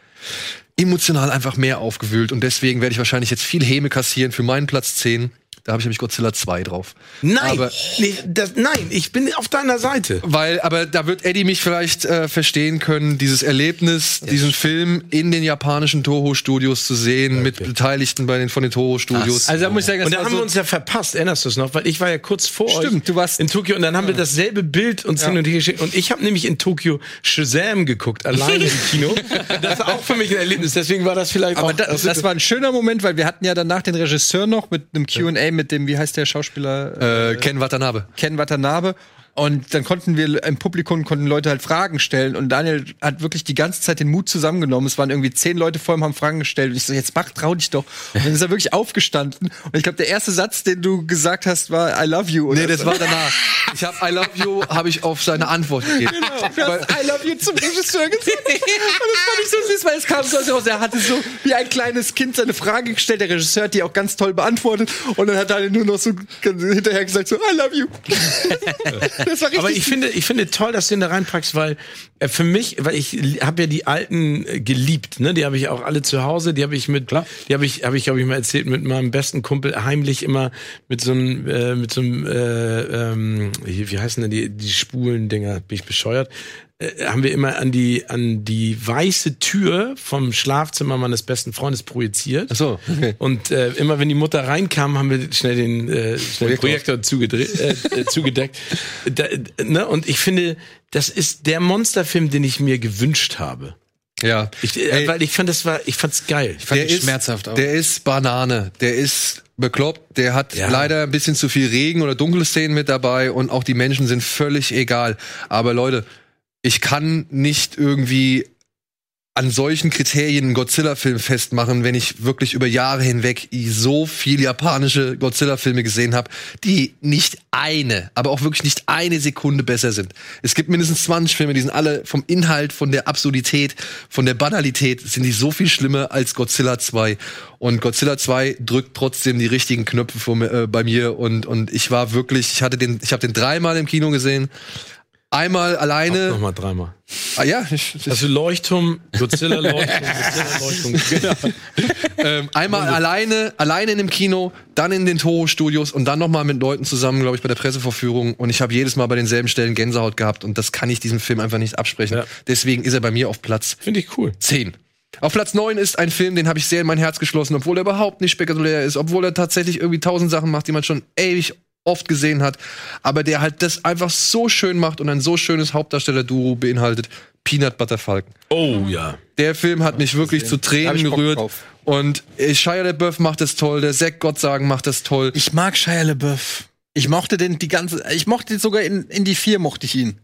Speaker 1: emotional einfach mehr aufgewühlt. Und deswegen werde ich wahrscheinlich jetzt viel Häme kassieren für meinen Platz 10. Da habe ich nämlich Godzilla 2 drauf.
Speaker 4: Nein,
Speaker 1: Aber-
Speaker 4: nee, das, nein, ich bin auf deiner Seite.
Speaker 1: Weil, aber da wird Eddie mich vielleicht äh, verstehen können, dieses Erlebnis, diesen Film in den japanischen Toho-Studios zu sehen, mit Beteiligten bei den, von den Toho-Studios.
Speaker 6: Also da muss ich sagen, das
Speaker 4: Und da haben
Speaker 6: so
Speaker 4: wir uns ja verpasst, erinnerst du es noch? Weil ich war ja kurz vor euch
Speaker 6: Stimmt, du warst-
Speaker 4: in Tokio und dann haben wir dasselbe Bild uns hin und her geschickt. Und ich habe nämlich in Tokio Shazam geguckt, alleine im Kino. Das war auch für mich ein Erlebnis, deswegen war das vielleicht
Speaker 3: Aber
Speaker 4: auch.
Speaker 3: da, das war ein schöner Moment, weil wir hatten ja danach den Regisseur noch mit einem Q&A mit dem, wie heißt der Schauspieler?
Speaker 1: äh, Ken Watanabe.
Speaker 3: Ken Watanabe. Und dann konnten wir im Publikum konnten Leute halt Fragen stellen und Daniel hat wirklich die ganze Zeit den Mut zusammengenommen. Es waren irgendwie zehn Leute vor ihm haben Fragen gestellt und ich so jetzt mach trau dich doch. Und dann ist er wirklich aufgestanden und ich glaube der erste Satz, den du gesagt hast, war I love you. Oder
Speaker 1: Nee, das war danach. Ich habe I love you, habe ich auf seine Antwort gegeben.
Speaker 3: Du hast I love you zum Regisseur gesagt. Und das fand ich so süß, weil es kam so raus. Er hatte so wie ein kleines Kind seine Frage gestellt. Der Regisseur hat die auch ganz toll beantwortet. Und dann hat er nur noch so hinterher gesagt so I love you. Das war richtig.
Speaker 4: Aber ich finde, ich finde toll, dass du ihn da reinpackst, weil äh, für mich, weil ich habe ja die alten äh, geliebt, ne? Die habe ich auch alle zu Hause. Die habe ich mit, Klar. die habe ich, habe ich, glaube ich mal erzählt, mit meinem besten Kumpel heimlich immer mit so einem, äh, mit so einem, äh, ähm, wie wie heißen denn die, die schwulen Dinger? Bin ich bescheuert? Äh, haben wir immer an die, an die weiße Tür vom Schlafzimmer meines besten Freundes projiziert.
Speaker 1: Ach so, okay.
Speaker 4: Und äh, immer wenn die Mutter reinkam, haben wir schnell den äh, schnell den Projektor zugedreht, äh, äh, zugedeckt. Da, ne? Und ich finde, das ist der Monsterfilm, den ich mir gewünscht habe.
Speaker 1: Ja.
Speaker 4: Ich, äh,
Speaker 1: Ey,
Speaker 4: weil ich fand, das war, ich fand's geil.
Speaker 7: Fand
Speaker 1: der
Speaker 7: ich
Speaker 1: ist
Speaker 7: schmerzhaft auch.
Speaker 1: Der ist Banane. Der ist bekloppt. Der hat
Speaker 4: Ja.
Speaker 1: leider ein bisschen zu viel Regen oder dunkle Szenen mit dabei und auch die Menschen sind völlig egal. Aber Leute, ich kann nicht irgendwie an solchen Kriterien einen Godzilla-Film festmachen, wenn ich wirklich über Jahre hinweg so viel japanische Godzilla-Filme gesehen habe, die nicht eine, aber auch wirklich nicht eine Sekunde besser sind. Es gibt mindestens 20 Filme, die sind alle vom Inhalt, von der Absurdität, von der Banalität, sind die so viel schlimmer als Godzilla 2. Und Godzilla 2 drückt trotzdem die richtigen Knöpfe mir- äh, bei mir und, und ich war wirklich, ich hatte den, ich habe den dreimal im Kino gesehen. Einmal alleine.
Speaker 4: Nochmal dreimal.
Speaker 1: Ah, ja,
Speaker 4: Also Leuchtturm, Godzilla Leuchtturm, Godzilla Leuchtturm. Genau.
Speaker 1: ähm, einmal alleine, alleine in dem Kino, dann in den Toho-Studios und dann nochmal mit Leuten zusammen, glaube ich, bei der Presseverführung. Und ich habe jedes Mal bei denselben Stellen Gänsehaut gehabt und das kann ich diesem Film einfach nicht absprechen.
Speaker 4: Ja.
Speaker 1: Deswegen ist er bei mir auf Platz
Speaker 4: Finde ich cool.
Speaker 1: 10. Auf Platz 9 ist ein Film, den habe ich sehr in mein Herz geschlossen, obwohl er überhaupt nicht spektakulär ist, obwohl er tatsächlich irgendwie tausend Sachen macht, die man schon ewig oft gesehen hat, aber der halt das einfach so schön macht und ein so schönes Hauptdarsteller-Duo beinhaltet. Peanut Butter Falcon.
Speaker 4: Oh ja.
Speaker 1: Der Film hat mich wirklich zu Tränen gerührt.
Speaker 3: drauf.
Speaker 1: Und äh, Shia LaBeouf macht das toll, der Zack Gottsagen macht das toll.
Speaker 3: Ich mag Shia LaBeouf. Ich mochte den die ganze, ich mochte den sogar in, in die vier mochte ich ihn.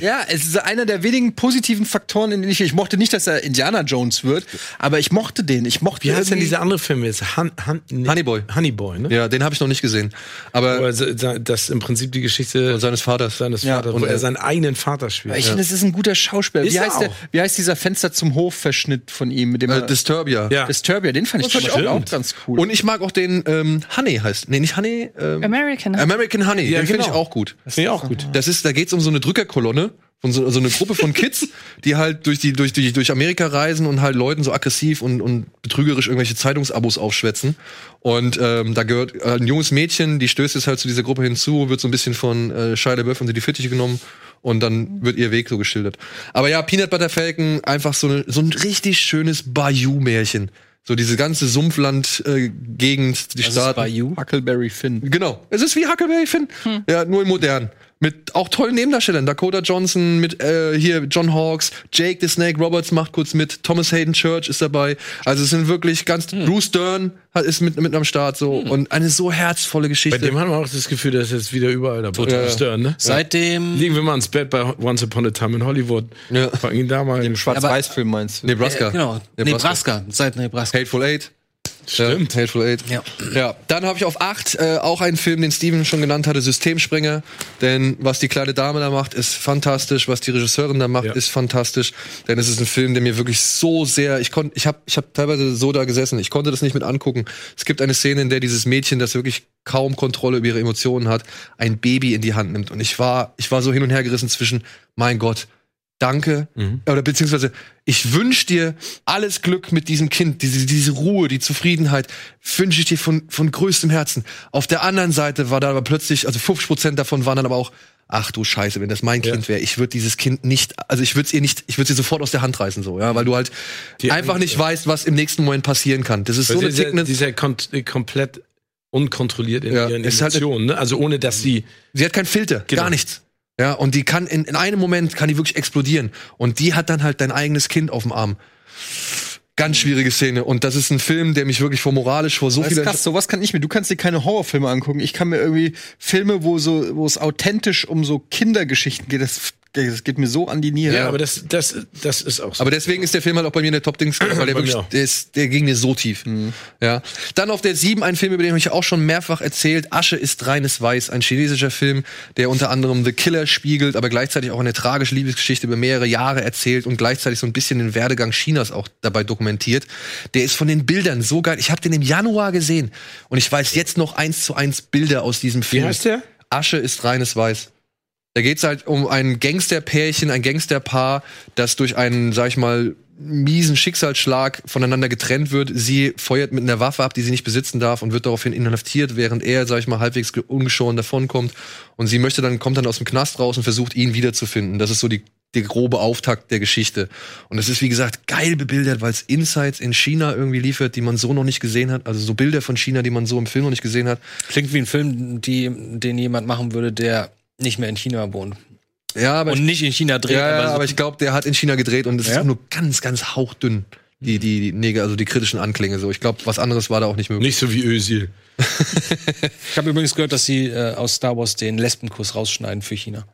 Speaker 3: Ja, es ist einer der wenigen positiven Faktoren, in denen ich, ich mochte nicht, dass er Indiana Jones wird, aber ich mochte den. Ich mochte
Speaker 4: Wie heißt denn dieser andere Film jetzt? Han, Han, nee,
Speaker 1: Honeyboy.
Speaker 4: Honeyboy, ne?
Speaker 1: Ja, den habe ich noch nicht gesehen. Aber
Speaker 4: er se- das im Prinzip die Geschichte
Speaker 1: seines Vaters.
Speaker 4: seines
Speaker 3: Ja,
Speaker 4: Vaters,
Speaker 1: und
Speaker 4: wo er seinen eigenen Vater spielt.
Speaker 3: Ich finde, das ist ein guter Schauspieler.
Speaker 4: Ist
Speaker 3: Wie heißt, der, wie heißt dieser Fenster zum Hof-Verschnitt von ihm, mit dem
Speaker 1: Äh,
Speaker 3: er,
Speaker 1: Disturbia.
Speaker 4: Ja.
Speaker 3: Disturbia, den fand ich,
Speaker 4: Das ich auch.
Speaker 3: auch ganz cool.
Speaker 1: Und ich mag auch den ähm, Honey heißt. Nee, nicht Honey. Ähm,
Speaker 5: American.
Speaker 1: American Honey.
Speaker 4: Ja,
Speaker 1: den finde ich
Speaker 4: genau.
Speaker 1: auch gut.
Speaker 4: Finde ich auch gut.
Speaker 1: Das ist, da geht's um so eine Drückerkolonne von so, so eine Gruppe von Kids, die halt durch die durch die durch Amerika reisen und halt Leuten so aggressiv und und betrügerisch irgendwelche Zeitungsabos aufschwätzen. Und ähm, da gehört äh, ein junges Mädchen, die stößt jetzt halt zu dieser Gruppe hinzu, wird so ein bisschen von äh, Shia LaBeouf unter die Fittiche genommen und dann wird ihr Weg so geschildert. Aber ja, Peanut Butter Falcon einfach so eine, so ein richtig schönes Bayou-Märchen. So diese ganze Sumpfland-Gegend, die
Speaker 7: Das ist
Speaker 1: Staaten.
Speaker 7: bei You.
Speaker 3: Huckleberry Finn.
Speaker 1: Genau. Es ist wie Huckleberry Finn. Ja, nur in modern. Mit auch tollen Nebendarstellern. Dakota Johnson, mit äh, hier John Hawkes, Jake the Snake Roberts macht kurz mit, Thomas Hayden Church ist dabei. Also es sind wirklich ganz.
Speaker 4: Hm.
Speaker 1: Bruce Dern hat, ist mit, mit am Start so. Und eine so herzvolle
Speaker 4: Bei
Speaker 1: Geschichte.
Speaker 4: dem haben wir auch das Gefühl, dass jetzt wieder überall der Butter
Speaker 1: Ja.
Speaker 4: Stern, ne?
Speaker 6: Seitdem
Speaker 4: Liegen wir mal ins Bett bei Once Upon a Time in Hollywood.
Speaker 1: Ja.
Speaker 4: Fangen ihn da mal in
Speaker 3: Schwarz-Weiß-Film meinst du?
Speaker 1: Nebraska.
Speaker 6: Äh, genau, Nebraska. Seit Nebraska.
Speaker 1: Hateful Eight.
Speaker 4: Stimmt.
Speaker 1: Hateful Eight.
Speaker 6: Ja.
Speaker 1: ja. Dann habe ich auf acht äh, auch einen Film, den Steven schon genannt hatte, Systemsprenger. Denn was die kleine Dame da macht, ist fantastisch. Was die Regisseurin da macht,
Speaker 4: Ja.
Speaker 1: ist fantastisch. Denn es ist ein Film, der mir wirklich so sehr, ich konnte, ich habe, ich habe teilweise so da gesessen. Ich konnte das nicht mit angucken. Es gibt eine Szene, in der dieses Mädchen, das wirklich kaum Kontrolle über ihre Emotionen hat, ein Baby in die Hand nimmt. Und ich war, ich war so hin und her gerissen zwischen, mein Gott, danke. Oder beziehungsweise, ich wünsche dir alles Glück mit diesem Kind, diese, diese Ruhe, die Zufriedenheit, wünsche ich dir von, von größtem Herzen. Auf der anderen Seite war da aber plötzlich, also 50 Prozent davon waren dann aber auch, ach du Scheiße, wenn das mein Kind wäre, ich würde dieses Kind nicht, also ich würde es ihr nicht, ich würde sie sofort aus der Hand reißen, so, ja, weil du halt
Speaker 4: Die
Speaker 1: einfach nicht weißt, was im nächsten Moment passieren kann. Das ist so
Speaker 4: Weil
Speaker 1: eine
Speaker 4: dieser,
Speaker 1: tickende,
Speaker 4: dieser kon komplett unkontrolliert in
Speaker 1: Ja,
Speaker 4: ihren
Speaker 1: halt-
Speaker 4: Emotionen, ne? Also ohne dass sie
Speaker 1: Sie hat keinen Filter,
Speaker 4: Genau.
Speaker 1: gar nichts. Ja, und die kann in, in einem Moment kann die wirklich explodieren. Und die hat dann halt dein eigenes Kind auf dem Arm. Ganz schwierige Szene. Und das ist ein Film, der mich wirklich vor moralisch vor so vielen.
Speaker 3: krass, sowas kann ich mir. Du kannst dir keine Horrorfilme angucken. Ich kann mir irgendwie Filme, wo so, wo es authentisch um so Kindergeschichten geht. Das, das geht mir so an die Niere.
Speaker 4: Ja, aber das, das, das ist auch so.
Speaker 1: Aber deswegen ist der Film halt auch bei mir in der Top-Dings, weil der wirklich, der, ist, der ging mir so tief. Ja. Dann auf der 7 ein Film, über den ich auch schon mehrfach erzählt. Asche ist reines Weiß, ein chinesischer Film, der unter anderem The Killer spiegelt, aber gleichzeitig auch eine tragische Liebesgeschichte über mehrere Jahre erzählt und gleichzeitig so ein bisschen den Werdegang Chinas auch dabei dokumentiert. Der ist von den Bildern so geil. Ich habe den im Januar gesehen und ich weiß jetzt noch eins zu eins Bilder aus diesem
Speaker 4: Wie
Speaker 1: Film.
Speaker 4: heißt der?
Speaker 1: Asche ist reines Weiß. Da geht's halt um ein Gangsterpärchen, ein Gangsterpaar, das durch einen, sag ich mal, miesen Schicksalsschlag voneinander getrennt wird. Sie feuert mit einer Waffe ab, die sie nicht besitzen darf und wird daraufhin inhaftiert, während er, sag ich mal, halbwegs ge- ungeschoren davonkommt. Und sie möchte dann, kommt dann aus dem Knast raus und versucht, ihn wiederzufinden. Das ist so die, der grobe Auftakt der Geschichte. Und es ist, wie gesagt, geil bebildert, weil es Insights in China irgendwie liefert, die man so noch nicht gesehen hat. Also so Bilder von China, die man so im Film noch nicht gesehen hat.
Speaker 6: Klingt wie ein Film, die, den jemand machen würde, der nicht mehr in China wohnt.
Speaker 1: Ja, aber
Speaker 6: Und nicht in China dreht,
Speaker 1: Ja,
Speaker 6: aber, so-
Speaker 1: aber ich glaube, der hat in China gedreht und es ist
Speaker 6: Ja?
Speaker 1: auch nur ganz, ganz hauchdünn. Die, die, die Neg also die kritischen Anklänge so. Ich glaube, was anderes war da auch nicht möglich.
Speaker 4: Nicht so wie Özil.
Speaker 6: Ich habe übrigens gehört, dass sie äh, aus Star Wars den Lesbenkuss rausschneiden für China.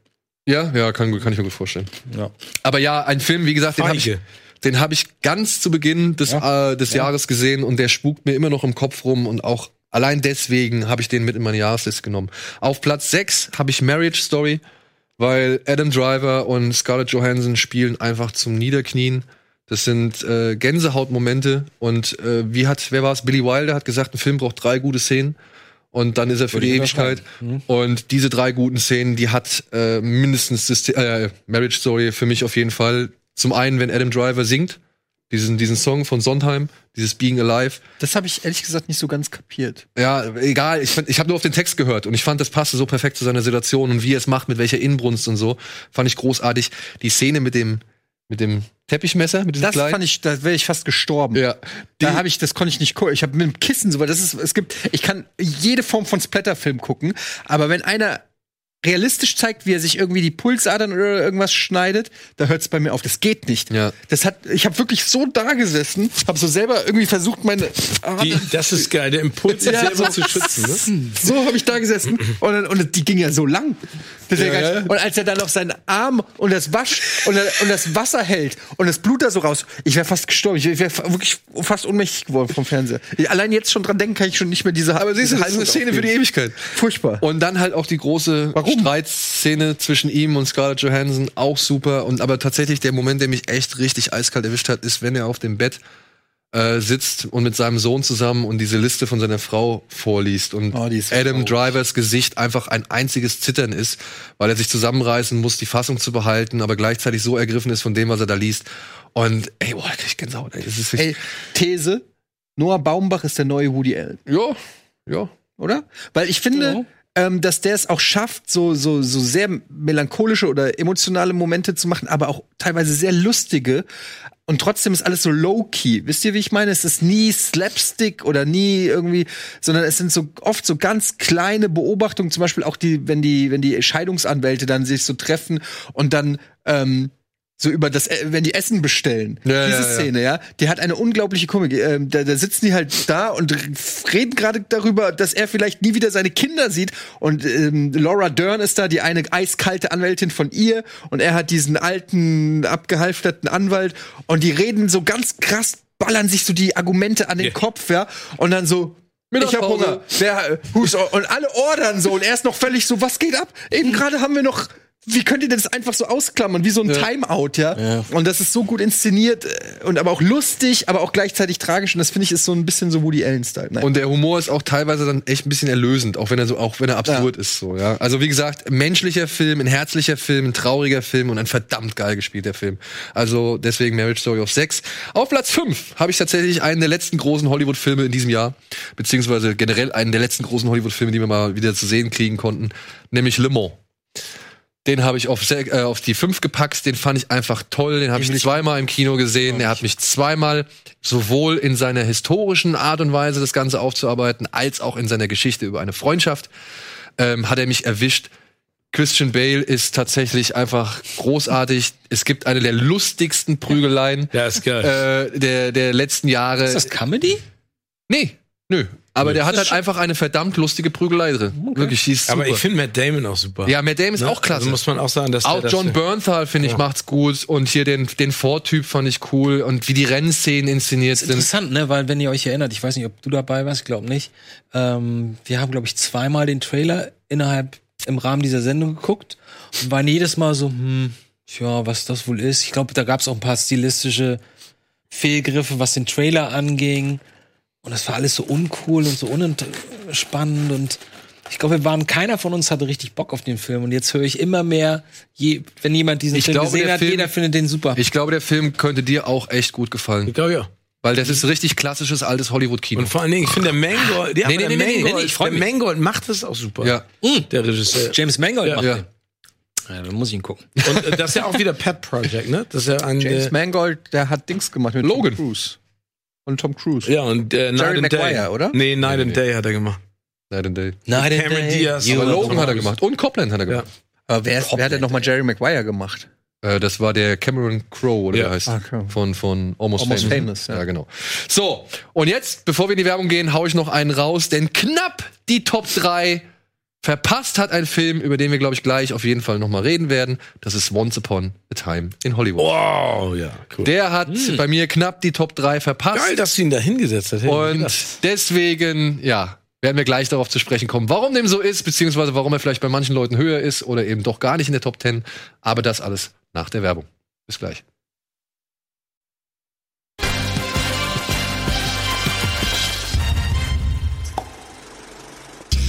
Speaker 1: Ja, ja, kann, kann ich mir gut vorstellen.
Speaker 6: Ja.
Speaker 1: Aber ja, ein Film, wie gesagt, den habe ich, den hab ich ganz zu Beginn des, äh, des Jahres gesehen und der spukt mir immer noch im Kopf rum und auch allein deswegen habe ich den mit in meine Jahresliste genommen. Auf Platz 6 habe ich Marriage Story, weil Adam Driver und Scarlett Johansson spielen einfach zum Niederknien. Das sind äh, Gänsehautmomente und äh, wie hat, wer war es? Billy Wilder hat gesagt, ein Film braucht drei gute Szenen und dann ist er für
Speaker 6: Würde
Speaker 1: die Ewigkeit. Und diese drei guten Szenen, die hat äh, mindestens das, äh, Marriage Story für mich auf jeden Fall. Zum einen, wenn Adam Driver singt, diesen, diesen Song von Sondheim, dieses Being Alive.
Speaker 3: Das habe ich ehrlich gesagt nicht so ganz kapiert.
Speaker 1: Ja, egal, ich, fand- ich habe nur auf den Text gehört und ich fand, das passte so perfekt zu seiner Situation und wie er es macht, mit welcher Inbrunst und so, fand ich großartig. Die Szene mit dem, mit dem Teppichmesser, mit diesem
Speaker 3: Das
Speaker 1: kleinen.
Speaker 3: fand ich, da wäre ich fast gestorben.
Speaker 1: ja,
Speaker 3: Da habe ich, das konnte ich nicht gucken. Ich habe mit dem Kissen so, weil das ist, es gibt, ich kann jede Form von Splatterfilm gucken, aber wenn einer realistisch zeigt, wie er sich irgendwie die Pulsadern oder irgendwas schneidet, da hört es bei mir auf. Das geht nicht.
Speaker 1: Ja.
Speaker 3: Das hat, ich habe wirklich so da gesessen, habe so selber irgendwie versucht, meine
Speaker 4: Die, das ist geil, der Impuls, sich
Speaker 3: Ja,
Speaker 4: selber
Speaker 3: so-
Speaker 4: zu schützen. Ne?
Speaker 3: so habe ich da gesessen und, dann- und die ging ja so lang. Ja
Speaker 1: Ja,
Speaker 3: Und als er dann noch seinen Arm und das Wasch und, und das Wasser hält und das Blut da so raus, ich wäre fast gestorben. Ich wäre wirklich fast ohnmächtig geworden vom Fernseher. Ich, allein jetzt schon dran denken kann ich schon nicht mehr diese.
Speaker 1: aber siehst du, das ist eine Szene für die Ewigkeit.
Speaker 3: Furchtbar.
Speaker 1: Und dann halt auch die große
Speaker 3: Warum?
Speaker 1: Streitszene zwischen ihm und Scarlett Johansson, auch super. Und aber tatsächlich der Moment, der mich echt richtig eiskalt erwischt hat, ist, wenn er auf dem Bett äh, sitzt und mit seinem Sohn zusammen und diese Liste von seiner Frau vorliest und
Speaker 3: Oh,
Speaker 1: Adam. Drivers Gesicht einfach ein einziges Zittern ist, weil er sich zusammenreißen muss, die Fassung zu behalten, aber gleichzeitig so ergriffen ist von dem, was er da liest. Und ey, boah, da krieg ich Gänsehaut, ey. Das ist
Speaker 3: Ey. These: Noah Baumbach ist der neue Woody Allen,
Speaker 1: Ja, ja.
Speaker 3: oder? Weil ich finde. Ähm, dass der es auch schafft, so, so, so sehr melancholische oder emotionale Momente zu machen, aber auch teilweise sehr lustige. und trotzdem ist alles so low-key. Wisst ihr, wie ich meine? Es ist nie Slapstick oder nie irgendwie, sondern es sind so oft so ganz kleine Beobachtungen, zum Beispiel auch die, wenn die, wenn die Scheidungsanwälte dann sich so treffen und dann ähm, so über das, äh, wenn die Essen bestellen.
Speaker 1: Ja,
Speaker 3: Diese
Speaker 1: ja.
Speaker 3: Szene, ja, die hat eine unglaubliche Komik. Ähm, da, da sitzen die halt da und reden gerade darüber, dass er vielleicht nie wieder seine Kinder sieht. Und ähm, Laura Dern ist da, die eine eiskalte Anwältin von ihr. Und er hat diesen alten, abgehalfterten Anwalt. Und die reden so ganz krass, ballern sich so die Argumente an den
Speaker 4: Ja.
Speaker 3: Kopf, ja. Und dann so, ich hab. Hunger. Wer, äh, und alle ordern so und er ist noch völlig so, was geht ab? Eben gerade haben wir noch, wie könnt ihr das einfach so ausklammern, wie so ein Timeout, ja? Und das ist so gut inszeniert äh, und aber auch lustig, aber auch gleichzeitig tragisch und das finde ich ist so ein bisschen so Woody Allen-Style. Nein.
Speaker 1: Und der Humor ist auch teilweise dann echt ein bisschen erlösend, auch wenn er so, auch wenn er absurd ist, so, ja. Also, wie gesagt, menschlicher Film, ein herzlicher Film, ein trauriger Film und ein verdammt geil gespielter Film. Also, deswegen Marriage Story auf 6. Auf Platz 5 habe ich tatsächlich einen der letzten großen Hollywood-Filme in diesem Jahr, beziehungsweise generell einen der letzten großen Hollywood-Filme, die wir mal wieder zu sehen kriegen konnten, nämlich Le Mans. Den habe ich auf, äh, auf die 5 gepackt, den fand ich einfach toll, den habe ich zweimal im Kino gesehen, er hat mich zweimal sowohl in seiner historischen Art und Weise das Ganze aufzuarbeiten, als auch in seiner Geschichte über eine Freundschaft, ähm, hat er mich erwischt. Christian Bale ist tatsächlich einfach großartig. Es gibt eine der lustigsten Prügeleien äh, der, der letzten Jahre.
Speaker 6: Ist das Comedy?
Speaker 1: nee, nö. Aber
Speaker 4: Nö.
Speaker 1: der hat halt einfach eine verdammt lustige Prügelei drin. Wirklich, die ist super.
Speaker 4: Aber ich finde Matt Damon auch super.
Speaker 1: ja, Matt Damon ist
Speaker 4: Ne?
Speaker 1: auch klasse.
Speaker 4: Also muss man auch sagen, dass
Speaker 1: Auch
Speaker 4: das-
Speaker 1: John Bernthal, finde ich,
Speaker 4: Ja.
Speaker 1: macht's gut. Und hier den, den Vortyp fand ich cool. Und wie die Rennszenen inszeniert sind.
Speaker 6: Interessant, ne? Weil, wenn ihr euch erinnert, ich weiß nicht, ob du dabei warst, ich glaube nicht. Ähm, wir haben, glaube ich, zweimal den Trailer innerhalb im Rahmen dieser Sendung geguckt und waren jedes Mal so, hm, ja, was das wohl ist. Ich glaube, da gab es auch ein paar stilistische Fehlgriffe, was den Trailer anging. Und das war alles so uncool und so unentspannend und ich glaube, wir waren, keiner von uns hatte richtig Bock auf den Film. Und jetzt höre ich immer mehr, je, wenn jemand diesen
Speaker 1: Ich
Speaker 6: Film
Speaker 1: glaube,
Speaker 6: gesehen hat,
Speaker 1: Film-
Speaker 6: jeder findet den super.
Speaker 1: Ich glaube, der Film könnte dir auch echt gut gefallen.
Speaker 4: Ich glaube ja.
Speaker 1: Weil das ist richtig klassisches altes Hollywood-Kino.
Speaker 4: Und vor allen Dingen, ich finde der Mangold, ja,
Speaker 1: Nee, nee,
Speaker 4: der
Speaker 1: nee, nee, nee,
Speaker 4: Mangold,
Speaker 6: ich
Speaker 4: der
Speaker 6: mich.
Speaker 4: Mangold macht das auch super.
Speaker 1: Ja.
Speaker 4: Der Regisseur.
Speaker 6: James Mangold
Speaker 4: Ja.
Speaker 6: macht
Speaker 1: Ja.
Speaker 6: den. Ja, dann muss ich ihn gucken.
Speaker 4: Und äh, das ist ja auch wieder Pet Project, ne? Das ist ja ein
Speaker 3: James
Speaker 4: äh,
Speaker 3: Mangold, der hat Dings gemacht mit
Speaker 1: Logan.
Speaker 3: Cruise. Und Tom Cruise.
Speaker 4: ja und äh, Night and Day,
Speaker 3: Maguire, oder?
Speaker 4: Nee, Night and Day hat er gemacht.
Speaker 1: Night and Day.
Speaker 6: Night and
Speaker 4: Cameron
Speaker 6: Day,
Speaker 4: Diaz.
Speaker 1: Aber Logan hat er gemacht. Und Copland hat er gemacht.
Speaker 3: Aber wer, ist, wer hat denn nochmal Jerry Maguire gemacht?
Speaker 1: Äh, das war der Cameron Crowe, oder
Speaker 4: Ja.
Speaker 1: wie er heißt.
Speaker 3: Ah, okay.
Speaker 1: Von, von Almost,
Speaker 3: Almost
Speaker 1: Famous.
Speaker 3: Famous, ja.
Speaker 1: ja. genau. So, und jetzt, bevor wir in die Werbung gehen, hau ich noch einen raus, denn knapp die Top 3 verpasst hat ein Film, über den wir, glaube ich, gleich auf jeden Fall noch mal reden werden. Das ist Once Upon a Time in Hollywood.
Speaker 4: Wow, ja, cool.
Speaker 1: Der hat bei mir knapp die Top 3 verpasst.
Speaker 4: Geil, dass sie ihn da hingesetzt hat.
Speaker 1: Und deswegen, ja, werden wir gleich darauf zu sprechen kommen, warum dem so ist, beziehungsweise warum er vielleicht bei manchen Leuten höher ist oder eben doch gar nicht in der Top 10. Aber das alles nach der Werbung. Bis gleich.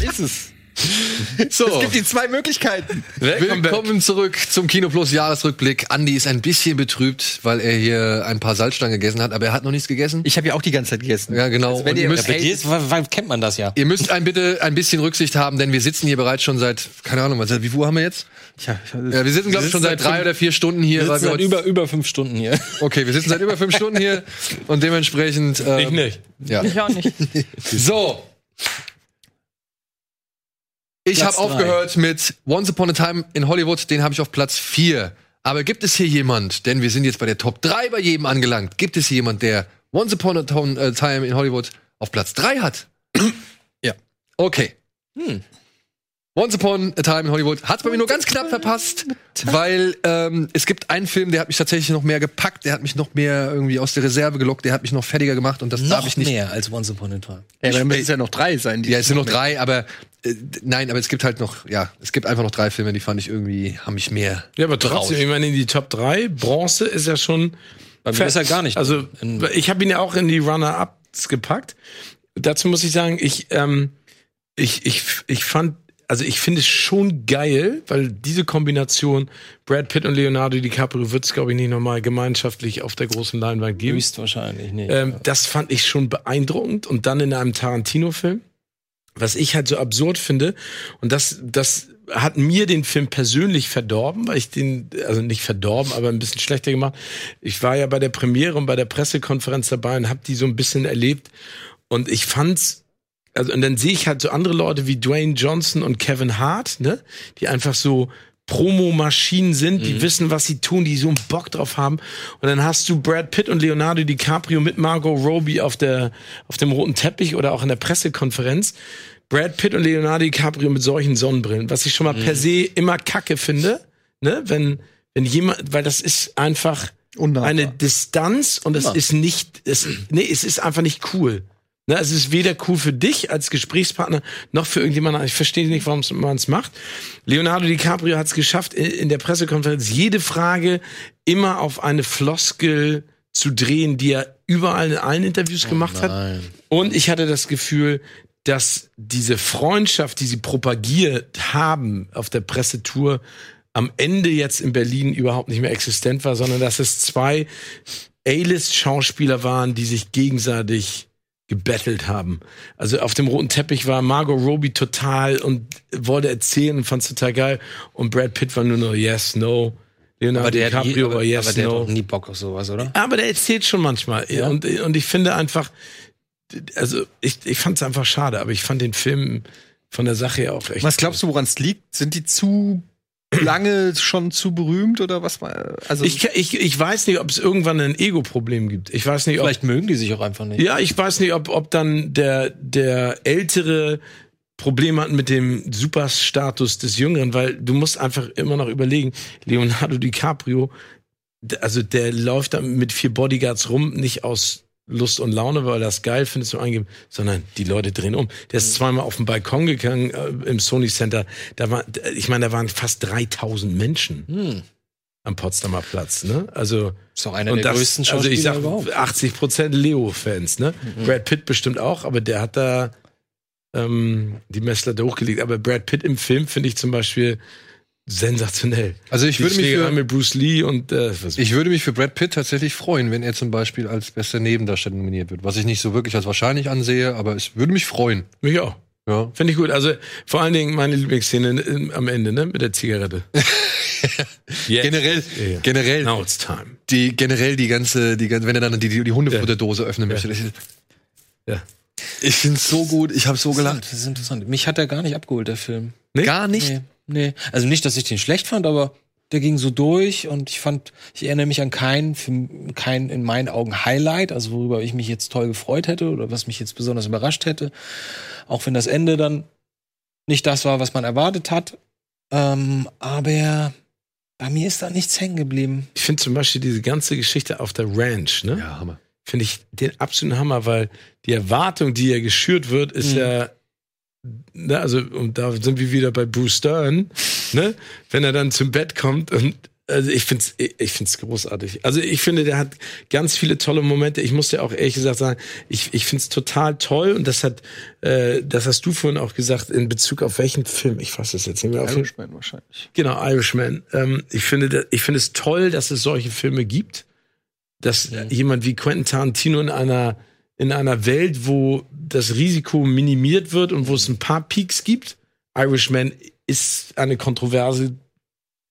Speaker 3: Ist es.
Speaker 1: So,
Speaker 3: Es gibt die zwei Möglichkeiten.
Speaker 1: Willkommen zurück zum Kino Plus Jahresrückblick. Andi ist ein bisschen betrübt, weil er hier ein paar Salzstangen gegessen hat, aber er hat noch nichts gegessen.
Speaker 3: Ich habe ja auch die ganze Zeit gegessen.
Speaker 1: Ja, genau.
Speaker 3: Also wenn
Speaker 1: Und
Speaker 3: ihr-
Speaker 1: ihr müsst,
Speaker 6: Bei dir ist, kennt man das ja?
Speaker 1: ihr müsst ein bitte ein bisschen Rücksicht haben, denn wir sitzen hier bereits schon seit, keine Ahnung, was, wie viel Uhr haben wir jetzt?
Speaker 3: Ja,
Speaker 1: Ja, wir sitzen, glaube ich, schon seit drei oder vier Stunden hier.
Speaker 6: Wir sitzen seit über, über fünf Stunden hier.
Speaker 1: Okay, wir sitzen seit über fünf Stunden hier und dementsprechend. Ähm,
Speaker 4: Ich nicht.
Speaker 1: Ja.
Speaker 5: Ich auch nicht.
Speaker 1: So. Ich habe aufgehört mit Once Upon a Time in Hollywood, den habe ich auf Platz 4. Aber gibt es hier jemand, denn wir sind jetzt bei der Top 3 bei jedem angelangt, gibt es hier jemand, der Once Upon a äh, Time in Hollywood auf Platz 3 hat?
Speaker 3: Ja.
Speaker 1: Okay. Once Upon a Time in Hollywood hat bei mir nur ganz knapp verpasst, weil ähm, es gibt einen Film, der hat mich tatsächlich noch mehr gepackt, der hat mich noch mehr irgendwie aus der Reserve gelockt, der hat mich noch fertiger gemacht und das darf
Speaker 6: Noch
Speaker 1: ich nicht
Speaker 6: mehr als Once Upon a Time.
Speaker 3: Ja, dann müssen es ja noch drei sein. die-
Speaker 1: ja, es sind noch drei, aber äh, nein, aber es gibt halt noch, ja, es gibt einfach noch drei Filme, die fand ich irgendwie, haben mich mehr.
Speaker 4: Ja, aber trotzdem, ich meine, in die Top 3, Bronze ist ja schon.
Speaker 6: Bei mir ist er gar nicht
Speaker 4: Also, ich habe ihn ja auch in die Runner-Ups gepackt. Dazu muss ich sagen, ich, ähm, ich, ich, ich fand, also ich finde es schon geil, weil diese Kombination Brad Pitt und Leonardo DiCaprio wird es, glaube ich, nicht nochmal gemeinschaftlich auf der großen Leinwand geben.
Speaker 6: Höchstwahrscheinlich nicht.
Speaker 4: Ähm, das fand ich schon beeindruckend. Und dann in einem Tarantino-Film, was ich halt so absurd finde, und das, das hat mir den Film persönlich verdorben, weil ich den, also nicht verdorben, aber ein bisschen schlechter gemacht. Ich war ja bei der Premiere und bei der Pressekonferenz dabei und habe die so ein bisschen erlebt. Und ich fand's, also und dann sehe ich halt so andere Leute wie Dwayne Johnson und Kevin Hart, ne, die einfach so Promomaschinen sind, die wissen, was sie tun, die so einen Bock drauf haben. Und dann hast du Brad Pitt und Leonardo DiCaprio mit Margot Robbie auf der auf dem roten Teppich oder auch in der Pressekonferenz. Brad Pitt und Leonardo DiCaprio mit solchen Sonnenbrillen, was ich schon mal per se immer Kacke finde, ne, wenn wenn jemand, weil das ist einfach
Speaker 3: Unnahbar.
Speaker 4: eine Distanz und es ist nicht, es, nee, es ist einfach nicht cool. Ne, es ist weder cool für dich als Gesprächspartner noch für irgendjemanden. Ich verstehe nicht, warum man es macht. Leonardo DiCaprio hat es geschafft, in, in der Pressekonferenz jede Frage immer auf eine Floskel zu drehen, die er überall in allen Interviews gemacht hat. Und ich hatte das Gefühl, dass diese Freundschaft, die sie propagiert haben auf der Pressetour, am Ende jetzt in Berlin überhaupt nicht mehr existent war, sondern dass es zwei A-List-Schauspieler waren, die sich gegenseitig gebettelt haben. Also auf dem roten Teppich war Margot Robbie total und wollte erzählen und fand's total geil. Und Brad Pitt war nur noch yes, no. Leonardo
Speaker 6: Aber der, hat nie,
Speaker 4: DiCaprio
Speaker 6: aber,
Speaker 4: war yes,
Speaker 6: aber der
Speaker 4: no.
Speaker 6: hat auch nie Bock auf sowas, oder?
Speaker 4: Aber der erzählt schon manchmal.
Speaker 6: Ja.
Speaker 4: Und, und ich finde einfach, also ich, ich fand es einfach schade, aber ich fand den Film von der Sache her auch echt.
Speaker 3: Was glaubst du, woran es liegt? Sind die zu lange schon zu berühmt oder was war? Also
Speaker 4: Ich, ich, ich weiß nicht, ob es irgendwann ein Ego-Problem gibt. Ich weiß nicht, ob,
Speaker 6: Vielleicht mögen die sich auch einfach nicht.
Speaker 4: ja, ich weiß nicht, ob, ob dann der, der ältere Problem hat mit dem Superstatus des Jüngeren, weil du musst einfach immer noch überlegen, Leonardo DiCaprio, also der läuft da mit vier Bodyguards rum, nicht aus Lust und Laune, weil das geil findet zum Eingeben, sondern die Leute drehen um. Der ist zweimal auf den Balkon gegangen äh, im Sony Center. Da war, ich meine, da waren fast 3000 Menschen am Potsdamer Platz. Ne? Also
Speaker 6: Ist doch einer
Speaker 4: und
Speaker 6: der
Speaker 4: das,
Speaker 6: größten
Speaker 4: also ich
Speaker 6: Schauspieler
Speaker 4: sag
Speaker 6: überhaupt.
Speaker 4: 80 Prozent Leo-Fans, ne? Brad Pitt bestimmt auch, aber der hat da ähm, die Messlatte hochgelegt. Aber Brad Pitt im Film finde ich zum Beispiel sensationell.
Speaker 1: Also ich
Speaker 4: Die
Speaker 1: würde mich für,
Speaker 4: mit Bruce Lee und äh,
Speaker 1: ich würde mich für Brad Pitt tatsächlich freuen, wenn er zum Beispiel als bester Nebendarsteller nominiert wird. Was ich nicht so wirklich als wahrscheinlich ansehe, aber es würde mich freuen.
Speaker 4: mich auch.
Speaker 1: Ja.
Speaker 4: Finde ich gut. Also vor allen Dingen meine Lieblingsszene äh, am Ende, ne? Mit der Zigarette. Jetzt.
Speaker 1: Generell,
Speaker 4: ja.
Speaker 1: generell,
Speaker 4: Now it's time.
Speaker 1: die, generell die ganze, die ganze, wenn er dann die, die, die Hundefutterdose öffnen möchte. Ich,
Speaker 4: Ja.
Speaker 1: ich finde es so gut, ich habe so gelacht.
Speaker 6: Das ist interessant. Mich hat er gar nicht abgeholt, der Film.
Speaker 4: Nee?
Speaker 1: Gar nicht.
Speaker 6: Nee, nee. Also nicht, dass ich den schlecht fand, aber der ging so durch und ich fand, ich erinnere mich an kein, für- kein in meinen Augen Highlight, also worüber ich mich jetzt toll gefreut hätte oder was mich jetzt besonders überrascht hätte. Auch wenn das Ende dann nicht das war, was man erwartet hat. Ähm, aber bei mir ist da nichts hängen geblieben.
Speaker 4: Ich finde zum Beispiel diese ganze Geschichte auf der Ranch, ne?
Speaker 1: Ja, Hammer.
Speaker 4: finde ich den absoluten Hammer, weil die Erwartung, die ja geschürt wird, ist
Speaker 6: Mhm.
Speaker 4: ja, ne, also, und da sind wir wieder bei Bruce Stern, ne, wenn er dann zum Bett kommt und also ich find's, ich ich find's großartig. Also ich finde, der hat ganz viele tolle Momente. Ich muss dir auch ehrlich gesagt sagen, ich, ich find's total toll und das hat, äh, das hast du vorhin auch gesagt in Bezug auf welchen Film. Ich fasse das jetzt nicht mehr auf.
Speaker 3: Irishman wahrscheinlich.
Speaker 4: Genau, Irishman. Ähm, ich finde, ich finde es toll, dass es solche Filme gibt, dass äh, jemand wie Quentin Tarantino in einer in einer Welt, wo das Risiko minimiert wird und wo es ein paar Peaks gibt. Irishman ist eine kontroverse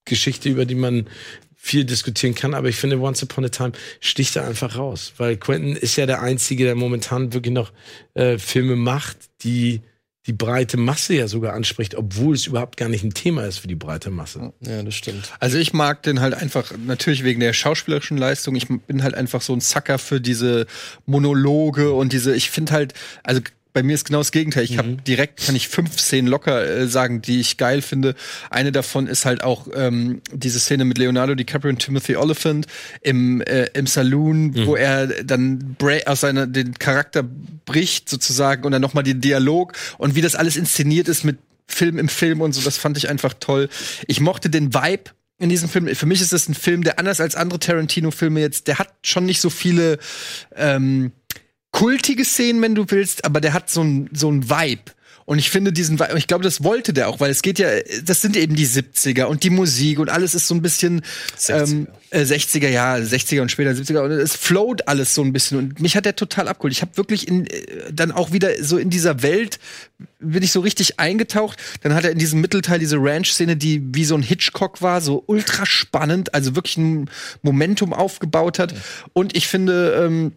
Speaker 4: Geschichte, über die man viel diskutieren kann, aber ich finde Once Upon a Time sticht da einfach raus, weil Quentin ist ja der einzige, der momentan wirklich noch äh, Filme macht, die die breite Masse ja sogar anspricht, obwohl es überhaupt gar nicht ein Thema ist für die breite Masse.
Speaker 6: Ja, das stimmt.
Speaker 3: Also ich mag den halt einfach, natürlich wegen der schauspielerischen Leistung. Ich bin halt einfach so ein Sucker für diese Monologe und diese, ich finde halt, also bei mir ist genau das Gegenteil. Ich habe direkt, kann ich fünf Szenen locker äh, sagen, die ich geil finde. Eine davon ist halt auch ähm, diese Szene mit Leonardo DiCaprio und Timothy Oliphant im, äh, im Saloon, wo er dann aus seiner den Charakter bricht sozusagen und dann nochmal den Dialog und wie das alles inszeniert ist mit Film im Film und so, das fand ich einfach toll. Ich mochte den Vibe in diesem Film. Für mich ist das ein Film, der anders als andere Tarantino-Filme jetzt, der hat schon nicht so viele ähm, kultige Szenen, wenn du willst, aber der hat so ein so ein Vibe. Und ich finde diesen, Vi- ich glaube, das wollte der auch, weil es geht ja, das sind eben die 70er und die Musik und alles ist so ein bisschen
Speaker 6: 60er.
Speaker 3: Ähm, äh, 60er, ja, 60er und später 70er und es float alles so ein bisschen und mich hat der total abgeholt. Ich habe wirklich in, äh, dann auch wieder so in dieser Welt bin ich so richtig eingetaucht. Dann hat er in diesem Mittelteil diese Ranch-Szene, die wie so ein Hitchcock war, so ultra spannend, also wirklich ein Momentum aufgebaut hat. Und ich finde, ähm,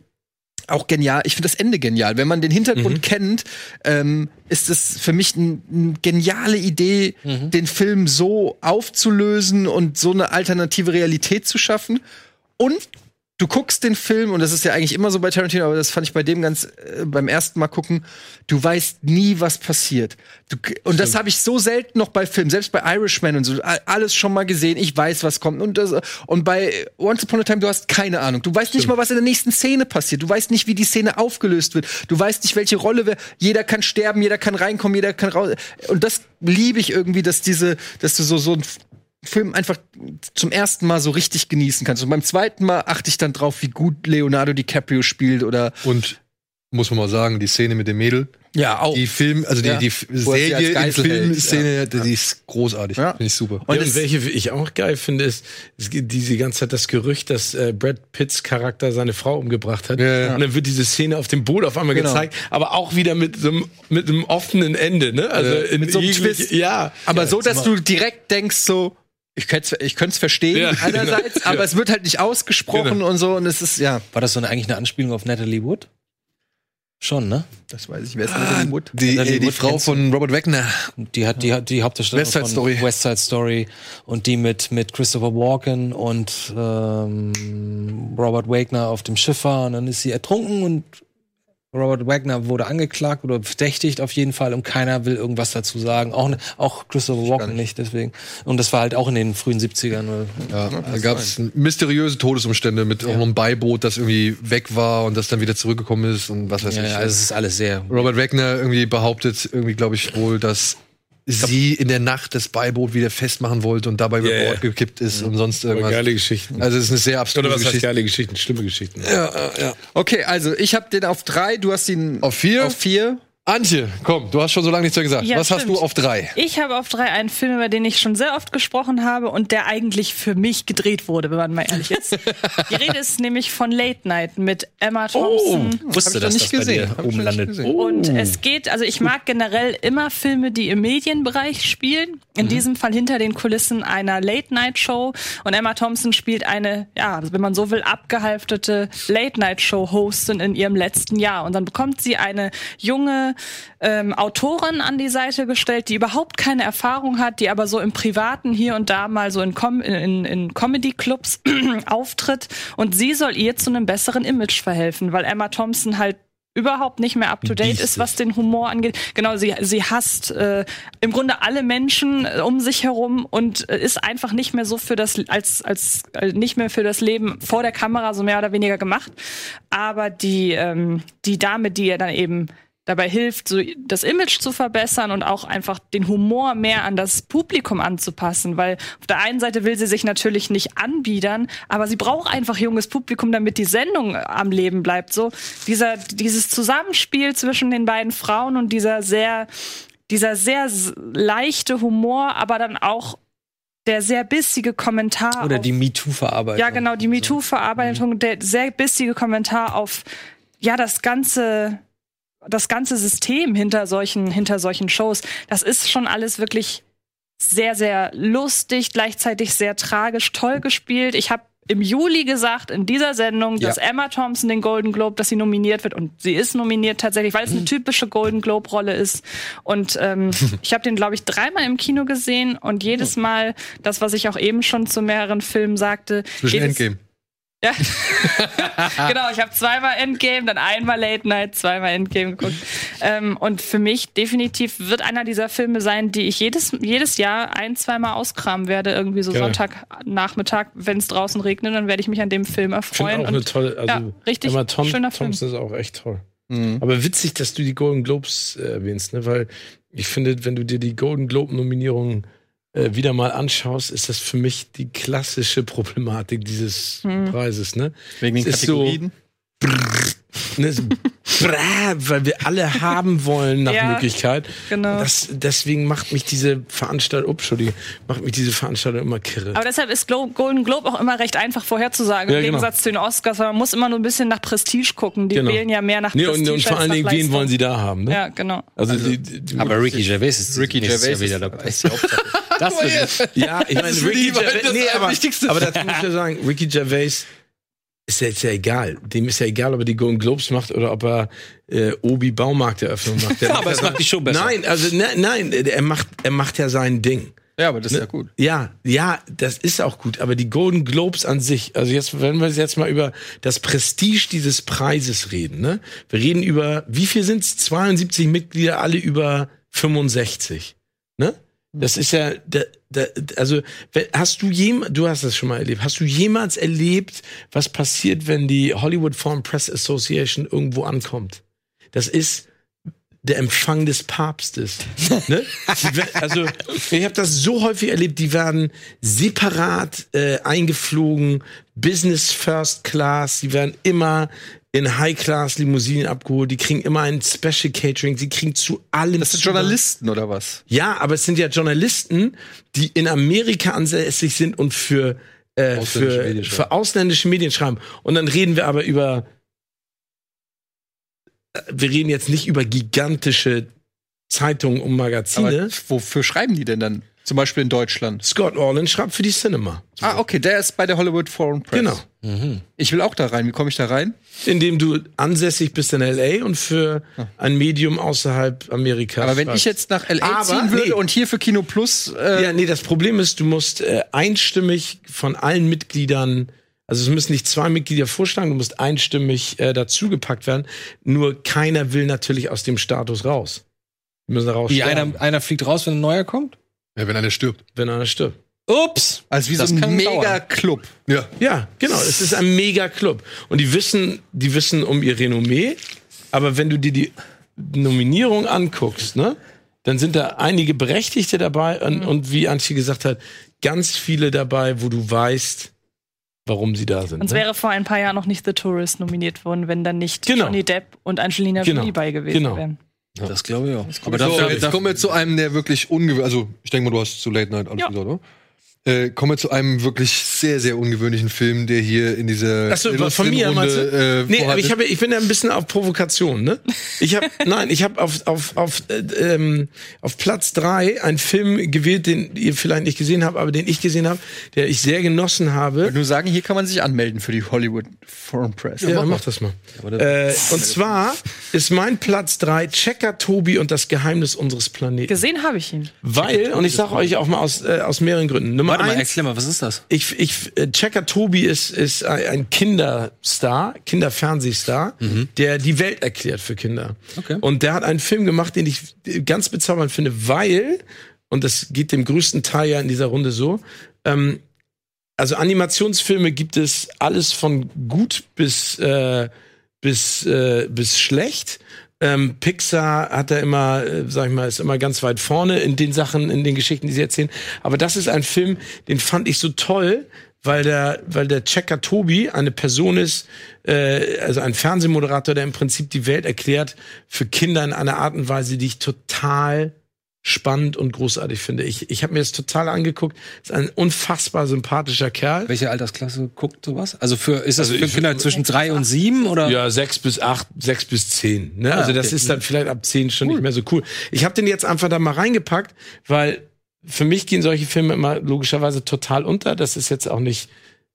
Speaker 3: auch genial. Ich finde das Ende genial. Wenn man den Hintergrund kennt, ähm, ist es für mich eine ein geniale Idee, den Film so aufzulösen und so eine alternative Realität zu schaffen. Und du guckst den Film, und das ist ja eigentlich immer so bei Tarantino, aber das fand ich bei dem ganz äh, beim ersten Mal gucken, du weißt nie, was passiert. Du, und das habe ich so selten noch bei Filmen, selbst bei Irishman und so, alles schon mal gesehen, ich weiß, was kommt. Und, das, und bei Once Upon a Time, du hast keine Ahnung. Du weißt nicht mal, was in der nächsten Szene passiert. Du weißt nicht, wie die Szene aufgelöst wird. Du weißt nicht, welche Rolle wer. Jeder kann sterben, jeder kann reinkommen, jeder kann raus. Und das liebe ich irgendwie, dass diese, dass du so, so ein Film einfach zum ersten Mal so richtig genießen kannst. Und beim zweiten Mal achte ich dann drauf, wie gut Leonardo DiCaprio spielt oder
Speaker 1: Und muss man mal sagen, die Szene mit dem Mädel,
Speaker 3: ja auch.
Speaker 1: die Film, also die,
Speaker 3: Ja.
Speaker 1: die
Speaker 3: er
Speaker 1: Serie, die Filmszene, die die ist großartig.
Speaker 3: Ja.
Speaker 1: Finde ich super.
Speaker 3: Und
Speaker 4: ja, und welche ich auch geil finde, ist, es gibt diese ganze Zeit das Gerücht, dass äh, Brad Pitts Charakter seine Frau umgebracht hat.
Speaker 1: Ja, ja.
Speaker 4: Und dann wird diese Szene auf dem Boot auf einmal
Speaker 3: Genau.
Speaker 4: gezeigt, aber auch wieder mit so einem, mit einem offenen Ende, ne? Also in
Speaker 3: mit so einem Twist.
Speaker 4: Ja.
Speaker 3: aber so, dass du direkt denkst so, ich könnte ich könnte es verstehen
Speaker 4: Ja,
Speaker 3: einerseits,
Speaker 4: genau.
Speaker 3: aber
Speaker 4: Ja.
Speaker 3: es wird halt nicht ausgesprochen
Speaker 4: Genau.
Speaker 3: und so und es ist ja,
Speaker 6: War das so eine, eigentlich eine Anspielung auf Natalie Wood? Schon, ne?
Speaker 3: das weiß ich, wer ist mit dem Wood?
Speaker 1: Die,
Speaker 6: Natalie
Speaker 1: die
Speaker 6: Wood
Speaker 1: Frau von Robert Wagner.
Speaker 6: Die hat die, hat die Hauptdarstellerin
Speaker 1: West Side
Speaker 6: von
Speaker 1: Story.
Speaker 6: West Side Story und die mit mit Christopher Walken und ähm, Robert Wagner auf dem Schiff war und dann ist sie ertrunken und Robert Wagner wurde angeklagt oder verdächtigt auf jeden Fall und keiner will irgendwas dazu sagen. Auch, auch Christopher Walken nicht, deswegen. Und das war halt auch in den frühen 70ern. oder-
Speaker 1: Ja, da gab es mysteriöse Todesumstände mit auch einem Beiboot, das irgendwie weg war und das dann wieder zurückgekommen ist und was weiß
Speaker 6: Ja,
Speaker 1: ich.
Speaker 6: ja, es ist alles sehr.
Speaker 1: Robert Wagner irgendwie behauptet, irgendwie glaube ich wohl, dass sie in der Nacht das Beiboot wieder festmachen wollte und dabei über Bord gekippt ist und sonst
Speaker 4: Aber
Speaker 1: irgendwas.
Speaker 4: geile Geschichten.
Speaker 1: Also es ist eine sehr
Speaker 4: Oder was heißt
Speaker 1: Geschichte.
Speaker 4: geile Geschichten? Schlimme Geschichten.
Speaker 1: Ja, ja.
Speaker 3: Okay, also ich habe den auf drei, du hast ihn
Speaker 1: Auf vier?
Speaker 3: Auf vier.
Speaker 1: Antje, komm, du hast schon so lange nichts mehr gesagt.
Speaker 5: Ja,
Speaker 1: was hast
Speaker 5: stimmt.
Speaker 1: du auf drei?
Speaker 5: Ich habe auf drei einen Film, über den ich schon sehr oft gesprochen habe und der eigentlich für mich gedreht wurde, wenn man mal ehrlich ist. Die Rede ist nämlich von Late Night mit Emma Thompson.
Speaker 6: wusste,
Speaker 3: ich noch nicht gesehen. Hab ich
Speaker 6: oben
Speaker 3: noch nicht
Speaker 6: landet.
Speaker 3: gesehen.
Speaker 5: Und es geht, also ich mag generell immer Filme, die im Medienbereich spielen. In diesem Fall hinter den Kulissen einer Late-Night-Show. Und Emma Thompson spielt eine, ja, wenn man so will, abgehalftete Late-Night-Show-Hostin in ihrem letzten Jahr. Und dann bekommt sie eine junge ähm, Autorin an die Seite gestellt, die überhaupt keine Erfahrung hat, die aber so im Privaten hier und da mal so in, Com in, in Comedy-Clubs auftritt. Und sie soll ihr zu einem besseren Image verhelfen, weil Emma Thompson halt überhaupt nicht mehr up to date ist, was den Humor angeht. Genau, sie, sie hasst äh, im Grunde alle Menschen äh, um sich herum und äh, ist einfach nicht mehr so für das als als äh, nicht mehr für das Leben vor der Kamera so mehr oder weniger gemacht. Aber die ähm, die Dame, die ihr dann eben dabei hilft, so das Image zu verbessern und auch einfach den Humor mehr an das Publikum anzupassen, weil auf der einen Seite will sie sich natürlich nicht anbiedern, aber sie braucht einfach junges Publikum, damit die Sendung am Leben bleibt. So dieser dieses Zusammenspiel zwischen den beiden Frauen und dieser sehr dieser sehr leichte Humor, aber dann auch der sehr bissige Kommentar
Speaker 6: Oder
Speaker 5: auf-
Speaker 6: die MeToo-Verarbeitung.
Speaker 5: ja, genau, die MeToo-Verarbeitung, der sehr bissige Kommentar auf ja das ganze das ganze System hinter solchen hinter solchen Shows. Das ist schon alles wirklich sehr sehr lustig, gleichzeitig sehr tragisch, toll gespielt. Ich habe im Juli gesagt in dieser Sendung, dass Emma Thompson den Golden Globe, dass sie nominiert wird und sie ist nominiert tatsächlich, weil es eine typische Golden Globe Rolle ist. Und ähm, ich habe den glaube ich dreimal im Kino gesehen und jedes Mal das, was ich auch eben schon zu mehreren Filmen sagte,
Speaker 1: Zwischen
Speaker 5: jedes,
Speaker 1: Endgame.
Speaker 5: Ja. genau, ich habe zweimal Endgame, dann einmal Late Night, zweimal Endgame geguckt. Ähm, und für mich definitiv wird einer dieser Filme sein, die ich jedes, jedes Jahr ein, zweimal auskramen werde. Irgendwie so
Speaker 4: Geil.
Speaker 5: Sonntagnachmittag, wenn es draußen regnet, dann werde ich mich an dem Film erfreuen.
Speaker 4: auch eine
Speaker 5: Und
Speaker 4: tolle, also
Speaker 5: ja, richtig
Speaker 4: Emma Tom,
Speaker 5: schöner Film.
Speaker 4: Thompson ist auch echt toll. Aber witzig, dass du die Golden Globes äh, erwähnst, ne? weil ich finde, wenn du dir die Golden Globe-Nominierungen äh, wieder mal anschaust, ist das für mich die klassische Problematik dieses
Speaker 5: Hm.
Speaker 4: Preises. Ne?
Speaker 3: Wegen den
Speaker 4: Es ist so-
Speaker 3: Kategorien.
Speaker 4: Ne, so, bra, weil wir alle haben wollen nach
Speaker 5: Ja,
Speaker 4: Möglichkeit.
Speaker 5: genau.
Speaker 4: Das, deswegen macht mich diese Veranstaltung, ups, Entschuldigung, macht mich diese Veranstaltung immer kirre.
Speaker 5: Aber deshalb ist Glo Golden Globe auch immer recht einfach vorherzusagen,
Speaker 4: Ja,
Speaker 5: im
Speaker 4: genau.
Speaker 5: Gegensatz zu den Oscars, weil man muss immer nur ein bisschen nach Prestige gucken. Die
Speaker 4: Genau.
Speaker 5: wählen ja mehr nach
Speaker 4: nee,
Speaker 5: Prestige
Speaker 4: und, und vor allen Dingen, wen wollen sie da haben? Ne?
Speaker 5: Ja, genau.
Speaker 4: Also, die, die, die,
Speaker 7: Aber Ricky Gervais ist
Speaker 3: Ricky Gervais
Speaker 7: Jahr wieder
Speaker 3: ist-
Speaker 7: dabei.
Speaker 3: ist.
Speaker 7: Das wird
Speaker 4: Ja, ich meine, Ricky Gervais,
Speaker 1: das
Speaker 4: nee, aber,
Speaker 1: Wichtigste.
Speaker 4: aber dazu muss ich ja sagen, Ricky Gervais ist ja, ist ja egal. Dem ist ja egal, ob er die Golden Globes macht oder ob er äh, Obi Baumarkteröffnung macht.
Speaker 7: Ja, aber es macht die Show besser.
Speaker 4: Nein, also ne, nein, er macht, er macht ja sein Ding.
Speaker 3: Ja, aber das ist ja gut.
Speaker 4: Ja, ja, das ist auch gut. Aber die Golden Globes an sich, also jetzt, wenn wir jetzt mal über das Prestige dieses Preises reden, ne? Wir reden über, wie viel sind's? 72 Mitglieder, alle über 65, ne? Das ist ja, da, da, also hast du jem, du hast das schon mal erlebt, hast du jemals erlebt, was passiert, wenn die Hollywood Foreign Press Association irgendwo ankommt? Das ist der Empfang des Papstes. ne? Also ich habe das so häufig erlebt, die werden separat äh, eingeflogen, Business First Class, die werden immer in High-Class-Limousinen abgeholt, die kriegen immer ein Special Catering, sie kriegen zu allem
Speaker 3: Das sind. Journalisten oder was?
Speaker 4: Ja, aber es sind ja Journalisten, die in Amerika ansässig sind und für, äh,
Speaker 1: Ausländische
Speaker 4: für,
Speaker 1: Medien schreiben.
Speaker 4: für ausländische Medien schreiben. Und dann reden wir aber über. äh, Wir reden jetzt nicht über gigantische Zeitungen und Magazine.
Speaker 3: Aber wofür schreiben die denn dann? Zum Beispiel in Deutschland.
Speaker 4: Scott Orland schreibt für die Cinema.
Speaker 3: Ah, okay, der ist bei der Hollywood Foreign Press.
Speaker 4: Genau.
Speaker 3: Ich will auch da rein. Wie komme ich da rein?
Speaker 4: Indem du ansässig bist in LA und für ein Medium außerhalb Amerikas.
Speaker 3: Aber wenn
Speaker 4: schreibst.
Speaker 3: ich jetzt nach LA
Speaker 4: Aber,
Speaker 3: ziehen würde
Speaker 4: nee.
Speaker 3: und hier für Kino Plus äh,
Speaker 4: Ja, nee, das Problem ist, du musst äh, einstimmig von allen Mitgliedern, also es müssen nicht zwei Mitglieder vorschlagen, du musst einstimmig äh, dazugepackt werden. Nur keiner will natürlich aus dem Status raus. Die müssen raus,
Speaker 7: Wie einer, einer fliegt raus, wenn ein neuer kommt?
Speaker 1: Ja, wenn einer stirbt.
Speaker 4: wenn einer stirbt.
Speaker 7: Ups!
Speaker 3: also wie
Speaker 7: Das
Speaker 3: so ein. Mega-Club.
Speaker 1: Ja.
Speaker 4: Ja, genau. Es ist ein Mega-Club. Und die wissen, die wissen um ihr Renommee. Aber wenn du dir die Nominierung anguckst, ne, dann sind da einige Berechtigte dabei und, und wie Antje gesagt hat, ganz viele dabei, wo du weißt, warum sie da sind.
Speaker 5: Uns
Speaker 4: ne?
Speaker 5: wäre vor ein paar Jahren noch nicht The Tourist nominiert worden, wenn dann nicht
Speaker 4: Genau.
Speaker 5: Johnny Depp und Angelina
Speaker 4: Genau.
Speaker 5: Jolie bei gewesen
Speaker 4: Genau.
Speaker 5: wären.
Speaker 7: Das glaube ich auch. Aber
Speaker 1: So,
Speaker 7: dafür,
Speaker 1: jetzt kommen wir zu einem, der wirklich ungewöhnlich, also ich denke mal, du hast zu Late Night alles
Speaker 5: Ja.
Speaker 1: gesagt, oder? Äh, kommen wir zu einem wirklich sehr, sehr ungewöhnlichen Film, der hier in dieser
Speaker 4: Ach so, von mir
Speaker 1: Runde,
Speaker 4: meinst du?
Speaker 1: äh,
Speaker 4: nee, aber ich, habe, ich bin ja ein bisschen auf Provokation, ne? Ich habe, nein, ich habe auf, auf, auf, äh, ähm, auf Platz drei einen Film gewählt, den ihr vielleicht nicht gesehen habt, aber den ich gesehen habe, der ich sehr genossen
Speaker 3: Ich
Speaker 4: habe.
Speaker 3: würde nur sagen, hier kann man sich anmelden für die Hollywood Foreign Press.
Speaker 4: Ja, mach, das mal. Äh, und zwar ist mein Platz drei Checker Tobi und das Geheimnis unseres Planeten.
Speaker 5: Gesehen habe ich ihn.
Speaker 4: Weil, und ich sage euch auch mal aus, äh, aus mehreren Gründen. Nummer
Speaker 7: warte mal, erklär mal, was ist das?
Speaker 4: ich, ich, äh, Checker Tobi ist, ist ein Kinderstar, Kinderfernsehstar, der die Welt erklärt für Kinder.
Speaker 7: Okay.
Speaker 4: Und der hat einen Film gemacht, den ich ganz bezaubernd finde, weil, und das geht dem größten Teil ja in dieser Runde so, ähm, also Animationsfilme gibt es alles von gut bis, äh, bis, äh, bis schlecht. Ähm, Pixar hat da immer, äh, sag ich mal, ist immer ganz weit vorne in den Sachen, in den Geschichten, die sie erzählen. Aber das ist ein Film, den fand ich so toll, weil der, weil der Checker Tobi eine Person ist, äh, also ein Fernsehmoderator, der im Prinzip die Welt erklärt für Kinder in einer Art und Weise, die ich total spannend und großartig finde. Ich, ich habe mir das total angeguckt. Ist ein unfassbar sympathischer Kerl.
Speaker 7: Welche Altersklasse guckt sowas? Also für ist das
Speaker 4: Also
Speaker 7: für
Speaker 4: ich-
Speaker 7: Kinder zwischen drei und sieben oder?
Speaker 4: Ja, sechs bis acht, sechs bis zehn. Ne? also das
Speaker 7: okay.
Speaker 4: ist dann vielleicht ab zehn schon nicht mehr so cool. Ich habe den jetzt einfach da mal reingepackt, weil für mich gehen solche Filme immer logischerweise total unter. Das ist jetzt auch nicht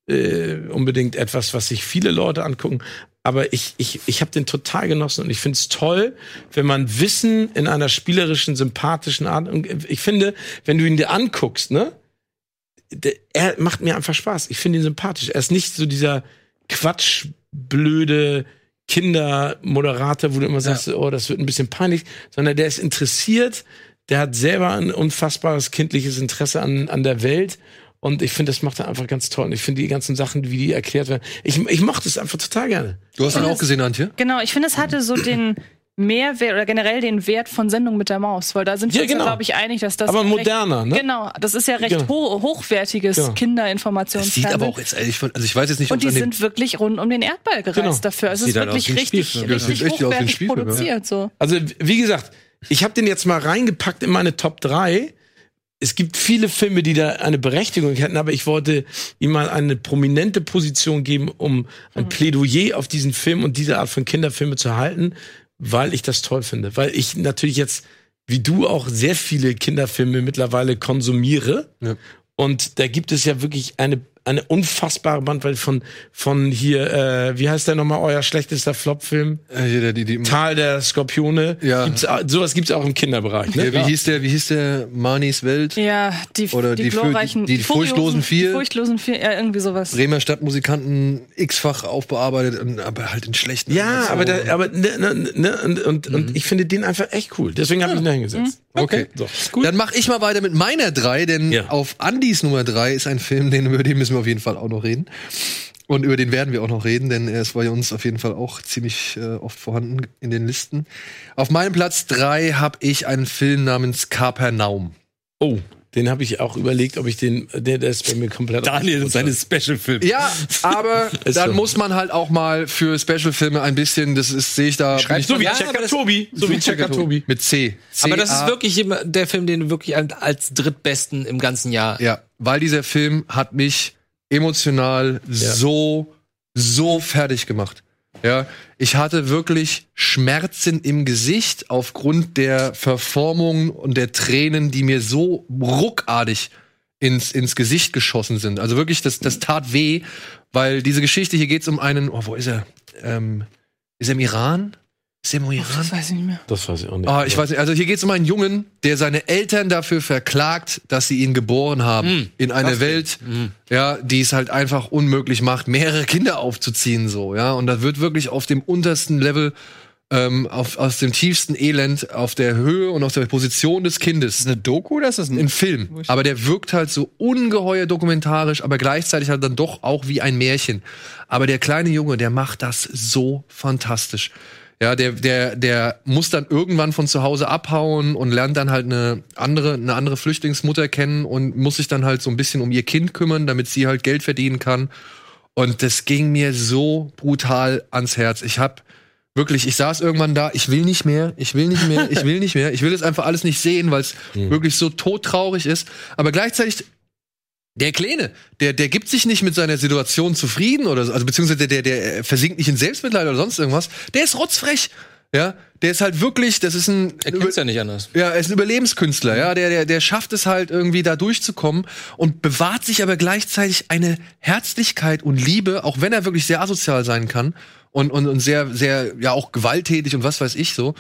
Speaker 4: äh, unbedingt etwas, was sich viele Leute angucken. Aber ich, ich, ich habe den total genossen und ich finde es toll, wenn man Wissen in einer spielerischen, sympathischen Art. Und ich finde, wenn du ihn dir anguckst, ne, der, er macht mir einfach Spaß. Ich finde ihn sympathisch. Er ist nicht so dieser quatschblöde Kindermoderator, wo du immer sagst, oh, das wird ein bisschen peinlich, sondern der ist interessiert, der hat selber ein unfassbares kindliches Interesse an, an der Welt. Und ich finde, das macht er einfach ganz toll. Und ich finde die ganzen Sachen, wie die erklärt werden, ich, ich mochte es einfach total gerne.
Speaker 1: Du hast ihn auch gesehen, Antje?
Speaker 5: Genau, ich finde, es hatte so den Mehrwert oder generell den Wert von Sendung mit der Maus, weil da sind wir
Speaker 4: Ja,
Speaker 5: uns,
Speaker 4: genau.
Speaker 5: glaube ich, einig, dass das
Speaker 4: Aber
Speaker 5: recht-
Speaker 4: moderner, ne?
Speaker 5: Genau, das ist ja recht
Speaker 4: Genau.
Speaker 5: ho hochwertiges
Speaker 4: Genau.
Speaker 1: Das
Speaker 5: Kinderinformationsfernsehen.
Speaker 1: sieht aber auch jetzt ehrlich von, also ich weiß jetzt nicht,
Speaker 5: und die sind wirklich rund um den Erdball gereist
Speaker 4: Genau.
Speaker 5: dafür. Also es ist
Speaker 7: halt
Speaker 5: wirklich richtig,
Speaker 7: Spielfilm.
Speaker 5: Richtig
Speaker 1: ein
Speaker 5: hochwertig
Speaker 1: Spielfilm, ja.
Speaker 5: produziert. So.
Speaker 4: Also, wie gesagt, ich habe den jetzt mal reingepackt in meine Top 3. Es gibt viele Filme, die da eine Berechtigung hätten, aber ich wollte ihm mal eine prominente Position geben, um ein Plädoyer auf diesen Film und diese Art von Kinderfilme zu halten, weil ich das toll finde. Weil ich natürlich jetzt, wie du auch, sehr viele Kinderfilme mittlerweile konsumiere.
Speaker 1: Ja.
Speaker 4: Und da gibt es ja wirklich eine, eine unfassbare Bandbreite von, von hier, äh, wie heißt der nochmal, euer schlechtester Flop-Film?
Speaker 1: Äh, hier, der, die, die,
Speaker 4: Tal der Skorpione.
Speaker 1: Ja.
Speaker 4: Gibt's, sowas gibt's auch im Kinderbereich. Ne?
Speaker 1: der, wie hieß der, wie hieß der Manis Welt?
Speaker 5: Ja, die,
Speaker 1: Oder
Speaker 5: die,
Speaker 1: die
Speaker 5: glorreichen,
Speaker 1: die- die furchtlosen vier.
Speaker 5: Die furchtlosen vier, ja, irgendwie sowas.
Speaker 1: Bremer Stadtmusikanten x-fach aufbearbeitet, und- aber halt in schlechten.
Speaker 4: Ja,
Speaker 1: so.
Speaker 4: aber, da, aber ne, ne, ne, und, und,
Speaker 1: Mhm.
Speaker 4: und ich finde den einfach echt cool. Deswegen habe ich ihn da hingesetzt.
Speaker 1: Okay.
Speaker 4: So, gut.
Speaker 1: Dann mache ich mal weiter mit meiner drei, denn
Speaker 4: Ja.
Speaker 1: auf Andys Nummer drei ist ein Film, den, über den müssen wir auf jeden Fall auch noch reden. Und über den werden wir auch noch reden, denn er ist bei uns auf jeden Fall auch ziemlich äh, oft vorhanden in den Listen. Auf meinem Platz drei habe ich einen Film namens Kapernaum.
Speaker 4: Oh, den habe ich auch überlegt, ob ich den, der, der ist bei mir komplett.
Speaker 7: Daniel und seine Special-Filme.
Speaker 1: Ja, aber dann
Speaker 4: so.
Speaker 1: muss man halt auch mal für Special-Filme ein bisschen, das ist, sehe ich da. ich-
Speaker 4: So wie
Speaker 7: Ja,
Speaker 4: Checker Tobi. So wie Checker Tobi.
Speaker 1: Mit C.
Speaker 7: Aber das ist wirklich immer der Film, den du wirklich als- als drittbesten im ganzen Jahr.
Speaker 1: Ja, weil dieser Film hat mich emotional so, so fertig gemacht. Ja, ich hatte wirklich Schmerzen im Gesicht aufgrund der Verformung und der Tränen, die mir so ruckartig ins, ins Gesicht geschossen sind. Also wirklich, das, das tat weh, weil diese Geschichte, hier geht's um einen, oh, wo ist er? Ähm, ist er im Iran? Ist er im Iran?
Speaker 5: Das weiß ich nicht mehr.
Speaker 4: Das weiß ich auch nicht.
Speaker 1: Ah, ich weiß nicht. Also hier geht es um einen Jungen, der seine Eltern dafür verklagt, dass sie ihn geboren haben in eine Welt, ja, die es halt einfach unmöglich macht, mehrere Kinder aufzuziehen so, ja. Und da wird wirklich auf dem untersten Level ähm, auf, aus dem tiefsten Elend auf der Höhe und auf der Position des Kindes
Speaker 3: Ist das eine Doku oder ist das ein
Speaker 1: ein Film. Aber der wirkt halt so ungeheuer dokumentarisch, aber gleichzeitig halt dann doch auch wie ein Märchen. Aber der kleine Junge, der macht das so fantastisch. Ja, der, der, der muss dann irgendwann von zu Hause abhauen und lernt dann halt eine andere, eine andere Flüchtlingsmutter kennen und muss sich dann halt so ein bisschen um ihr Kind kümmern, damit sie halt Geld verdienen kann. Und das ging mir so brutal ans Herz. Ich hab wirklich, ich saß irgendwann da, ich will nicht mehr, ich will nicht mehr, ich will nicht mehr, ich will das einfach alles nicht sehen, weil es wirklich so todtraurig ist. Aber gleichzeitig der Kleine, der, der gibt sich nicht mit seiner Situation zufrieden oder so, also beziehungsweise der, der, der versinkt nicht in Selbstmitleid oder sonst irgendwas. Der ist rotzfrech. Ja, der ist halt wirklich, das ist ein,
Speaker 7: Er kennt's ja nicht anders.
Speaker 1: ja, er ist ein Überlebenskünstler, ja, der, der, der schafft es halt irgendwie da durchzukommen und bewahrt sich aber gleichzeitig eine Herzlichkeit und Liebe, auch wenn er wirklich sehr asozial sein kann und, und, und sehr, sehr, ja, auch gewalttätig und was weiß ich so.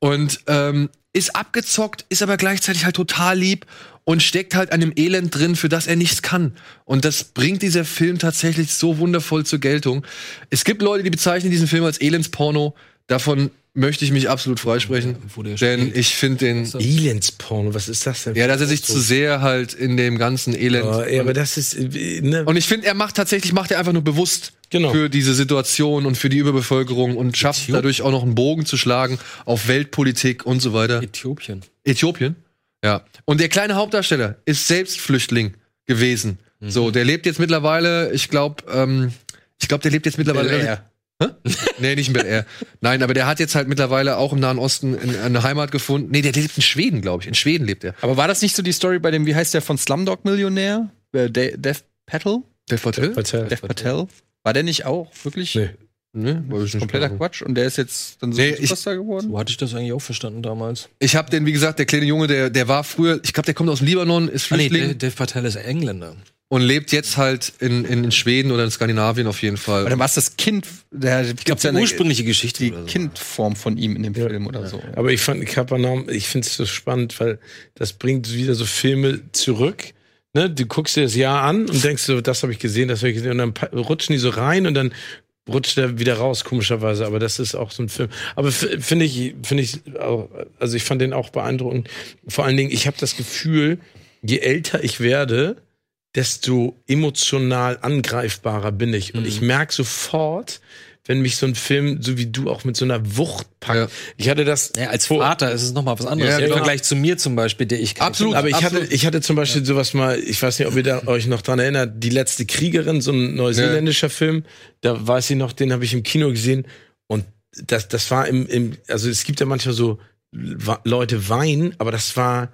Speaker 1: Und ähm, ist abgezockt, ist aber gleichzeitig halt total lieb und steckt halt an dem Elend drin, für das er nichts kann. Und das bringt dieser Film tatsächlich so wundervoll zur Geltung. Es gibt Leute, die bezeichnen diesen Film als Elendsporno. Davon möchte ich mich absolut freisprechen.
Speaker 7: Wo der
Speaker 1: Denn
Speaker 7: spielt.
Speaker 1: ich finde den.
Speaker 4: Elendsporno, was ist das denn?
Speaker 1: Ja, dass er sich zu sehr halt in dem ganzen Elend.
Speaker 4: Oh, ey, aber das ist, ne?
Speaker 1: und ich finde, er macht tatsächlich, macht er einfach nur bewusst
Speaker 4: Genau.
Speaker 1: für diese Situation und für die Überbevölkerung und schafft dadurch auch noch einen Bogen zu schlagen auf Weltpolitik und so weiter.
Speaker 7: Äthiopien.
Speaker 1: Äthiopien? Ja. Und der kleine Hauptdarsteller ist selbst Flüchtling gewesen.
Speaker 4: Mhm.
Speaker 1: So, der lebt jetzt mittlerweile, ich glaube, ähm, ich glaube, der lebt jetzt mittlerweile.
Speaker 4: Bel Air.
Speaker 1: Hä? nee, nicht in Bel Air. Nein, aber der hat jetzt halt mittlerweile auch im Nahen Osten in- eine Heimat gefunden. Nee, der lebt in Schweden, glaube ich. In Schweden lebt er.
Speaker 3: Aber war das nicht so die Story bei dem, wie heißt der von Slumdog Millionär? Äh, De Dev Patel?
Speaker 1: Hotel?
Speaker 4: Erzähl.
Speaker 3: Dev Patel? War der nicht auch wirklich
Speaker 4: Nee.
Speaker 1: Ne? Ich nicht
Speaker 3: kompletter. Quatsch? Und der ist jetzt dann so
Speaker 1: Nee,
Speaker 3: ein
Speaker 1: ich-
Speaker 3: Superstar geworden?
Speaker 7: So hatte ich das eigentlich auch verstanden damals.
Speaker 1: Ich habe den, wie gesagt, der kleine Junge, der, der war früher, ich glaube, der kommt aus dem Libanon, ist
Speaker 7: Ah, nee,
Speaker 1: Flüchtling
Speaker 7: Dave, Patel ist Engländer.
Speaker 1: und lebt jetzt halt in, in, in Schweden oder in Skandinavien auf jeden Fall.
Speaker 3: Oder war es das Kind? Der, ich glaube,
Speaker 7: Die ursprüngliche Geschichte
Speaker 3: die
Speaker 7: so.
Speaker 3: Kindform von ihm in dem Film oder so.
Speaker 4: Aber ich fand Kapernaum, ich finde es so spannend, weil das bringt wieder so Filme zurück. Ne? Du guckst dir das Jahr an und denkst so, das habe ich gesehen, das habe ich gesehen. Und dann rutschen die so rein und dann rutscht er wieder raus, komischerweise. Aber das ist auch so ein Film. Aber finde ich, finde ich, auch, also ich fand den auch beeindruckend. Vor allen Dingen, ich habe das Gefühl, je älter ich werde, desto emotional angreifbarer bin ich. Und ich merke sofort, wenn mich so ein Film, so wie du, auch mit so einer Wucht packt.
Speaker 1: Ja.
Speaker 4: Ich hatte das
Speaker 6: Ja, als Vater ist es noch mal was anderes.
Speaker 1: Ja,
Speaker 6: Im
Speaker 1: genau.
Speaker 6: Vergleich zu mir zum Beispiel, der ich
Speaker 1: Absolut.
Speaker 4: Aber ich
Speaker 1: Absolut.
Speaker 4: hatte, ich hatte zum Beispiel sowas mal, ich weiß nicht, ob ihr da euch noch dran erinnert, die letzte Kriegerin, so ein neuseeländischer Film, da weiß ich noch, den habe ich im Kino gesehen und das, das war im, im, also es gibt ja manchmal so Leute weinen, aber das war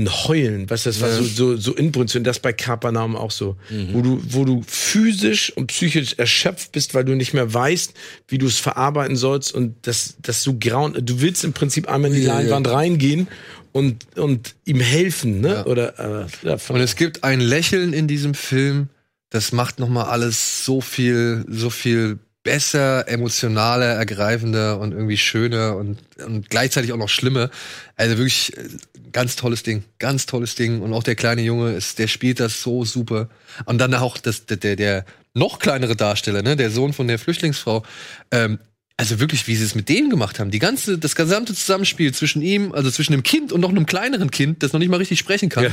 Speaker 4: ein Heulen, weißt du, das war
Speaker 1: Ja.
Speaker 4: so, so, so inbrünstig und das bei Kapernaum auch so, wo du, wo du physisch und psychisch erschöpft bist, weil du nicht mehr weißt, wie du es verarbeiten sollst und das, das so grauen, du willst im Prinzip einmal in die
Speaker 1: Ja, ja.
Speaker 4: Leinwand reingehen und, und ihm helfen, ne?
Speaker 1: Ja.
Speaker 4: Oder, äh, ja,
Speaker 1: Und es gibt ein Lächeln in diesem Film, das macht noch mal alles so viel, so viel besser, emotionaler, ergreifender und irgendwie schöner und, und gleichzeitig auch noch schlimmer. Also wirklich äh, ganz tolles Ding, ganz tolles Ding. Und auch der kleine Junge ist, der spielt das so super. Und dann auch das, der, der, der noch kleinere Darsteller, ne, der Sohn von der Flüchtlingsfrau. Ähm, also wirklich, wie sie es mit dem gemacht haben. Die ganze, das gesamte Zusammenspiel zwischen ihm, also zwischen dem Kind und noch einem kleineren Kind, das noch nicht mal richtig sprechen kann.
Speaker 4: Ja.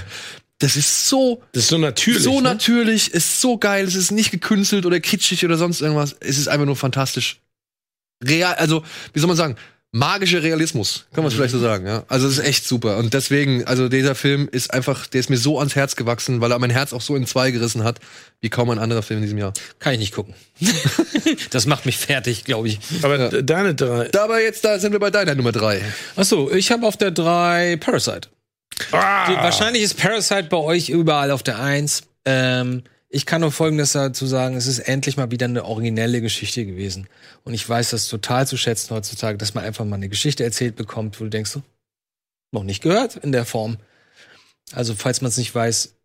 Speaker 1: Das ist so
Speaker 4: das ist so natürlich.
Speaker 1: so
Speaker 4: ne?
Speaker 1: natürlich, ist so geil, es ist nicht gekünstelt oder kitschig oder sonst irgendwas. Es ist einfach nur fantastisch. Real, also, wie soll man sagen? Magischer Realismus, kann man es vielleicht so sagen, ja. Also es ist echt super. Und deswegen, also dieser Film ist einfach, der ist mir so ans Herz gewachsen, weil er mein Herz auch so in zwei gerissen hat, wie kaum ein anderer Film in diesem Jahr.
Speaker 6: Kann ich nicht gucken. das macht mich fertig, glaube ich.
Speaker 4: Aber d- deine drei.
Speaker 1: Dabei jetzt, da sind wir bei deiner Nummer drei.
Speaker 6: Achso, ich habe auf der 3 Parasite.
Speaker 4: Ah!
Speaker 6: Die, wahrscheinlich ist Parasite bei euch überall auf der 1. Ähm, ich kann nur Folgendes dazu sagen, es ist endlich mal wieder eine originelle Geschichte gewesen. Und ich weiß das total zu schätzen heutzutage, dass man einfach mal eine Geschichte erzählt bekommt, wo du denkst, so, noch nicht gehört in der Form. Also, falls man es nicht weiß,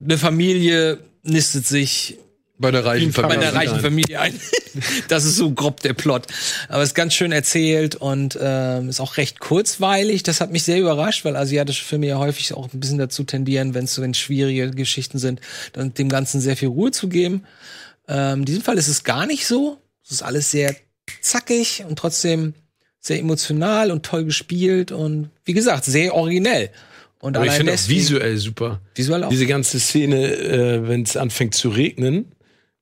Speaker 6: eine Familie nistet sich
Speaker 1: Bei der reichen
Speaker 6: bei
Speaker 1: Familie.
Speaker 6: einer reichen Familie ein. das ist so grob der Plot. Aber es ist ganz schön erzählt und ähm, ist auch recht kurzweilig. Das hat mich sehr überrascht, weil asiatische Filme ja häufig auch ein bisschen dazu tendieren, wenn es so wenn schwierige Geschichten sind, dann dem Ganzen sehr viel Ruhe zu geben. Ähm, in diesem Fall ist es gar nicht so. Es ist alles sehr zackig und trotzdem sehr emotional und toll gespielt und wie gesagt, sehr originell. Und
Speaker 4: Aber ich finde auch
Speaker 6: deswegen-
Speaker 4: visuell super.
Speaker 6: visuell auch.
Speaker 4: Diese ganze Szene, äh, wenn es anfängt zu regnen,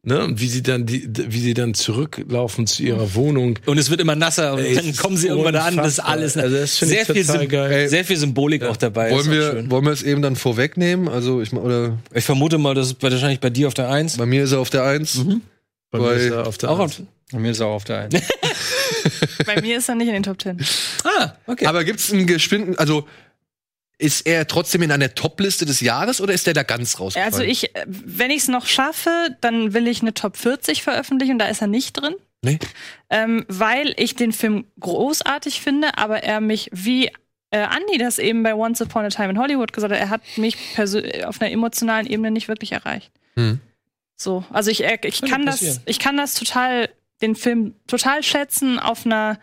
Speaker 4: ne, und wie sie dann die, wie sie dann zurücklaufen zu ihrer Wohnung.
Speaker 6: Und es wird immer nasser und
Speaker 4: Ey,
Speaker 6: dann kommen sie irgendwann da an, das ist alles
Speaker 4: Also das
Speaker 6: sehr,
Speaker 4: ich
Speaker 6: viel
Speaker 4: geil.
Speaker 6: sehr viel Symbolik auch dabei.
Speaker 1: Wollen
Speaker 6: ist auch
Speaker 1: wir,
Speaker 6: schön.
Speaker 1: wollen wir es eben dann vorwegnehmen? Also ich oder
Speaker 6: Ich vermute mal, das ist wahrscheinlich bei dir auf der Eins.
Speaker 1: bei mir ist er auf der Eins.
Speaker 4: Bei mir
Speaker 1: Weil-
Speaker 4: ist er auf der
Speaker 6: Auch
Speaker 4: Eins.
Speaker 6: auf,
Speaker 3: Bei mir ist er auch auf der 1.
Speaker 5: Bei mir ist er nicht in den Top Ten.
Speaker 6: ah, okay.
Speaker 1: Aber gibt's einen gespinnten, also ist er trotzdem in einer Top-Liste des Jahres oder ist der da ganz raus?
Speaker 5: Also ich, äh, wenn ich es noch schaffe, dann will ich eine Top 40 veröffentlichen, da ist er nicht drin.
Speaker 1: Nee.
Speaker 5: Ähm, weil ich den Film großartig finde, aber er mich, wie äh, Andy das eben bei Once Upon a Time in Hollywood gesagt hat, er hat mich auf einer emotionalen Ebene nicht wirklich erreicht.
Speaker 1: Hm.
Speaker 5: So, also ich, äh, ich
Speaker 6: Kann
Speaker 5: kann das, ich kann das total, den Film total schätzen auf einer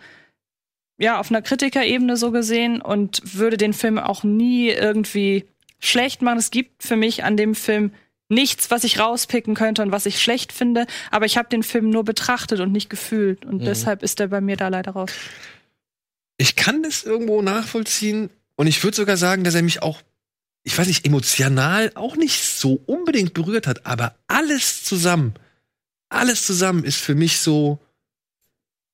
Speaker 5: ja, auf einer Kritikerebene so gesehen und würde den Film auch nie irgendwie schlecht machen. Es gibt für mich an dem Film nichts, was ich rauspicken könnte und was ich schlecht finde, aber ich habe den Film nur betrachtet und nicht gefühlt und deshalb ist er bei mir da leider raus.
Speaker 1: Ich kann das irgendwo nachvollziehen und ich würde sogar sagen, dass er mich auch, ich weiß nicht, emotional auch nicht so unbedingt berührt hat, aber alles zusammen, alles zusammen ist für mich so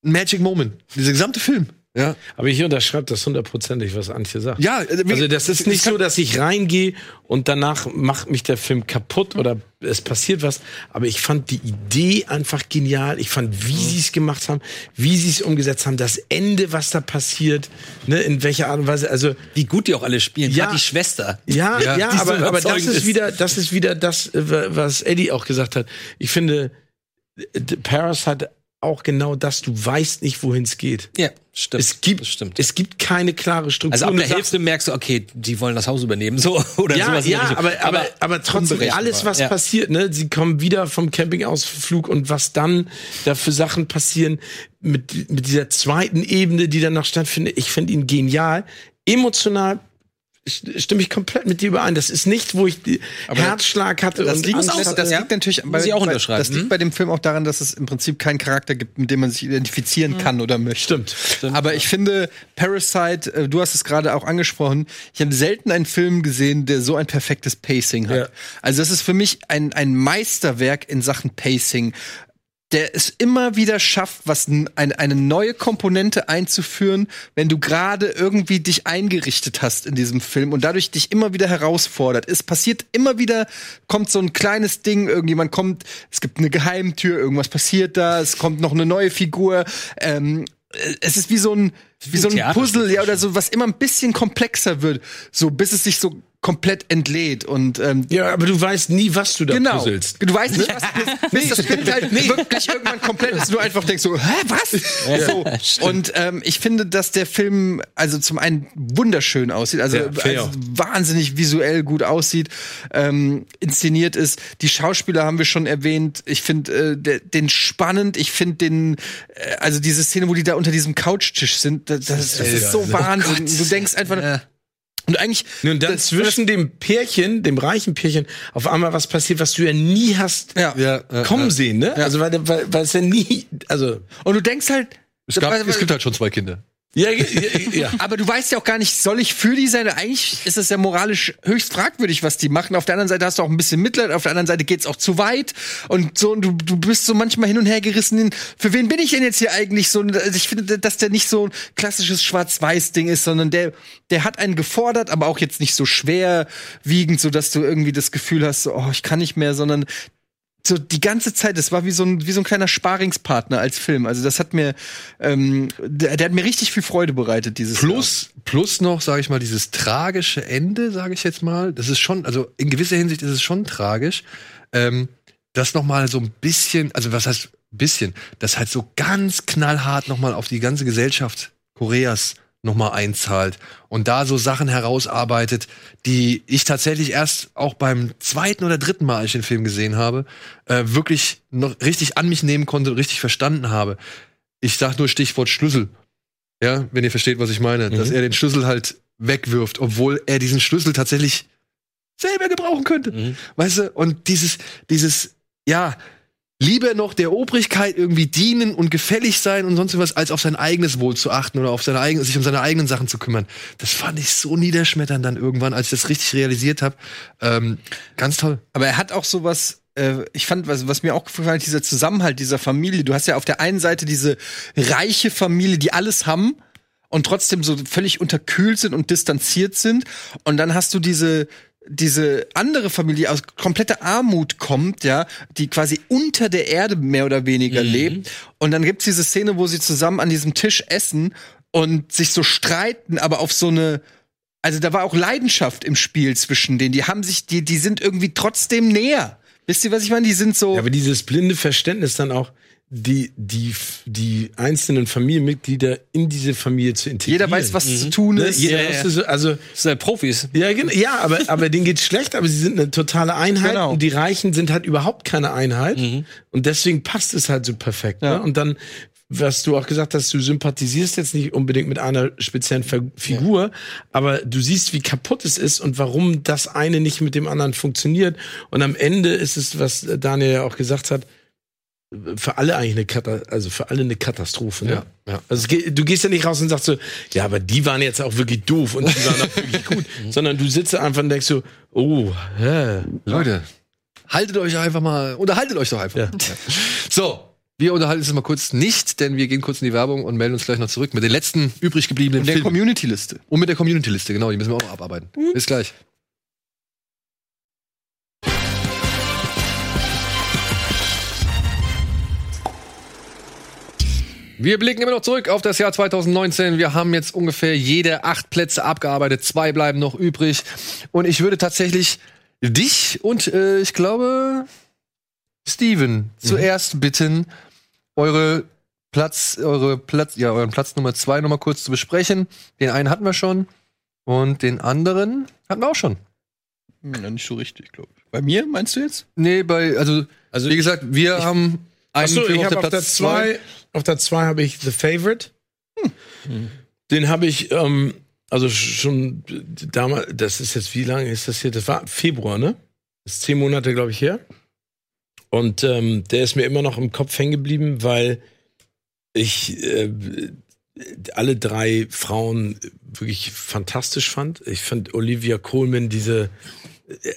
Speaker 1: ein Magic Moment. Dieser gesamte Film. Ja,
Speaker 4: Aber ich unterschreibe das hundertprozentig, was Antje sagt.
Speaker 1: ja äh,
Speaker 4: Also das ist nicht so, dass ich reingehe und danach macht mich der Film kaputt oder es passiert was. Aber ich fand die Idee einfach genial. Ich fand, wie sie es gemacht haben, wie sie es umgesetzt haben, das Ende, was da passiert, ne, in welcher Art und Weise. Also
Speaker 6: Wie gut die auch alle spielen.
Speaker 4: Ja.
Speaker 6: Die Schwester.
Speaker 4: ja, ja,
Speaker 1: Ja,
Speaker 6: so
Speaker 4: aber, aber das ist. wieder, das ist wieder das, äh, was Eddie auch gesagt hat. Ich finde, äh, Paris hat auch genau das. Du weißt nicht, wohin es geht.
Speaker 6: Ja, stimmt.
Speaker 4: Es gibt,
Speaker 6: stimmt.
Speaker 4: es gibt keine klare Struktur.
Speaker 6: also ab der Hälfte merkst du, okay, die wollen das Haus übernehmen, so oder
Speaker 4: ja,
Speaker 6: sowas.
Speaker 4: ja,
Speaker 6: Richtung.
Speaker 4: aber, aber, aber trotzdem alles, was
Speaker 6: Ja.
Speaker 4: passiert, ne? Sie kommen wieder vom Campingausflug und was dann da für Sachen passieren mit, mit dieser zweiten Ebene, die dann noch stattfindet. Ich finde ihn genial. Emotional stimme ich komplett mit dir überein. Das ist nicht, wo ich die Herzschlag hatte
Speaker 3: Das
Speaker 4: und
Speaker 3: liegt,
Speaker 4: Angst
Speaker 3: das, das
Speaker 6: ja.
Speaker 3: liegt natürlich
Speaker 6: auch unterschreiben.
Speaker 3: Das liegt
Speaker 6: Hm?
Speaker 3: bei dem Film auch daran, dass es im Prinzip keinen Charakter gibt, mit dem man sich identifizieren kann oder möchte.
Speaker 4: Stimmt.
Speaker 3: Aber ich finde, Parasite, äh, du hast es gerade auch angesprochen, ich habe selten einen Film gesehen, der so ein perfektes Pacing hat.
Speaker 4: Ja.
Speaker 3: Also das ist für mich ein, ein Meisterwerk in Sachen Pacing. Der es immer wieder schafft, was ein, eine neue Komponente einzuführen, wenn du gerade irgendwie dich eingerichtet hast in diesem Film und dadurch dich immer wieder herausfordert. Es passiert immer wieder, kommt so ein kleines Ding, irgendjemand kommt, es gibt eine Geheimtür, irgendwas passiert da, es kommt noch eine neue Figur. Ähm, äh, es ist wie so ein, wie so ein Puzzle, ja, oder so, was immer ein bisschen komplexer wird, so bis es sich so komplett entlädt und ähm,
Speaker 4: Ja, aber du weißt nie, was du da
Speaker 3: Genau.
Speaker 4: puzzelst.
Speaker 3: Du weißt nicht, was bis, bis das Bild halt wirklich irgendwann komplett ist. Du einfach denkst so, hä, was? so. Und ähm, ich finde, dass der Film also zum einen wunderschön aussieht, also,
Speaker 4: Ja,
Speaker 3: also wahnsinnig visuell gut aussieht, ähm, inszeniert ist. Die Schauspieler haben wir schon erwähnt. Ich finde äh, den spannend. Ich finde den, äh, also diese Szene, wo die da unter diesem Couchtisch sind, das, das, das ist so Wahnsinn. Du denkst einfach. Und eigentlich.
Speaker 4: Und dann
Speaker 3: das-
Speaker 4: zwischen dem Pärchen, dem reichen Pärchen, auf einmal was passiert, was du ja nie hast
Speaker 3: Ja.
Speaker 1: Ja, ja,
Speaker 4: kommen
Speaker 1: ja.
Speaker 4: sehen, ne? Also weil, weil, weil es ja nie, also
Speaker 3: Und du denkst halt.
Speaker 1: Es, gab,
Speaker 3: weil-
Speaker 1: es gibt halt schon zwei Kinder.
Speaker 4: Ja, ja, ja.
Speaker 3: Aber du weißt ja auch gar nicht, soll ich für die sein? Eigentlich ist es ja moralisch höchst fragwürdig, was die machen. Auf der anderen Seite hast du auch ein bisschen Mitleid, auf der anderen Seite geht's auch zu weit. Und so, und du, du bist so manchmal hin und her gerissen. Für wen bin ich denn jetzt hier eigentlich so? Also ich finde, dass der nicht so ein klassisches Schwarz-Weiß-Ding ist, sondern der, der hat einen gefordert, aber auch jetzt nicht so schwerwiegend, so dass du irgendwie das Gefühl hast, so, oh, ich kann nicht mehr, sondern so die ganze Zeit, das war wie so ein, wie so ein kleiner Sparingspartner als Film. Also das hat mir, ähm, der, der hat mir richtig viel Freude bereitet, dieses
Speaker 1: Plus, plus noch, sage ich mal, dieses tragische Ende, sage ich jetzt mal. Das ist schon, also in gewisser Hinsicht ist es schon tragisch. Ähm, das noch mal so ein bisschen, also was heißt bisschen, das halt so ganz knallhart noch mal auf die ganze Gesellschaft Koreas noch mal einzahlt und da so Sachen herausarbeitet, die ich tatsächlich erst auch beim zweiten oder dritten Mal, als ich den Film gesehen habe, äh, wirklich noch richtig an mich nehmen konnte und richtig verstanden habe. Ich sag nur Stichwort Schlüssel. Ja, wenn ihr versteht, was ich meine. Dass er den Schlüssel halt wegwirft, obwohl er diesen Schlüssel tatsächlich selber gebrauchen könnte. Weißt du? Und dieses, dieses, ja, lieber noch der Obrigkeit irgendwie dienen und gefällig sein und sonst was, als auf sein eigenes Wohl zu achten oder auf seine eigenen, sich um seine eigenen Sachen zu kümmern. Das fand ich so niederschmetternd dann irgendwann, als ich das richtig realisiert habe. Ähm, ganz toll.
Speaker 3: Aber er hat auch sowas, äh, ich fand, was, was mir auch gefallen hat, dieser Zusammenhalt dieser Familie. Du hast ja auf der einen Seite diese reiche Familie, die alles haben und trotzdem so völlig unterkühlt sind und distanziert sind. Und dann hast du diese diese andere Familie aus kompletter Armut kommt, ja, die quasi unter der Erde mehr oder weniger lebt. Und dann gibt's diese Szene, wo sie zusammen an diesem Tisch essen und sich so streiten, aber auf so eine also da war auch Leidenschaft im Spiel zwischen denen. Die haben sich, die, die sind irgendwie trotzdem näher. Wisst ihr, was ich meine? Die sind so.
Speaker 4: Ja, aber dieses blinde Verständnis dann auch, die, die, die einzelnen Familienmitglieder in diese Familie zu integrieren.
Speaker 3: jeder weiß, was zu tun
Speaker 4: Ne?
Speaker 3: ist.
Speaker 4: Jeder
Speaker 6: Ja, ja.
Speaker 4: so, also,
Speaker 6: Das sind halt Profis.
Speaker 4: ja, genau, ja, aber, aber denen geht's schlecht, aber sie sind eine totale Einheit
Speaker 3: Genau.
Speaker 4: und die Reichen sind halt überhaupt keine Einheit und deswegen passt es halt so perfekt.
Speaker 3: Ja.
Speaker 4: Ne? Und dann, was du auch gesagt hast, du sympathisierst jetzt nicht unbedingt mit einer speziellen Figur, aber du siehst, wie kaputt es ist und warum das eine nicht mit dem anderen funktioniert. Und am Ende ist es, was Daniel ja auch gesagt hat, für alle eigentlich eine Katastrophe, also für alle eine Katastrophe. Ne?
Speaker 1: Ja, ja.
Speaker 4: Also es geht, du gehst ja nicht raus und sagst so, ja, aber die waren jetzt auch wirklich doof und die waren auch wirklich gut, sondern du sitzt einfach und denkst so, oh, hä.
Speaker 1: Leute, haltet euch einfach mal, unterhaltet euch doch einfach.
Speaker 4: Ja.
Speaker 1: So, wir unterhalten uns mal kurz nicht, denn wir gehen kurz in die Werbung und melden uns gleich noch zurück mit den letzten übrig gebliebenen
Speaker 3: der
Speaker 1: Filmen.
Speaker 3: Community-Liste.
Speaker 1: Und mit der Community-Liste, genau, die müssen wir auch noch abarbeiten. Bis gleich. Wir blicken immer noch zurück auf das Jahr 2019. Wir haben jetzt ungefähr jede acht Plätze abgearbeitet. Zwei bleiben noch übrig. Und ich würde tatsächlich dich und äh, ich glaube Steven zuerst bitten, eure Platz, eure Platz, ja, euren Platz Nummer zwei noch mal kurz zu besprechen. Den einen hatten wir schon und den anderen hatten wir auch schon.
Speaker 3: Hm, nicht so richtig, glaube ich. Bei mir, meinst du jetzt?
Speaker 1: Nee, bei, also,
Speaker 4: Also
Speaker 1: wie gesagt, wir haben einen
Speaker 4: Achso,
Speaker 1: Film
Speaker 4: ich
Speaker 1: auf
Speaker 4: habe
Speaker 1: der
Speaker 4: auf der
Speaker 1: zwei.
Speaker 4: zwei, auf der zwei habe ich The Favorite. Den habe ich, ähm, also schon damals, das ist jetzt, wie lange ist das hier? Das war Februar, ne? Das ist zehn Monate, glaube ich, her. Und ähm, der ist mir immer noch im Kopf hängen geblieben, weil ich äh, alle drei Frauen wirklich fantastisch fand. Ich fand Olivia Coleman diese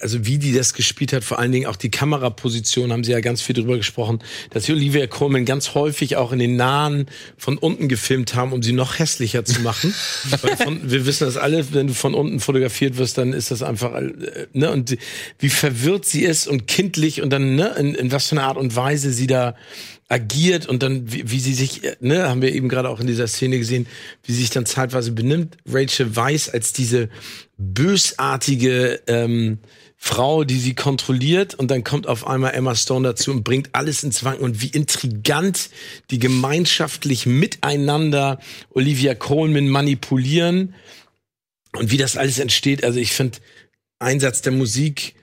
Speaker 4: also wie die das gespielt hat, vor allen Dingen auch die Kameraposition, haben sie ja ganz viel drüber gesprochen, dass sie Olivia Colman ganz häufig auch in den Nahen von unten gefilmt haben, um sie noch hässlicher zu machen. Weil von, wir wissen das alle, wenn du von unten fotografiert wirst, dann ist das einfach, äh, ne, und wie verwirrt sie ist und kindlich und dann, ne, in, in was für eine Art und Weise sie da agiert und dann, wie, wie sie sich, äh, ne, haben wir eben gerade auch in dieser Szene gesehen, wie sie sich dann zeitweise benimmt. Rachel Weisz als diese bösartige ähm, Frau, die sie kontrolliert und dann kommt auf einmal Emma Stone dazu und bringt alles ins Wanken und wie intrigant die gemeinschaftlich miteinander Olivia Colman manipulieren und wie das alles entsteht. Also ich finde Einsatz der Musik,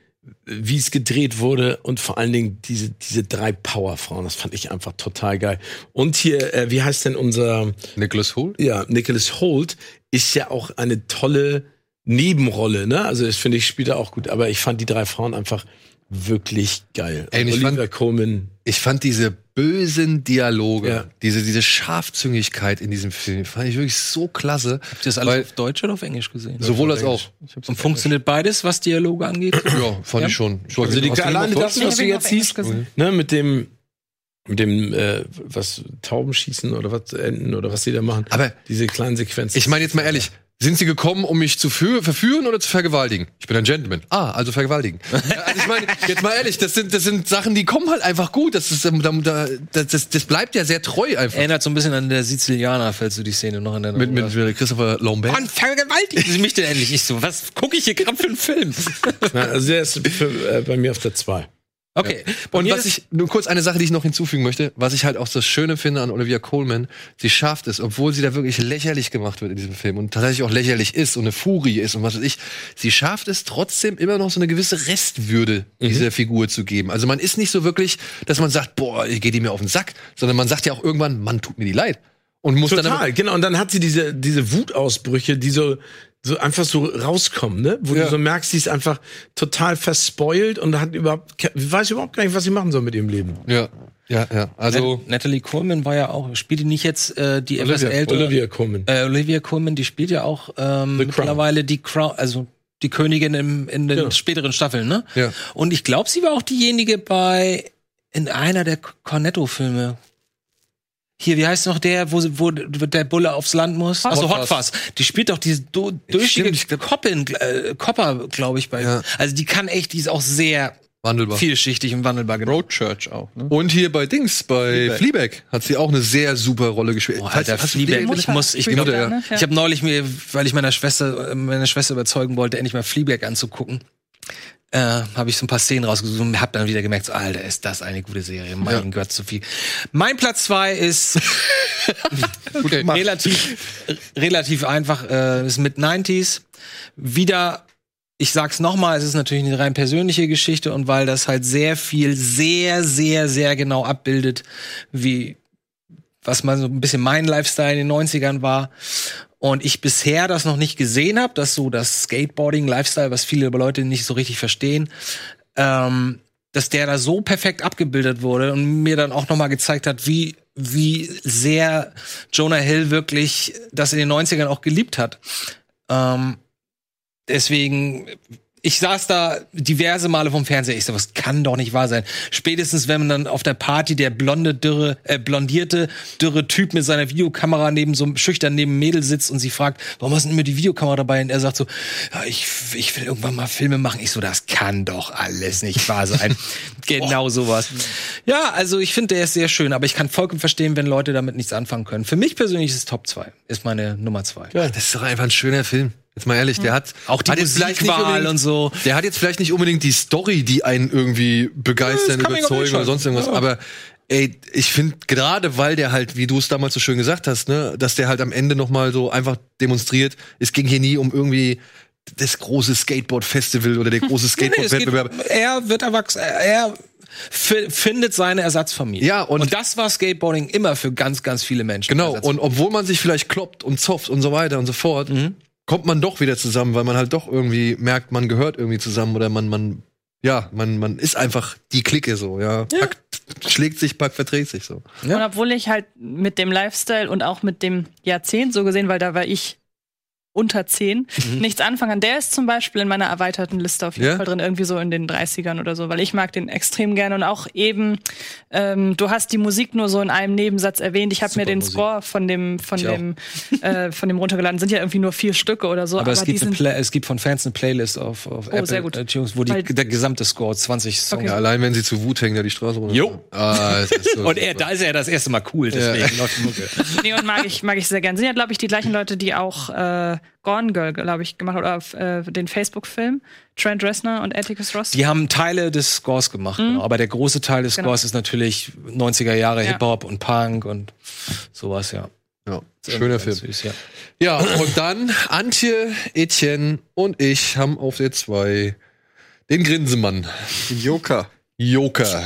Speaker 4: wie es gedreht wurde und vor allen Dingen diese diese drei Powerfrauen, das fand ich einfach total geil. Und hier, äh, wie heißt denn unser
Speaker 1: Nicholas Holt?
Speaker 4: ja, Nicholas Holt ist ja auch eine tolle Nebenrolle, ne? Also das finde ich spielt er auch gut, aber ich fand die drei Frauen einfach wirklich geil.
Speaker 1: Ey, ich fand-
Speaker 4: Colman,
Speaker 1: Ich fand diese bösen Dialoge,
Speaker 4: Ja.
Speaker 1: diese, diese Scharfzüngigkeit in diesem Film, fand ich wirklich so klasse.
Speaker 6: Habt ihr das alles auf Deutsch oder auf Englisch gesehen?
Speaker 1: Sowohl als auch.
Speaker 6: Und funktioniert beides, was Dialoge angeht?
Speaker 1: Ja, fand ich schon.
Speaker 4: Also die,
Speaker 1: Hast du den
Speaker 4: alleine das, was du
Speaker 5: Ich
Speaker 4: jetzt siehst, ne, mit dem mit dem äh, was Tauben schießen oder was Enten oder was sie da machen.
Speaker 1: Aber
Speaker 4: diese kleinen Sequenzen.
Speaker 1: Ich meine jetzt mal ehrlich, sind sie gekommen, um mich zu verführen oder zu vergewaltigen? Ich bin ein Gentleman. Ah, also vergewaltigen. Also ich meine, jetzt mal ehrlich, das sind, das sind Sachen, die kommen halt einfach gut. Das, ist, ähm, da, da, das, das bleibt ja sehr treu einfach.
Speaker 6: Erinnert so ein bisschen an der Sizilianer, falls du die Szene noch in der
Speaker 1: Mit, mit Christopher Lambert.
Speaker 6: Mann, vergewaltigen Sie mich denn endlich? Ich so, was gucke ich hier gerade für einen Film?
Speaker 4: Ja, also der ist für, äh, bei mir auf der 2.
Speaker 6: Okay.
Speaker 1: Und
Speaker 6: mir
Speaker 1: was ich, nur kurz eine Sache, die ich noch hinzufügen möchte, was ich halt auch das Schöne finde an Olivia Colman, sie schafft es, obwohl sie da wirklich lächerlich gemacht wird in diesem Film und tatsächlich auch lächerlich ist und eine Furie ist und was weiß ich, sie schafft es trotzdem immer noch so eine gewisse Restwürde dieser Figur zu geben. Also man ist nicht so wirklich, dass man sagt, boah, geht die mir auf den Sack, sondern man sagt ja auch irgendwann, Mann, tut mir die leid. Und muss dann
Speaker 4: Total, genau. Und dann hat sie diese, diese Wutausbrüche, die so, so einfach so rauskommen, ne? Wo
Speaker 1: Ja.
Speaker 4: du so merkst, sie ist einfach total verspoilt und hat überhaupt, weiß überhaupt gar nicht, was sie machen soll mit ihrem Leben.
Speaker 1: ja, ja, ja. Also
Speaker 6: Natalie Coleman war ja auch, spielt die nicht jetzt äh, die etwas
Speaker 4: Olivia,
Speaker 6: ältere
Speaker 4: Olivia Colman.
Speaker 6: Äh, Olivia Colman, die spielt ja auch ähm, mittlerweile die Crown, also die Königin im, in den
Speaker 4: Genau.
Speaker 6: späteren Staffeln, ne?
Speaker 1: Ja.
Speaker 6: Und ich glaube, sie war auch diejenige bei in einer der Cornetto-Filme. Hier, wie heißt noch der, wo, wo der Bulle aufs Land muss? Achso,
Speaker 1: Hot
Speaker 6: Hot Fuzz. Die spielt doch diese do,
Speaker 1: glaub-
Speaker 6: Koppin, äh, Kopper, glaube ich, bei.
Speaker 1: Ja.
Speaker 6: Also die kann echt, die ist auch sehr
Speaker 1: wandelbar.
Speaker 6: vielschichtig und wandelbar genau.
Speaker 3: Broadchurch auch, ne?
Speaker 1: Und hier bei Dings, bei Fleabag, hat sie auch eine sehr super Rolle gespielt. Falls-
Speaker 6: Alter,
Speaker 1: hast
Speaker 6: Fleabag,
Speaker 1: Fleabag-
Speaker 6: ich muss, ich
Speaker 5: Mutter, ne? Ja.
Speaker 6: ich habe neulich mir, weil ich meiner Schwester, äh, meine Schwester überzeugen wollte, endlich mal Fleabag anzugucken, äh, habe ich so ein paar Szenen rausgesucht und habe dann wieder gemerkt, so, Alter, ist das eine gute Serie. Mein Gott, so viel. Mein Platz zwei ist relativ, relativ einfach, äh, ist mit 90s. Wieder, ich sag's nochmal, es ist natürlich eine rein persönliche Geschichte und weil das halt sehr viel, sehr, sehr, sehr genau abbildet, wie was mal so ein bisschen mein Lifestyle in den 90ern war. Und ich bisher das noch nicht gesehen habe, dass so das Skateboarding-Lifestyle, was viele Leute nicht so richtig verstehen, ähm, dass der da so perfekt abgebildet wurde und mir dann auch noch mal gezeigt hat, wie wie sehr Jonah Hill wirklich das in den 90ern auch geliebt hat. Ähm, deswegen ich saß da diverse Male vom Fernseher. Ich so, was kann doch nicht wahr sein. Spätestens, wenn man dann auf der Party der blonde, dürre, äh, blondierte, dürre Typ mit seiner Videokamera neben so einem schüchtern neben einem Mädel sitzt und sie fragt, warum hast du denn immer die Videokamera dabei? Und er sagt so, ja, ich, ich will irgendwann mal Filme machen. Ich so, das kann doch alles nicht wahr sein. genau sowas. Ja, also ich finde, der ist sehr schön, aber ich kann vollkommen verstehen, wenn Leute damit nichts anfangen können. Für mich persönlich ist es Top 2. Ist meine Nummer 2.
Speaker 1: Das ist doch einfach ein schöner Film. Jetzt mal ehrlich, der hat
Speaker 6: Auch die
Speaker 1: hat jetzt vielleicht nicht
Speaker 6: Musikwahl
Speaker 1: unbedingt-
Speaker 6: und so.
Speaker 1: Der hat jetzt vielleicht nicht unbedingt die Story, die einen irgendwie begeistern,
Speaker 6: Ja,
Speaker 1: überzeugen
Speaker 6: ja
Speaker 1: oder sonst irgendwas. Aber ey, ich finde gerade, weil der halt, wie du es damals so schön gesagt hast, ne, dass der halt am Ende noch mal so einfach demonstriert, es ging hier nie um irgendwie das große Skateboard-Festival oder der große
Speaker 6: Nee, es geht,
Speaker 1: Skateboard-Wettbewerb.
Speaker 6: er wird erwachsen, er fi- findet seine Ersatzfamilie.
Speaker 1: Ja, und-
Speaker 6: das war Skateboarding immer für ganz, ganz viele Menschen.
Speaker 1: Genau, und obwohl man sich vielleicht kloppt und zopft und so weiter und so fort, kommt man doch wieder zusammen, weil man halt doch irgendwie merkt, man gehört irgendwie zusammen oder man, man, ja, man, man ist einfach die Clique so, ja. Packt, schlägt sich, packt, verträgt sich so.
Speaker 6: Ja.
Speaker 5: Und obwohl ich halt mit dem Lifestyle und auch mit dem Jahrzehnt so gesehen, weil da war ich unter 10 nichts anfangen kann. Der ist zum Beispiel in meiner erweiterten Liste auf jeden
Speaker 1: Ja?
Speaker 5: Fall drin, irgendwie so in den 30ern oder so, weil ich mag den extrem gerne und auch eben, ähm, du hast die Musik nur so in einem Nebensatz erwähnt. Ich habe mir den
Speaker 6: Musik.
Speaker 5: Score von dem, von
Speaker 6: Ich
Speaker 5: dem, äh, von dem runtergeladen. Sind ja irgendwie nur vier Stücke oder so,
Speaker 6: Aber, es,
Speaker 5: die
Speaker 6: gibt Play es gibt von Fans eine Playlist auf, auf Apple
Speaker 5: sehr gut.
Speaker 6: iTunes, wo die,
Speaker 5: Weil-
Speaker 6: der gesamte Score 20 Songs.
Speaker 5: Okay.
Speaker 1: Ja, allein wenn sie zu Wut hängen, da die Straße runter.
Speaker 6: Jo.
Speaker 1: Ah, es ist so
Speaker 6: Und er, da ist er das erste Mal cool, deswegen läuft die Mucke.
Speaker 5: Nee, und mag ich, mag ich sehr gern. Sind ja, glaube ich, die gleichen Leute, die auch äh, Gone Girl, glaube ich, gemacht oder äh, den Facebook-Film. Trent Reznor und Atticus Ross.
Speaker 6: Die haben Teile des Scores gemacht, genau. aber der große Teil des
Speaker 5: Genau.
Speaker 6: Scores ist natürlich 90er Jahre
Speaker 5: Ja.
Speaker 6: Hip-Hop und Punk und sowas, ja.
Speaker 1: Ja, schöner Film.
Speaker 6: Süß, ja.
Speaker 1: Ja, und dann Antje, Etienne und ich haben auf der 2 den Grinsemann.
Speaker 3: Den Joker.
Speaker 1: Joker.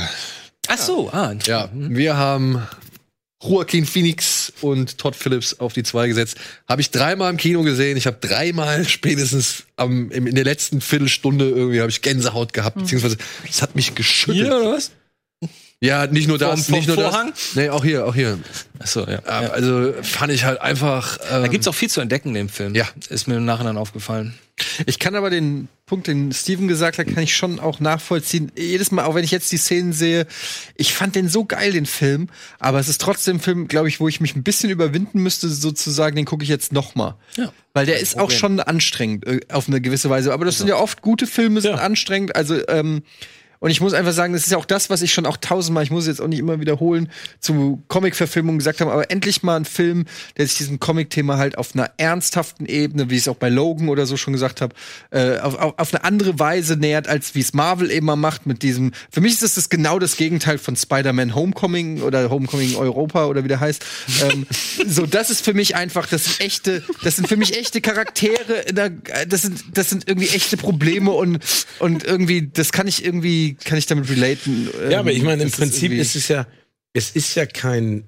Speaker 6: Ach so, ah,
Speaker 1: Ja, wir haben Joaquin Phoenix und Todd Phillips auf die 2 gesetzt. Habe ich dreimal im Kino gesehen. Ich habe dreimal spätestens am, in der letzten Viertelstunde irgendwie habe ich Gänsehaut gehabt, beziehungsweise es hat mich geschüttelt.
Speaker 6: Hier oder was?
Speaker 1: Ja, nicht nur das,
Speaker 6: Vom-
Speaker 1: nicht
Speaker 6: vom
Speaker 1: nur
Speaker 6: Vorhang?
Speaker 1: das. Nee, auch hier, auch hier.
Speaker 6: Ach so, ja.
Speaker 1: Also fand ich halt einfach. Ähm,
Speaker 6: Da gibt's auch viel zu entdecken in dem Film.
Speaker 1: Ja.
Speaker 6: Ist mir im Nachhinein aufgefallen.
Speaker 3: Ich kann aber den Punkt, den Steven gesagt hat, kann ich schon auch nachvollziehen. Jedes Mal, auch wenn ich jetzt die Szenen sehe, ich fand den so geil, den Film. Aber es ist trotzdem ein Film, glaube ich, wo ich mich ein bisschen überwinden müsste, sozusagen, den gucke ich jetzt noch mal.
Speaker 6: Ja.
Speaker 3: Weil der ist auch schon anstrengend, äh, auf eine gewisse Weise. Aber das sind ja oft gute Filme, sind
Speaker 6: Ja.
Speaker 3: anstrengend. Also, ähm, und ich muss einfach sagen, das ist ja auch das, was ich schon auch tausendmal, ich muss jetzt auch nicht immer wiederholen, zu Comic-Verfilmungen gesagt habe, aber endlich mal ein Film, der sich diesem Comic-Thema halt auf einer ernsthaften Ebene, wie ich es auch bei Logan oder so schon gesagt habe, äh, auf, auf, auf eine andere Weise nähert, als wie es Marvel immer macht mit diesem. Für mich ist das genau das Gegenteil von Spider-Man Homecoming oder Homecoming Europa oder wie der heißt. ähm, so, das ist für mich einfach das echte, das sind für mich echte Charaktere, das sind, das sind irgendwie echte Probleme und, und irgendwie, das kann ich irgendwie, kann ich damit relaten.
Speaker 4: Ja, aber ich meine, im
Speaker 3: Das
Speaker 4: Prinzip ist es ja, es ist ja kein,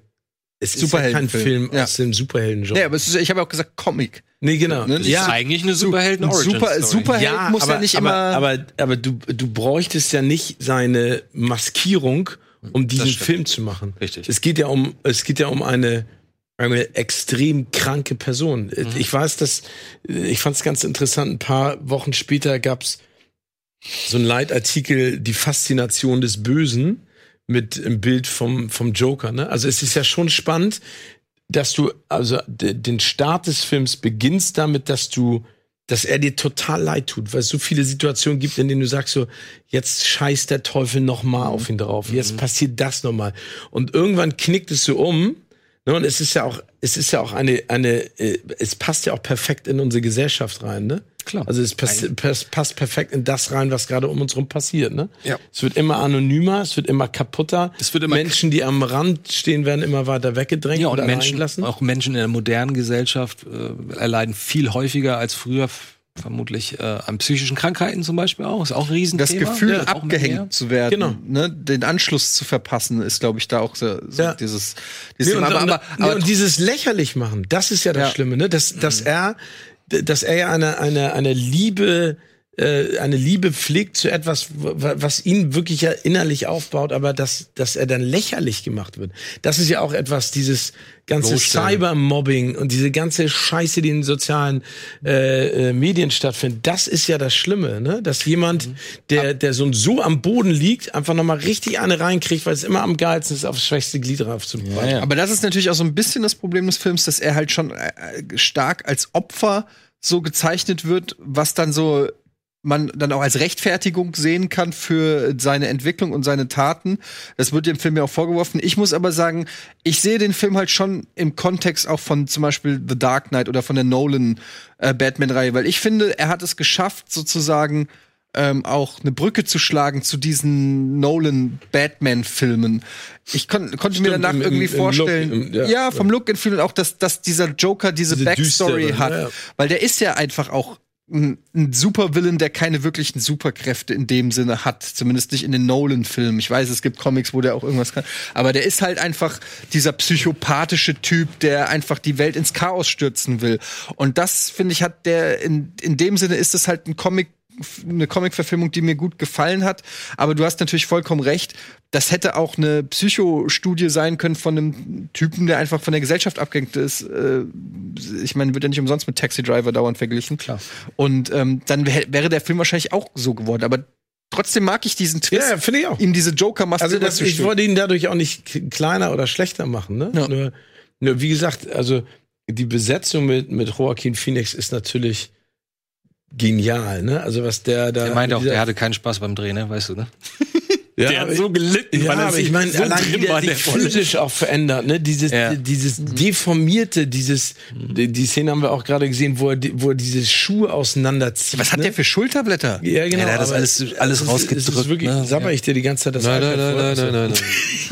Speaker 4: es ist ja kein
Speaker 3: Superheldenfilm.
Speaker 4: Film
Speaker 3: Ja.
Speaker 4: aus dem Superhelden-Genre.
Speaker 3: Nee, aber es ist, ich habe auch gesagt Comic.
Speaker 4: nee, genau.
Speaker 3: Ne,
Speaker 4: ja,
Speaker 7: Eigentlich eine superhelden origin
Speaker 3: Super, Superheld muss ja nicht
Speaker 4: aber,
Speaker 3: immer.
Speaker 4: Aber, aber du, du bräuchtest ja nicht seine Maskierung, um diesen Film zu machen.
Speaker 7: Richtig.
Speaker 4: Es geht ja um, es geht ja um eine, eine extrem kranke Person. Ich weiß, dass, ich fand es ganz interessant, ein paar Wochen später gab's so ein Leitartikel, die Faszination des Bösen mit einem Bild vom, vom Joker, ne? Also es ist ja schon spannend, dass du, also den Start des Films beginnst damit, dass du, dass er dir total leid tut, weil es so viele Situationen gibt, in denen du sagst so, jetzt scheißt der Teufel noch mal auf ihn drauf, jetzt passiert das noch mal. Und irgendwann knickt es so um, ne? Und es ist ja auch, es ist ja auch eine, eine, äh, es passt ja auch perfekt in unsere Gesellschaft rein, ne?
Speaker 6: Klar.
Speaker 4: Also es passt, passt, passt perfekt in das rein, was gerade um uns rum passiert, ne?
Speaker 6: Ja.
Speaker 4: Es wird immer anonymer, es wird immer kaputter.
Speaker 7: Es wird immer-
Speaker 4: Menschen, die am Rand stehen, werden immer weiter weggedrängt
Speaker 6: Ja, und
Speaker 4: oder
Speaker 6: Menschen,
Speaker 4: reingelassen.
Speaker 6: auch Menschen in der modernen Gesellschaft äh, erleiden viel häufiger als früher vermutlich äh, an psychischen Krankheiten zum Beispiel auch. Ist auch ein Riesenthema.
Speaker 3: das Gefühl,
Speaker 6: Ja,
Speaker 3: abgehängt zu werden,
Speaker 4: Genau.
Speaker 3: ne, den Anschluss zu verpassen, ist, glaube ich, da auch so, so
Speaker 4: Ja.
Speaker 3: dieses,
Speaker 4: Nee,
Speaker 3: dieses
Speaker 4: und,
Speaker 3: aber,
Speaker 4: und,
Speaker 3: aber,
Speaker 4: nee,
Speaker 3: aber
Speaker 4: und dieses lächerlich machen, das ist ja das
Speaker 3: Ja.
Speaker 4: Schlimme, ne? Dass, dass er, dass er ja eine, eine, eine Liebe, äh, eine Liebe pflegt zu etwas, was ihn wirklich ja innerlich aufbaut, aber dass, dass er dann lächerlich gemacht wird. Das ist ja auch etwas, dieses ganze. Cybermobbing und diese ganze Scheiße, die in den sozialen äh, äh, Medien stattfindet. Das ist ja das Schlimme, ne? Dass jemand, der, der so, so am Boden liegt, einfach nochmal richtig eine reinkriegt, weil es immer am geilsten ist, aufs schwächste Glied drauf zu
Speaker 6: Ja, ja.
Speaker 3: Aber das ist natürlich auch so ein bisschen das Problem des Films, dass er halt schon äh, äh, stark als Opfer so gezeichnet wird, was dann so man dann auch als Rechtfertigung sehen kann für seine Entwicklung und seine Taten. Das wird dem Film ja auch vorgeworfen. Ich muss aber sagen, ich sehe den Film halt schon im Kontext auch von zum Beispiel The Dark Knight oder von der Nolan äh, Batman-Reihe, weil ich finde, er hat es geschafft, sozusagen ähm, auch eine Brücke zu schlagen zu diesen Nolan-Batman-Filmen. Ich kon konnte mir
Speaker 4: Stimmt,
Speaker 3: danach
Speaker 4: im-
Speaker 3: irgendwie
Speaker 4: im Look,
Speaker 3: vorstellen,
Speaker 4: im-
Speaker 3: ja,
Speaker 4: ja,
Speaker 3: vom Look and Feel und auch, dass, dass dieser Joker diese,
Speaker 4: Diese
Speaker 3: Backstory
Speaker 4: düstere,
Speaker 3: hat.
Speaker 4: ja, ja.
Speaker 3: Weil der ist ja einfach auch ein, ein Supervillain, der keine wirklichen Superkräfte in dem Sinne hat. Zumindest nicht in den Nolan-Filmen. Ich weiß, es gibt Comics, wo der auch irgendwas kann. Aber der ist halt einfach dieser psychopathische Typ, der einfach die Welt ins Chaos stürzen will. Und das, finde ich, hat der, in, in dem Sinne ist es halt ein Comic, eine Comic-Verfilmung, die mir gut gefallen hat. Aber du hast natürlich vollkommen recht. Das hätte auch eine Psychostudie sein können von einem Typen, der einfach von der Gesellschaft abgehängt ist. Äh, Ich meine, wird ja nicht umsonst mit Taxi Driver dauernd verglichen.
Speaker 6: Klar.
Speaker 3: Und ähm, dann wär, wäre der Film wahrscheinlich auch so geworden. Aber trotzdem mag ich diesen Twist,
Speaker 4: Ja, finde ich auch.
Speaker 3: ihm diese Joker-Maske
Speaker 4: Also das, ich
Speaker 3: dazu
Speaker 4: wollte ihn dadurch auch nicht kleiner oder schlechter machen. Ne?
Speaker 3: Ja.
Speaker 4: Nur, nur wie gesagt, also die Besetzung mit, mit Joaquin Phoenix ist natürlich genial. Ne? Also was der da.
Speaker 6: Er meinte auch, der hatte keinen Spaß beim Drehen, ne? weißt du, ne?
Speaker 4: ja,
Speaker 6: der hat so gelitten,
Speaker 4: Ja,
Speaker 6: weil er
Speaker 4: aber
Speaker 6: sich
Speaker 4: ich meine,
Speaker 6: so
Speaker 4: allein
Speaker 6: drin
Speaker 4: wie
Speaker 6: war
Speaker 4: der sich physisch auch verändert, ne? Dieses,
Speaker 6: Ja.
Speaker 4: die- dieses deformierte, dieses, die, die Szene haben wir auch gerade gesehen, wo er, wo er diese Schuhe auseinanderzieht.
Speaker 3: Was hat
Speaker 4: ne?
Speaker 3: der für Schulterblätter?
Speaker 4: Ja, genau.
Speaker 6: Ja, der hat das alles-
Speaker 4: es-
Speaker 6: alles
Speaker 4: es ist-
Speaker 6: rausgedrückt,
Speaker 4: Es ist wirklich,
Speaker 6: ne?
Speaker 4: sabber ich dir die ganze Zeit das
Speaker 1: Nein, nein, nein, nein, nein,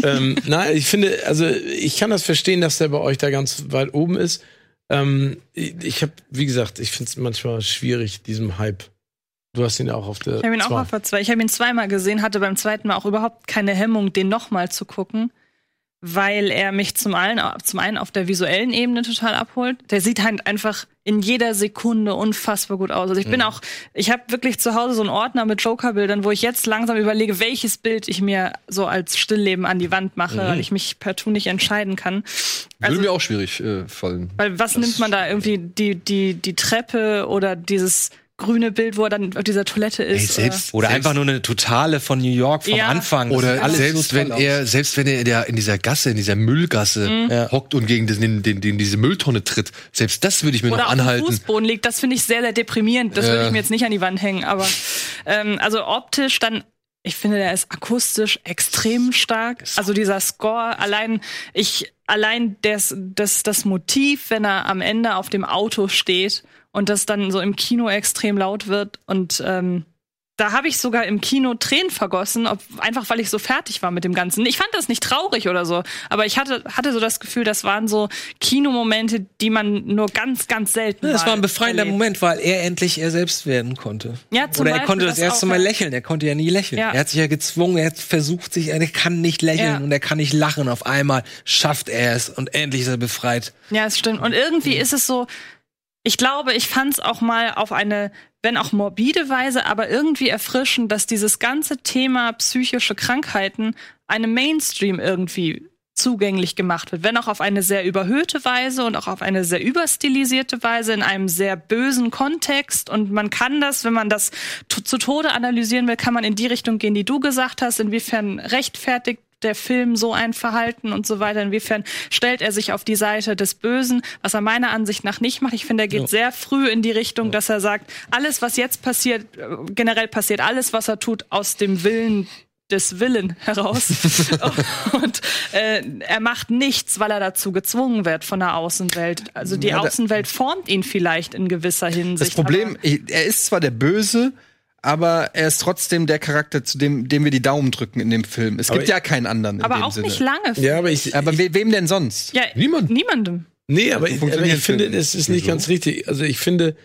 Speaker 1: nein.
Speaker 4: ähm, nein, ich finde, also ich kann das verstehen, dass der bei euch da ganz weit oben ist. Ähm, ich habe, wie gesagt, ich finde es manchmal schwierig, diesem Hype. Du hast ihn ja auch auf der.
Speaker 5: Ich habe ihn auch
Speaker 4: zwei.
Speaker 5: auf der zwei. Ich habe ihn zweimal gesehen, hatte beim zweiten Mal auch überhaupt keine Hemmung, den nochmal zu gucken, weil er mich zum einen, zum einen auf der visuellen Ebene total abholt. Der sieht halt einfach in jeder Sekunde unfassbar gut aus. Also ich bin auch, ich habe wirklich zu Hause so einen Ordner mit Joker-Bildern, wo ich jetzt langsam überlege, welches Bild ich mir so als Stillleben an die Wand mache, weil ich mich partout nicht entscheiden kann.
Speaker 1: Würde mir auch schwierig äh, fallen.
Speaker 5: Weil was nimmt man da irgendwie die die die Treppe oder dieses grüne Bild, wo er dann auf dieser Toilette ist?
Speaker 1: Ey, selbst,
Speaker 6: Oder
Speaker 1: selbst,
Speaker 6: einfach nur eine totale von New York vom
Speaker 5: Ja.
Speaker 6: Anfang.
Speaker 1: Oder selbst
Speaker 6: so
Speaker 1: wenn
Speaker 6: aus.
Speaker 1: er, selbst wenn er in, der, in dieser Gasse, in dieser Müllgasse
Speaker 5: Mhm.
Speaker 1: hockt und gegen den, den, den, diese Mülltonne tritt, selbst das würde ich mir
Speaker 5: oder
Speaker 1: noch
Speaker 5: auf dem
Speaker 1: anhalten.
Speaker 5: Fußboden liegt. Das finde ich sehr, sehr deprimierend. Das
Speaker 1: Ja.
Speaker 5: würde ich mir jetzt nicht an die Wand hängen. Aber ähm, also optisch dann, ich finde, der ist akustisch extrem stark. Also dieser Score, allein ich, allein das, das, das Motiv, wenn er am Ende auf dem Auto steht und das dann so im Kino extrem laut wird und ähm, da habe ich sogar im Kino Tränen vergossen, ob, einfach weil ich so fertig war mit dem Ganzen. Ich fand das nicht traurig oder so, aber ich hatte, hatte so das Gefühl, das waren so Kinomomente, die man nur ganz, ganz selten.
Speaker 6: Das
Speaker 5: mal
Speaker 6: war ein befreiender
Speaker 5: erlebt.
Speaker 6: Moment, weil er endlich er selbst werden konnte.
Speaker 5: Ja, zum
Speaker 6: Oder er
Speaker 5: Beispiel
Speaker 6: konnte das
Speaker 5: das
Speaker 6: erste Mal
Speaker 5: ja.
Speaker 6: lächeln. Er konnte ja nie lächeln.
Speaker 5: Ja.
Speaker 6: Er hat sich ja gezwungen, er hat versucht sich, er kann nicht lächeln
Speaker 5: Ja.
Speaker 6: und er kann nicht lachen. Auf einmal schafft er es und endlich ist er befreit.
Speaker 5: Ja, es stimmt. Und irgendwie ist es so, ich glaube, ich fand es auch mal auf eine, wenn auch morbide Weise, aber irgendwie erfrischend, dass dieses ganze Thema psychische Krankheiten einem Mainstream irgendwie zugänglich gemacht wird, wenn auch auf eine sehr überhöhte Weise und auch auf eine sehr überstilisierte Weise in einem sehr bösen Kontext. Und man kann das, wenn man das zu Tode analysieren will, kann man in die Richtung gehen, die du gesagt hast, inwiefern rechtfertigt der Film so ein Verhalten und so weiter, inwiefern stellt er sich auf die Seite des Bösen, was er meiner Ansicht nach nicht macht. Ich finde, er geht sehr früh in die Richtung, dass er sagt, alles, was jetzt passiert, äh, generell passiert, alles, was er tut, aus dem Willen des Willen heraus. und äh, er macht nichts, weil er dazu gezwungen wird von der Außenwelt. Also die
Speaker 3: Ja,
Speaker 5: Außenwelt formt ihn vielleicht in gewisser Hinsicht.
Speaker 3: Das Problem, er ist zwar der Böse, aber er ist trotzdem der Charakter, zu dem, dem wir die Daumen drücken in dem Film. Es gibt
Speaker 4: ich-
Speaker 3: ja keinen anderen. In
Speaker 5: aber
Speaker 3: dem
Speaker 5: auch
Speaker 3: Sinne.
Speaker 5: nicht lange.
Speaker 4: Ja, aber ich,
Speaker 3: Aber we wem denn sonst?
Speaker 5: ja,
Speaker 1: Niemand.
Speaker 5: Niemandem.
Speaker 4: Nee, aber, ich, aber ich finde, es ist nicht ganz richtig. Also ich finde,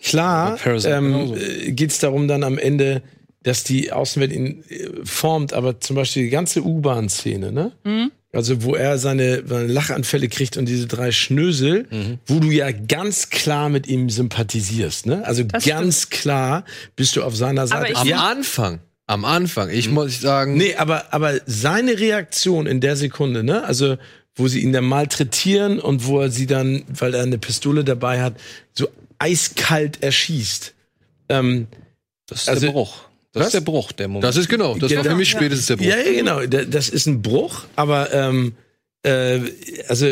Speaker 4: klar ähm, äh, geht es darum dann am Ende, dass die Außenwelt ihn äh, formt, aber zum Beispiel die ganze U-Bahn-Szene, ne?
Speaker 5: Mhm.
Speaker 4: Also wo er seine, seine Lachanfälle kriegt und diese drei Schnösel,
Speaker 6: Mhm.
Speaker 4: wo du ja ganz klar mit ihm sympathisierst, ne? Also
Speaker 5: Das
Speaker 4: ganz klar bist du auf seiner Seite.
Speaker 5: ich-
Speaker 1: Am
Speaker 5: Ja.
Speaker 1: Anfang. Am Anfang. Ich muss sagen,
Speaker 4: Nee, aber, aber seine Reaktion in der Sekunde, ne? Also, wo sie ihn dann malträtieren und wo er sie dann, weil er eine Pistole dabei hat, so eiskalt erschießt. Ähm,
Speaker 6: Das ist
Speaker 4: Also-
Speaker 6: der Bruch. Das
Speaker 4: Was?
Speaker 6: ist der Bruch, der Moment.
Speaker 1: das ist genau. Das war
Speaker 4: Genau.
Speaker 1: für mich spätestens der Bruch.
Speaker 4: ja, ja, genau. Da- Das ist ein Bruch, aber ähm, äh, also,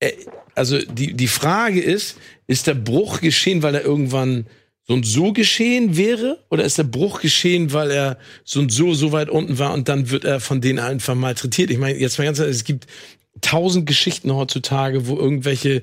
Speaker 4: äh, also die, die Frage ist, ist der Bruch geschehen, weil er irgendwann so und so geschehen wäre? Oder ist der Bruch geschehen, weil er so und so so weit unten war und dann wird er von denen einfach malträtiert? Ich meine, jetzt mal ganz ehrlich, es gibt tausend Geschichten heutzutage, wo irgendwelche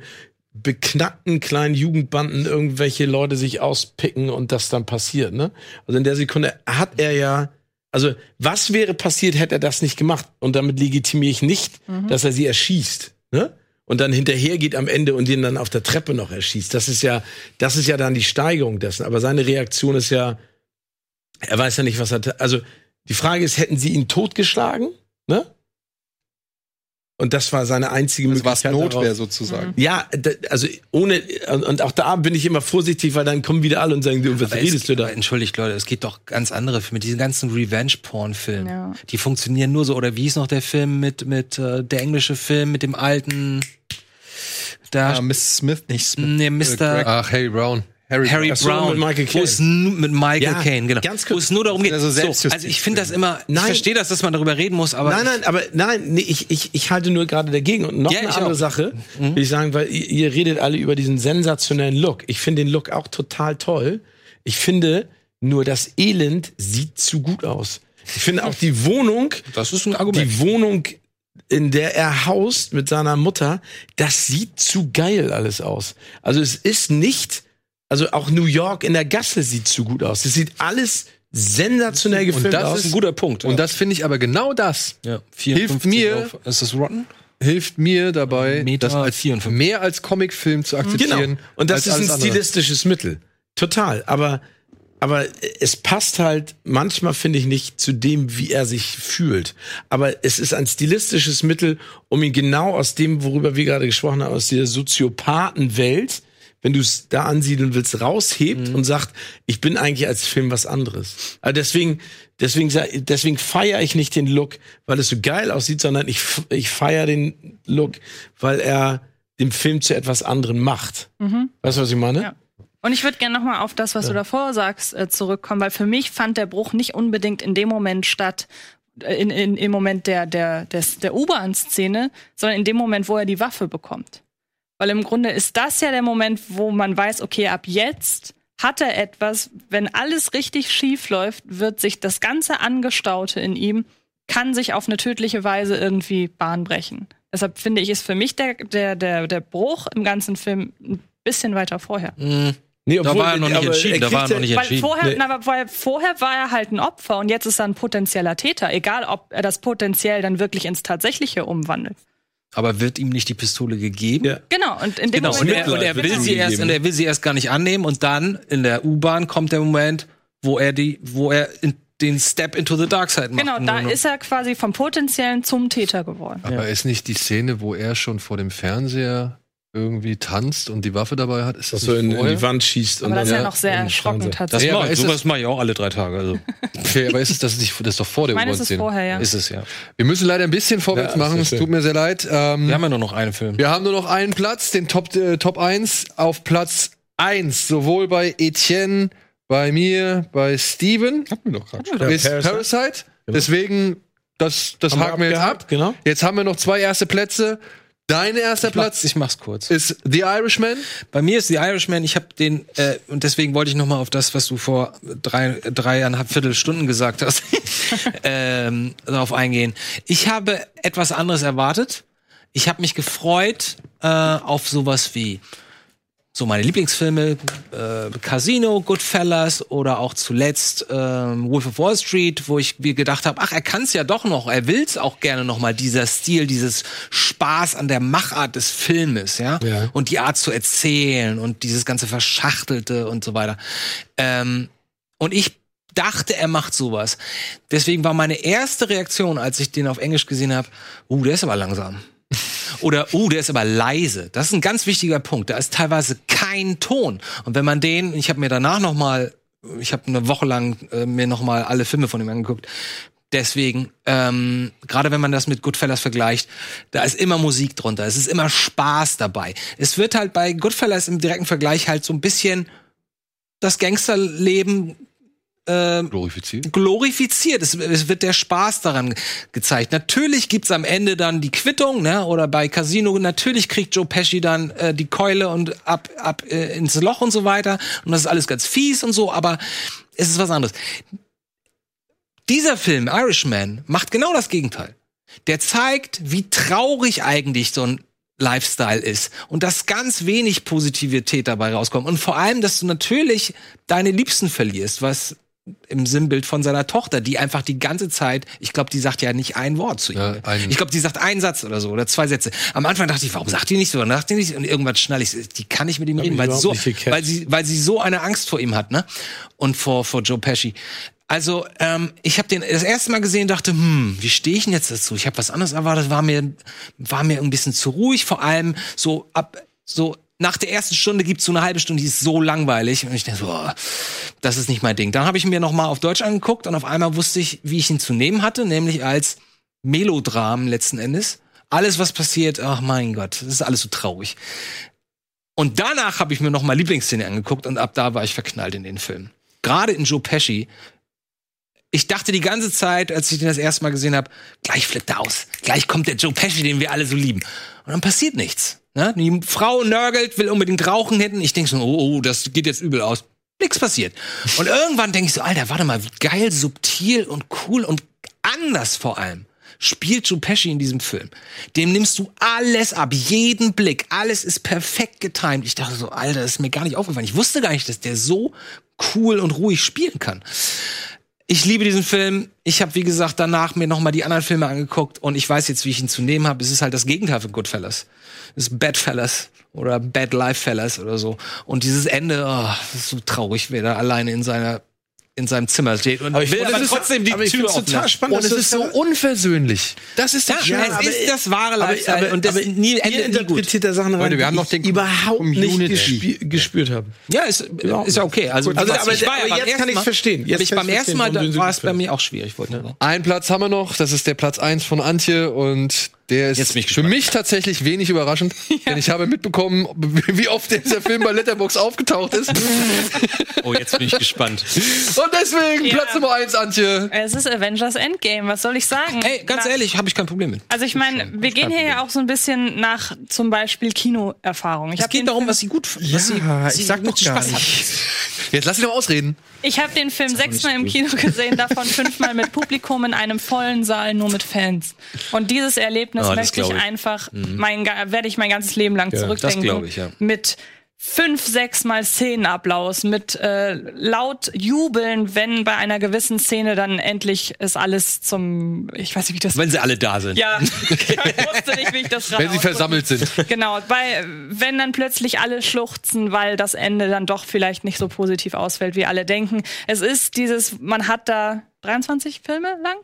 Speaker 4: beknackten kleinen Jugendbanden irgendwelche Leute sich auspicken und das dann passiert, ne? Also in der Sekunde hat er ja, also was wäre passiert, hätte er das nicht gemacht? Und damit legitimiere ich nicht, dass er sie erschießt, ne? Und dann hinterher geht am Ende und ihn dann auf der Treppe noch erschießt. Das ist ja, das ist ja dann die Steigerung dessen. Aber seine Reaktion ist ja, er weiß ja nicht, was er, also die Frage ist, hätten sie ihn totgeschlagen, ne? Und das war seine einzige
Speaker 3: Das war
Speaker 4: Möglichkeit.
Speaker 3: Notwehr
Speaker 4: daraus-
Speaker 3: sozusagen.
Speaker 4: Ja, da, also ohne und, und auch da bin ich immer vorsichtig, weil dann kommen wieder alle und sagen, du, was
Speaker 6: Aber
Speaker 4: redest
Speaker 6: es,
Speaker 4: du da?
Speaker 6: Entschuldigt, Leute, es gibt doch ganz andere Filme. Diese ganzen Revenge-Porn-Filme,
Speaker 5: Ja.
Speaker 6: die funktionieren nur so. Oder wie hieß noch der Film mit, mit äh, der englische Film mit dem alten, da,
Speaker 3: Ah, Miss Smith, nicht Smith.
Speaker 6: nee, Mr.
Speaker 1: Ach, Harry Brown.
Speaker 3: Harry,
Speaker 6: Harry
Speaker 4: so,
Speaker 6: Brown
Speaker 4: mit Michael
Speaker 6: wo es mit Michael
Speaker 4: Ja,
Speaker 6: Caine, genau.
Speaker 4: ganz
Speaker 6: wo
Speaker 4: kurz.
Speaker 6: es nur darum geht.
Speaker 3: Also
Speaker 6: so, also ich finde das immer, ich
Speaker 4: Nein.
Speaker 6: verstehe das, dass man darüber reden muss, aber
Speaker 4: Nein, nein, aber nein, nee, ich, ich, ich halte nur gerade dagegen. Und noch
Speaker 6: Ja,
Speaker 4: eine
Speaker 6: ich
Speaker 4: andere
Speaker 6: auch.
Speaker 4: Sache, will ich sagen, weil ihr, ihr redet alle über diesen sensationellen Look. Ich finde den Look auch total toll. Ich finde nur, das Elend sieht zu gut aus. Ich finde auch die Wohnung,
Speaker 6: das ist ein Argument.
Speaker 4: die Wohnung, in der er haust mit seiner Mutter, das sieht zu geil alles aus. Also es ist nicht, also auch New York in der Gasse sieht zu gut aus. Es sieht alles sensational gefilmt
Speaker 1: das
Speaker 4: aus.
Speaker 1: ist
Speaker 6: ein guter Punkt.
Speaker 1: Und das finde ich aber genau das
Speaker 6: ja,
Speaker 1: hilft mir-
Speaker 6: Auf, ist das Rotten?
Speaker 1: hilft mir dabei,
Speaker 6: Meter
Speaker 1: das als
Speaker 6: 54.
Speaker 1: mehr als Comicfilm zu akzeptieren.
Speaker 4: Genau. Und das ist ein
Speaker 1: alles andere.
Speaker 4: stilistisches Mittel. Total. Aber, aber es passt halt manchmal, finde ich, nicht zu dem, wie er sich fühlt. Aber es ist ein stilistisches Mittel, um ihn genau aus dem, worüber wir gerade gesprochen haben, aus dieser Soziopathenwelt, wenn du es da ansiedeln willst, raushebt und sagt, ich bin eigentlich als Film was anderes. Also deswegen, deswegen, deswegen feiere ich nicht den Look, weil es so geil aussieht, sondern ich, ich feiere den Look, weil er den Film zu etwas anderem macht. Weißt du, was ich meine?
Speaker 5: Ja. Und ich würde gerne nochmal auf das, was du davor sagst, äh, zurückkommen, weil für mich fand der Bruch nicht unbedingt in dem Moment statt, äh, in, in, im Moment der, der, des, der U-Bahn-Szene, sondern in dem Moment, wo er die Waffe bekommt. Weil im Grunde ist das ja der Moment, wo man weiß, okay, ab jetzt hat er etwas, wenn alles richtig schief läuft, wird sich das ganze Angestaute in ihm, kann sich auf eine tödliche Weise irgendwie Bahn brechen. Deshalb finde ich, ist für mich der, der, der, der Bruch im ganzen Film ein bisschen weiter vorher.
Speaker 4: Nee,
Speaker 6: Da war er noch nicht
Speaker 4: aber
Speaker 6: entschieden, da war er noch nicht
Speaker 5: Weil
Speaker 6: entschieden.
Speaker 5: vorher,
Speaker 4: Nee.
Speaker 5: na, aber vorher, vorher war er halt ein Opfer und jetzt ist er ein potenzieller Täter, egal ob er das potenziell dann wirklich ins Tatsächliche umwandelt.
Speaker 6: Aber wird ihm nicht die Pistole gegeben?
Speaker 4: Ja.
Speaker 5: Genau, und in dem
Speaker 6: Genau, und
Speaker 5: Moment,
Speaker 6: er, und er will sie erst, und er will sie erst gar nicht annehmen und dann in der U-Bahn kommt der Moment, wo er die, wo er in, den Step into the Dark Side macht.
Speaker 5: genau, da ist er quasi vom potenziellen zum Täter geworden.
Speaker 1: Aber ist nicht die Szene, wo er schon vor dem Fernseher irgendwie tanzt und die Waffe dabei hat, ist das
Speaker 4: so in, in die Wand schießt.
Speaker 5: Aber das ist ja noch sehr erschrockend
Speaker 4: Fernseher.
Speaker 6: das
Speaker 5: tatsächlich.
Speaker 1: Ja, ist
Speaker 6: sowas
Speaker 1: das-
Speaker 6: mache ich auch alle drei Tage. Also
Speaker 1: Okay, aber ist es das nicht, das ist doch vor der
Speaker 5: Ich meine, es ist
Speaker 1: U-Bahn-Szene.
Speaker 5: vorher, ja.
Speaker 6: ist es ja.
Speaker 1: Wir müssen leider ein bisschen vorwärts
Speaker 4: Ja,
Speaker 1: machen, es tut mir sehr leid. Ähm,
Speaker 6: Wir haben ja nur noch einen Film.
Speaker 1: Wir haben nur noch einen Platz, den Top, äh, Top 1 auf Platz 1. Sowohl bei Etienne, bei mir, bei Steven
Speaker 3: Hatten wir doch gerade.
Speaker 1: Ist
Speaker 4: Parasite.
Speaker 1: Parasite. Deswegen, das, das
Speaker 4: Haben wir
Speaker 1: haken wir jetzt ab.
Speaker 4: genau.
Speaker 1: Jetzt haben wir noch zwei erste Plätze. Dein erster
Speaker 6: Ich, mach,
Speaker 1: Platz
Speaker 6: ich mach's kurz.
Speaker 1: ist The Irishman.
Speaker 6: Bei mir ist The Irishman, ich habe den, äh, und deswegen wollte ich noch mal auf das, was du vor drei, dreieinhalb Viertelstunden gesagt hast, ähm, darauf eingehen. Ich habe etwas anderes erwartet. Ich habe mich gefreut äh, auf sowas wie so meine Lieblingsfilme, äh, Casino, Goodfellas oder auch zuletzt ähm, Wolf of Wall Street, wo ich mir gedacht habe, ach, er kann es ja doch noch, er will's auch gerne noch mal, dieser Stil, dieses Spaß an der Machart des Filmes, ja,
Speaker 4: Ja.
Speaker 6: und die Art zu erzählen und dieses ganze Verschachtelte und so weiter. Ähm, und ich dachte, er macht sowas. Deswegen war meine erste Reaktion, als ich den auf Englisch gesehen habe, uh, der ist aber langsam. Oder, uh, der ist aber leise. Das ist ein ganz wichtiger Punkt. Da ist teilweise kein Ton. Und wenn man den, ich habe mir danach noch mal, ich habe eine Woche lang äh, mir noch mal alle Filme von ihm angeguckt. Deswegen, ähm, gerade wenn man das mit Goodfellas vergleicht, da ist immer Musik drunter. Es ist immer Spaß dabei. Es wird halt bei Goodfellas im direkten Vergleich halt so ein bisschen das Gangsterleben ähm,
Speaker 1: Glorifiziert.
Speaker 6: glorifiziert. Es, es wird der Spaß daran gezeigt. Natürlich gibt's am Ende dann die Quittung, ne? Oder bei Casino, natürlich kriegt Joe Pesci dann äh, die Keule und ab, ab äh, ins Loch und so weiter. Und das ist alles ganz fies und so, aber es ist was anderes. Dieser Film, Irishman, macht genau das Gegenteil. Der zeigt, wie traurig eigentlich so ein Lifestyle ist und dass ganz wenig Positivität dabei rauskommt und vor allem, dass du natürlich deine Liebsten verlierst, was im Sinnbild von seiner Tochter, die einfach die ganze Zeit, ich glaube, die sagt ja nicht ein Wort zu ihm.
Speaker 1: Ja,
Speaker 6: ich glaube, die sagt einen Satz oder so oder zwei Sätze. Am Anfang dachte ich, warum sagt die nicht so? Und, dachte ich nicht, und irgendwann schnall ich, die kann nicht mit ihm reden, weil sie, so, weil, sie, weil sie so eine Angst vor ihm hat, ne? Und vor, vor Joe Pesci. Also, ähm, ich habe den das erste Mal gesehen, dachte, hm, wie stehe ich denn jetzt dazu? Ich habe was anderes erwartet, war mir war mir ein bisschen zu ruhig, vor allem so ab so nach der ersten Stunde gibt's so eine halbe Stunde, die ist so langweilig und ich denke so, oh, das ist nicht mein Ding. Dann habe ich mir noch mal auf Deutsch angeguckt und auf einmal wusste ich, wie ich ihn zu nehmen hatte, nämlich als Melodram letzten Endes. Alles was passiert, ach mein Gott, das ist alles so traurig. Und danach habe ich mir noch mal Lieblingsszene angeguckt und ab da war ich verknallt in den Film. Gerade in Joe Pesci. Ich dachte die ganze Zeit, als ich den das erste Mal gesehen habe, gleich flippt er aus. Gleich kommt der Joe Pesci, den wir alle so lieben. Und dann passiert nichts. Ne? Die Frau nörgelt, will unbedingt rauchen hinten. Ich denke so, oh, oh, das geht jetzt übel aus. Nix passiert. Und irgendwann denke ich so, Alter, warte mal, wie geil, subtil und cool und anders vor allem spielt Joe in diesem Film. Dem nimmst du alles ab, jeden Blick, alles ist perfekt getimt. Ich dachte so, Alter, das ist mir gar nicht aufgefallen. Ich wusste gar nicht, dass der so cool und ruhig spielen kann. Ich liebe diesen Film. Ich habe, wie gesagt, danach mir noch mal die anderen Filme angeguckt und ich weiß jetzt, wie ich ihn zu nehmen habe. Es ist halt das Gegenteil von Goodfellas. Es ist Badfellas oder Bad Life Fellas oder so. Und dieses Ende, oh, ist so traurig, wer da alleine in seiner in seinem Zimmer steht und
Speaker 4: ich-
Speaker 6: will
Speaker 4: das
Speaker 6: aber
Speaker 4: ist-
Speaker 6: trotzdem die
Speaker 4: aber ich
Speaker 6: Tür
Speaker 4: total spannend,
Speaker 1: Und es ist so unversöhnlich. Das ist
Speaker 6: Ja,
Speaker 1: das Schöne.
Speaker 6: es ist das wahre Lifestyle und das ist nie, endet
Speaker 4: interpretiert da Sachen rein,
Speaker 1: Leute, wir haben noch
Speaker 4: ich
Speaker 1: den
Speaker 4: überhaupt nicht gespü gespürt habe.
Speaker 6: Ja, ist, ist ja okay. Also,
Speaker 4: Also, aber-
Speaker 6: ich war ja
Speaker 4: aber jetzt kann
Speaker 6: Mal-
Speaker 4: verstehen. Jetzt
Speaker 6: aber ich beim ersten Mal war es bei mir auch schwierig. Wollte ich.
Speaker 1: Einen Platz haben wir noch, das ist der Platz eins von Antje und der ist
Speaker 6: ich
Speaker 1: für
Speaker 6: gespannt.
Speaker 1: mich tatsächlich wenig überraschend, denn ich habe mitbekommen, wie oft dieser Film bei Letterbox aufgetaucht ist. und
Speaker 6: Oh, jetzt bin ich gespannt.
Speaker 1: deswegen
Speaker 5: Ja.
Speaker 1: Platz Nummer eins, Antje.
Speaker 5: Es ist Avengers Endgame, was soll ich sagen?
Speaker 6: Ey, ganz
Speaker 5: Na,
Speaker 6: ehrlich, habe ich kein Problem mit.
Speaker 5: Also ich meine, wir gehen hier ja auch so ein bisschen nach zum Beispiel Kinoerfahrung. Ich
Speaker 6: Es geht darum,
Speaker 5: Film-
Speaker 6: was sie gut, was sie, was sie mit Spaß hat.
Speaker 1: Jetzt lass dich doch ausreden.
Speaker 5: Ich habe den Film sechsmal im Kino gesehen, davon fünfmal mit Publikum in einem vollen Saal nur mit Fans. Und dieses Erlebnis
Speaker 6: das
Speaker 5: möchte ich
Speaker 6: ich.
Speaker 5: einfach, mein, ga- werde ich mein ganzes Leben lang zurückdenken.
Speaker 6: das glaub ich, ja.
Speaker 5: Mit fünf, sechs Mal Szenenapplaus, mit äh, laut Jubeln, wenn bei einer gewissen Szene dann endlich ist alles zum, ich weiß nicht, wie ich das
Speaker 6: Wenn sie alle da sind.
Speaker 5: ja, ich wusste nicht, wie ich das
Speaker 1: Wenn sie versammelt sind.
Speaker 5: Genau, weil wenn dann plötzlich alle schluchzen, weil das Ende dann doch vielleicht nicht so positiv ausfällt, wie alle denken. Es ist dieses, man hat da 23 Filme lang?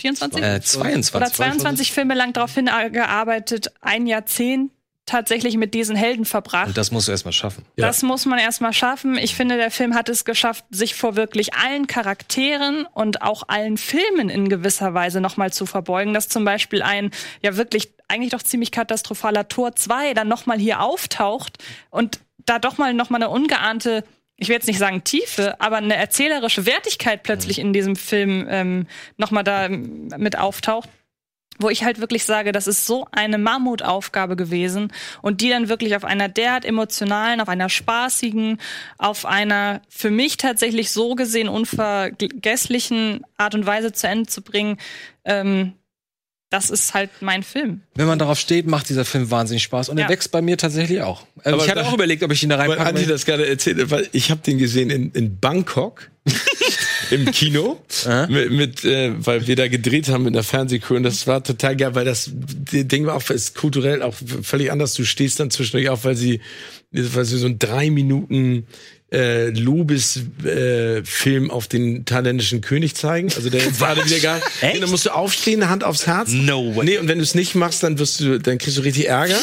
Speaker 5: 24?
Speaker 6: Äh, 22.
Speaker 5: Oder 22 Filme lang darauf hingearbeitet, ein Jahrzehnt tatsächlich mit diesen Helden verbracht.
Speaker 6: Und das musst du erstmal schaffen.
Speaker 5: Das muss man erstmal schaffen. Ich finde, der Film hat es geschafft, sich vor wirklich allen Charakteren und auch allen Filmen in gewisser Weise nochmal zu verbeugen. Dass zum Beispiel ein ja wirklich eigentlich doch ziemlich katastrophaler Tor 2 dann nochmal hier auftaucht und da doch mal nochmal eine ungeahnte ich will jetzt nicht sagen Tiefe, aber eine erzählerische Wertigkeit plötzlich in diesem Film ähm, nochmal da mit auftaucht wo ich halt wirklich sage, das ist so eine Mammutaufgabe gewesen und die dann wirklich auf einer derart emotionalen, auf einer spaßigen, auf einer für mich tatsächlich so gesehen unvergesslichen Art und Weise zu Ende zu bringen, ähm, das ist halt mein Film.
Speaker 6: Wenn man darauf steht, macht dieser Film wahnsinnig Spaß und
Speaker 5: Ja.
Speaker 6: er wächst bei mir tatsächlich auch.
Speaker 4: Aber
Speaker 6: ich hatte
Speaker 4: da-
Speaker 6: auch überlegt, ob ich ihn da reinpacke.
Speaker 4: Andi das gerade erzählt hat, weil ich habe den gesehen in, in Bangkok im Kino, mit, mit äh, weil wir da gedreht haben mit einer Fernsehcrew und das war total geil, weil das Ding war auch ist kulturell auch völlig anders. Du stehst dann zwischendurch auf, weil sie, weil sie so ein drei Minuten äh, Lobesfilm äh, Film auf den thailändischen König zeigen. Also der jetzt gerade wieder geil.
Speaker 6: Echt?
Speaker 4: Und dann musst du aufstehen, Hand aufs Herz.
Speaker 6: No way.
Speaker 4: Nee, und wenn du es nicht machst, dann wirst du, dann kriegst du richtig Ärger,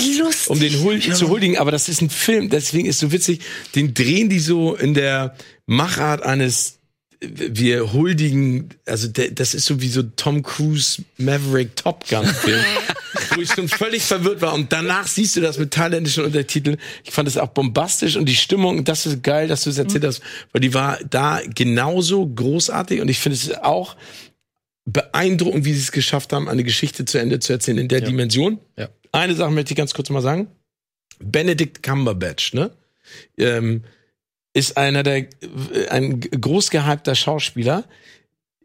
Speaker 4: um den hul zu huldigen. Aber das ist ein Film, deswegen ist so witzig. Den drehen die so in der Machart eines wir huldigen, also der, das ist so wie so Tom Cruise Maverick Top Gun Film, wo ich schon völlig verwirrt war und danach siehst du das mit thailändischen Untertiteln. Ich fand es auch bombastisch und die Stimmung, das ist geil, dass du es erzählt hast, weil die war da genauso großartig und ich finde es auch beeindruckend, wie sie es geschafft haben, eine Geschichte zu Ende zu erzählen in der Dimension.
Speaker 6: Ja.
Speaker 4: Eine Sache möchte ich ganz kurz mal sagen. Benedict Cumberbatch, ne? Ähm, ist einer der, ein groß gehypter Schauspieler.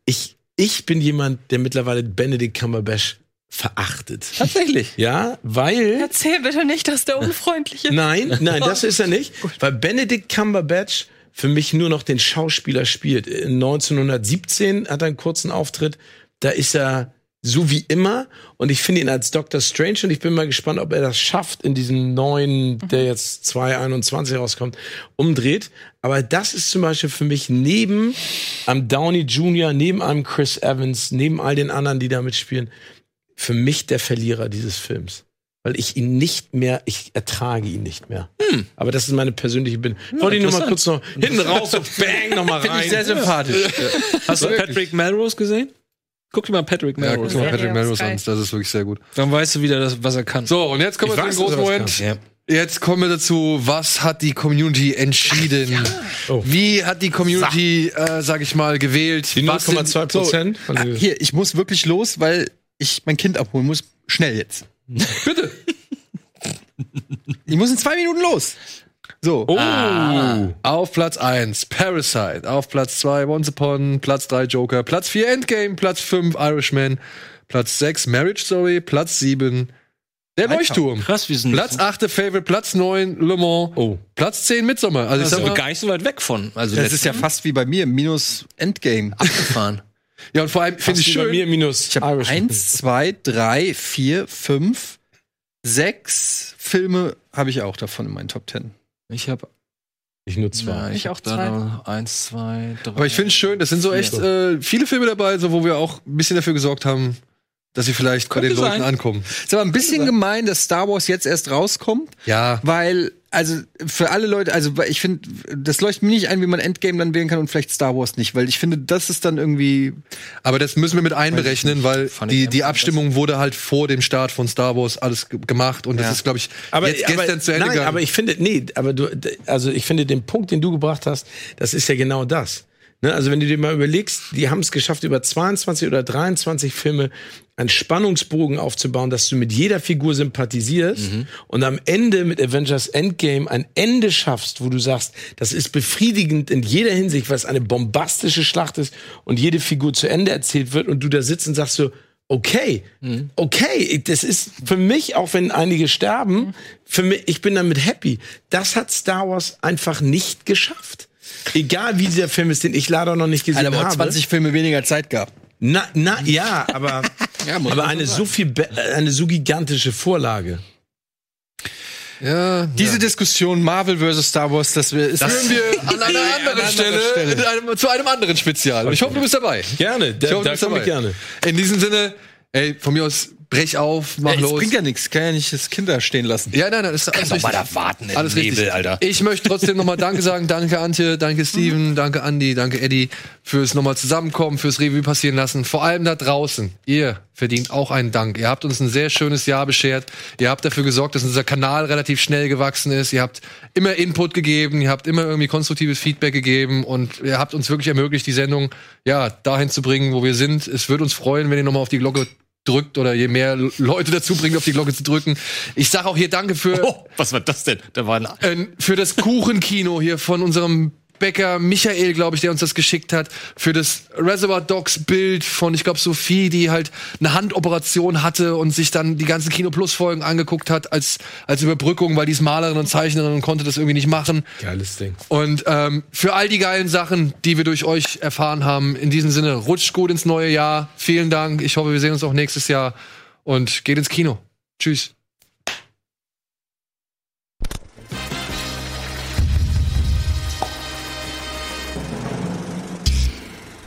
Speaker 4: Ich, ich bin jemand, der mittlerweile Benedict Cumberbatch verachtet.
Speaker 6: Tatsächlich.
Speaker 4: Ja, weil.
Speaker 5: Erzähl bitte nicht, dass der unfreundliche
Speaker 4: Nein, nein, das ist er nicht. Weil Benedict Cumberbatch für mich nur noch den Schauspieler spielt. In 1917 hat er einen kurzen Auftritt. Da ist er so wie immer. Und ich finde ihn als Doctor Strange und ich bin mal gespannt, ob er das schafft in diesem neuen, der jetzt 2021 rauskommt, umdreht. Aber das ist zum Beispiel für mich neben am Downey Jr., neben einem Chris Evans, neben all den anderen, die da mitspielen, für mich der Verlierer dieses Films. Weil ich ihn nicht mehr, ich ertrage ihn nicht mehr. Aber das ist meine persönliche Bin. Wollte ich nur mal kurz noch hinten raus, so bang, noch mal rein.
Speaker 3: Finde ich sehr sympathisch.
Speaker 6: Hast du Patrick Melrose gesehen? Guck dir mal Patrick
Speaker 1: Ja, guck
Speaker 6: Melrose
Speaker 1: mal
Speaker 6: an.
Speaker 1: Patrick
Speaker 5: Ja,
Speaker 1: Melrose an. Das ist wirklich sehr gut.
Speaker 6: Dann weißt du wieder, das, was er kann.
Speaker 1: So, und jetzt kommen wir zu dem großen
Speaker 4: was
Speaker 1: Moment.
Speaker 8: Ja.
Speaker 1: Jetzt kommen wir dazu, was hat die Community entschieden?
Speaker 4: Oh.
Speaker 1: Wie hat die Community, äh, sag ich mal, gewählt?
Speaker 4: Die
Speaker 1: Was sind-
Speaker 4: 0,2 Prozent.
Speaker 3: Ah, hier, ich muss wirklich los, weil ich mein Kind abholen muss. Schnell jetzt.
Speaker 1: Bitte.
Speaker 3: Ich muss in zwei Minuten los. So.
Speaker 4: Oh.
Speaker 1: Auf Platz 1 Parasite, auf Platz 2 Once Upon, Platz 3 Joker, Platz 4 Endgame, Platz 5 Irishman, Platz 6 Marriage Story, Platz 7 Der Leuchtturm.
Speaker 6: Krass, wir sind
Speaker 1: Platz 8 Favorite, Platz 9 Le Mans,
Speaker 4: Oh.
Speaker 1: Platz 10 Midsommar. Also ich
Speaker 6: das
Speaker 1: sag mal,
Speaker 6: gar nicht so weit weg von. Also
Speaker 3: Das ist ja fast wie bei mir, minus Endgame.
Speaker 6: abgefahren.
Speaker 1: ja und vor allem finde ich
Speaker 4: wie bei
Speaker 1: schön,
Speaker 4: mir minus
Speaker 3: Ich habe
Speaker 4: Irishman.
Speaker 3: eins, zwei, drei, vier, fünf, sechs Filme habe ich auch davon in meinen Top Ten.
Speaker 6: Ich habe
Speaker 4: Ich nur zwei.
Speaker 6: ja, ich
Speaker 5: Ich auch
Speaker 6: hab da noch eins, zwei, drei.
Speaker 1: aber ich finde es schön, das sind so echt äh, viele Filme dabei, so wo wir auch ein bisschen dafür gesorgt haben, dass sie vielleicht bei den Leuten ankommen.
Speaker 3: Ist aber ein bisschen gemein, dass Star Wars jetzt erst rauskommt,
Speaker 1: Ja,
Speaker 3: weil, also für alle Leute, also ich finde, das leuchtet mir nicht ein, wie man Endgame dann wählen kann und vielleicht Star Wars nicht, weil ich finde, das ist dann irgendwie.
Speaker 1: aber das müssen wir mit einberechnen, weil die, die Abstimmung wurde halt vor dem Start von Star Wars alles ge- gemacht und das
Speaker 3: Ja.
Speaker 1: ist, glaube ich,
Speaker 4: aber,
Speaker 1: jetzt
Speaker 4: aber,
Speaker 1: gestern zu Ende
Speaker 4: nein,
Speaker 1: gegangen.
Speaker 4: aber ich finde, nee, aber du, also ich finde den Punkt, den du gebracht hast, das ist ja genau das. Ne? Also wenn du dir mal überlegst, die haben es geschafft, über 22 oder 23 Filme einen Spannungsbogen aufzubauen, dass du mit jeder Figur sympathisierst und am Ende mit Avengers Endgame ein Ende schaffst, wo du sagst, das ist befriedigend in jeder Hinsicht, weil es eine bombastische Schlacht ist und jede Figur zu Ende erzählt wird und du da sitzt und sagst so, okay, okay, das ist für mich, auch wenn einige sterben, für mich, ich bin damit happy. Das hat Star Wars einfach nicht geschafft. Egal wie dieser Film ist, den ich leider noch nicht gesehen
Speaker 3: Alter, aber
Speaker 4: habe.
Speaker 3: 20 Filme weniger Zeit gab.
Speaker 4: Na, na, ja, aber, aber eine so viel, eine so gigantische Vorlage.
Speaker 1: ja,
Speaker 3: Diese Diskussion Marvel versus Star Wars, das wir, ist
Speaker 1: führen wir an einer anderen Stelle, In einem, zu einem anderen Spezial. Und ich hoffe, du bist dabei.
Speaker 4: Gerne,
Speaker 1: Ich
Speaker 4: da,
Speaker 1: hoffe, du
Speaker 4: da
Speaker 1: bist
Speaker 4: komme ich
Speaker 1: dabei.
Speaker 4: gerne.
Speaker 1: In diesem Sinne, ey, von mir aus, brech auf, mach
Speaker 3: Ja,
Speaker 1: los.
Speaker 3: bringt ja nichts, kann ja nicht das Kinder stehen lassen.
Speaker 1: Ja, nein, nein, das ist alles
Speaker 6: doch mal da warten im
Speaker 1: Alles
Speaker 6: Nebel,
Speaker 1: richtig.
Speaker 6: Alter.
Speaker 1: Ich möchte trotzdem nochmal Danke sagen. Danke Antje, danke Steven, danke Andy, danke Eddie fürs nochmal zusammenkommen, fürs Revue passieren lassen. Vor allem da draußen. Ihr verdient auch einen Dank. Ihr habt uns ein sehr schönes Jahr beschert. Ihr habt dafür gesorgt, dass unser Kanal relativ schnell gewachsen ist. Ihr habt immer Input gegeben. Ihr habt immer irgendwie konstruktives Feedback gegeben und ihr habt uns wirklich ermöglicht, die Sendung ja dahin zu bringen, wo wir sind. Es würde uns freuen, wenn ihr nochmal auf die Glocke drückt oder je mehr Leute dazu bringt, auf die Glocke zu drücken. Ich sage auch hier Danke für
Speaker 6: Oh, was war das denn? Da war ein
Speaker 1: äh, für das Kuchenkino hier von unserem Bäcker Michael, glaube ich, der uns das geschickt hat, für das Reservoir Dogs Bild von, ich glaube, Sophie, die halt eine Handoperation hatte und sich dann die ganzen Kino Plus Folgen angeguckt hat als als Überbrückung, weil die ist Malerin und Zeichnerin und konnte das irgendwie nicht machen.
Speaker 4: Geiles Ding.
Speaker 1: Und ähm, für all die geilen Sachen, die wir durch euch erfahren haben, in diesem Sinne, rutscht gut ins neue Jahr. Vielen Dank. Ich hoffe, wir sehen uns auch nächstes Jahr und geht ins Kino. Tschüss.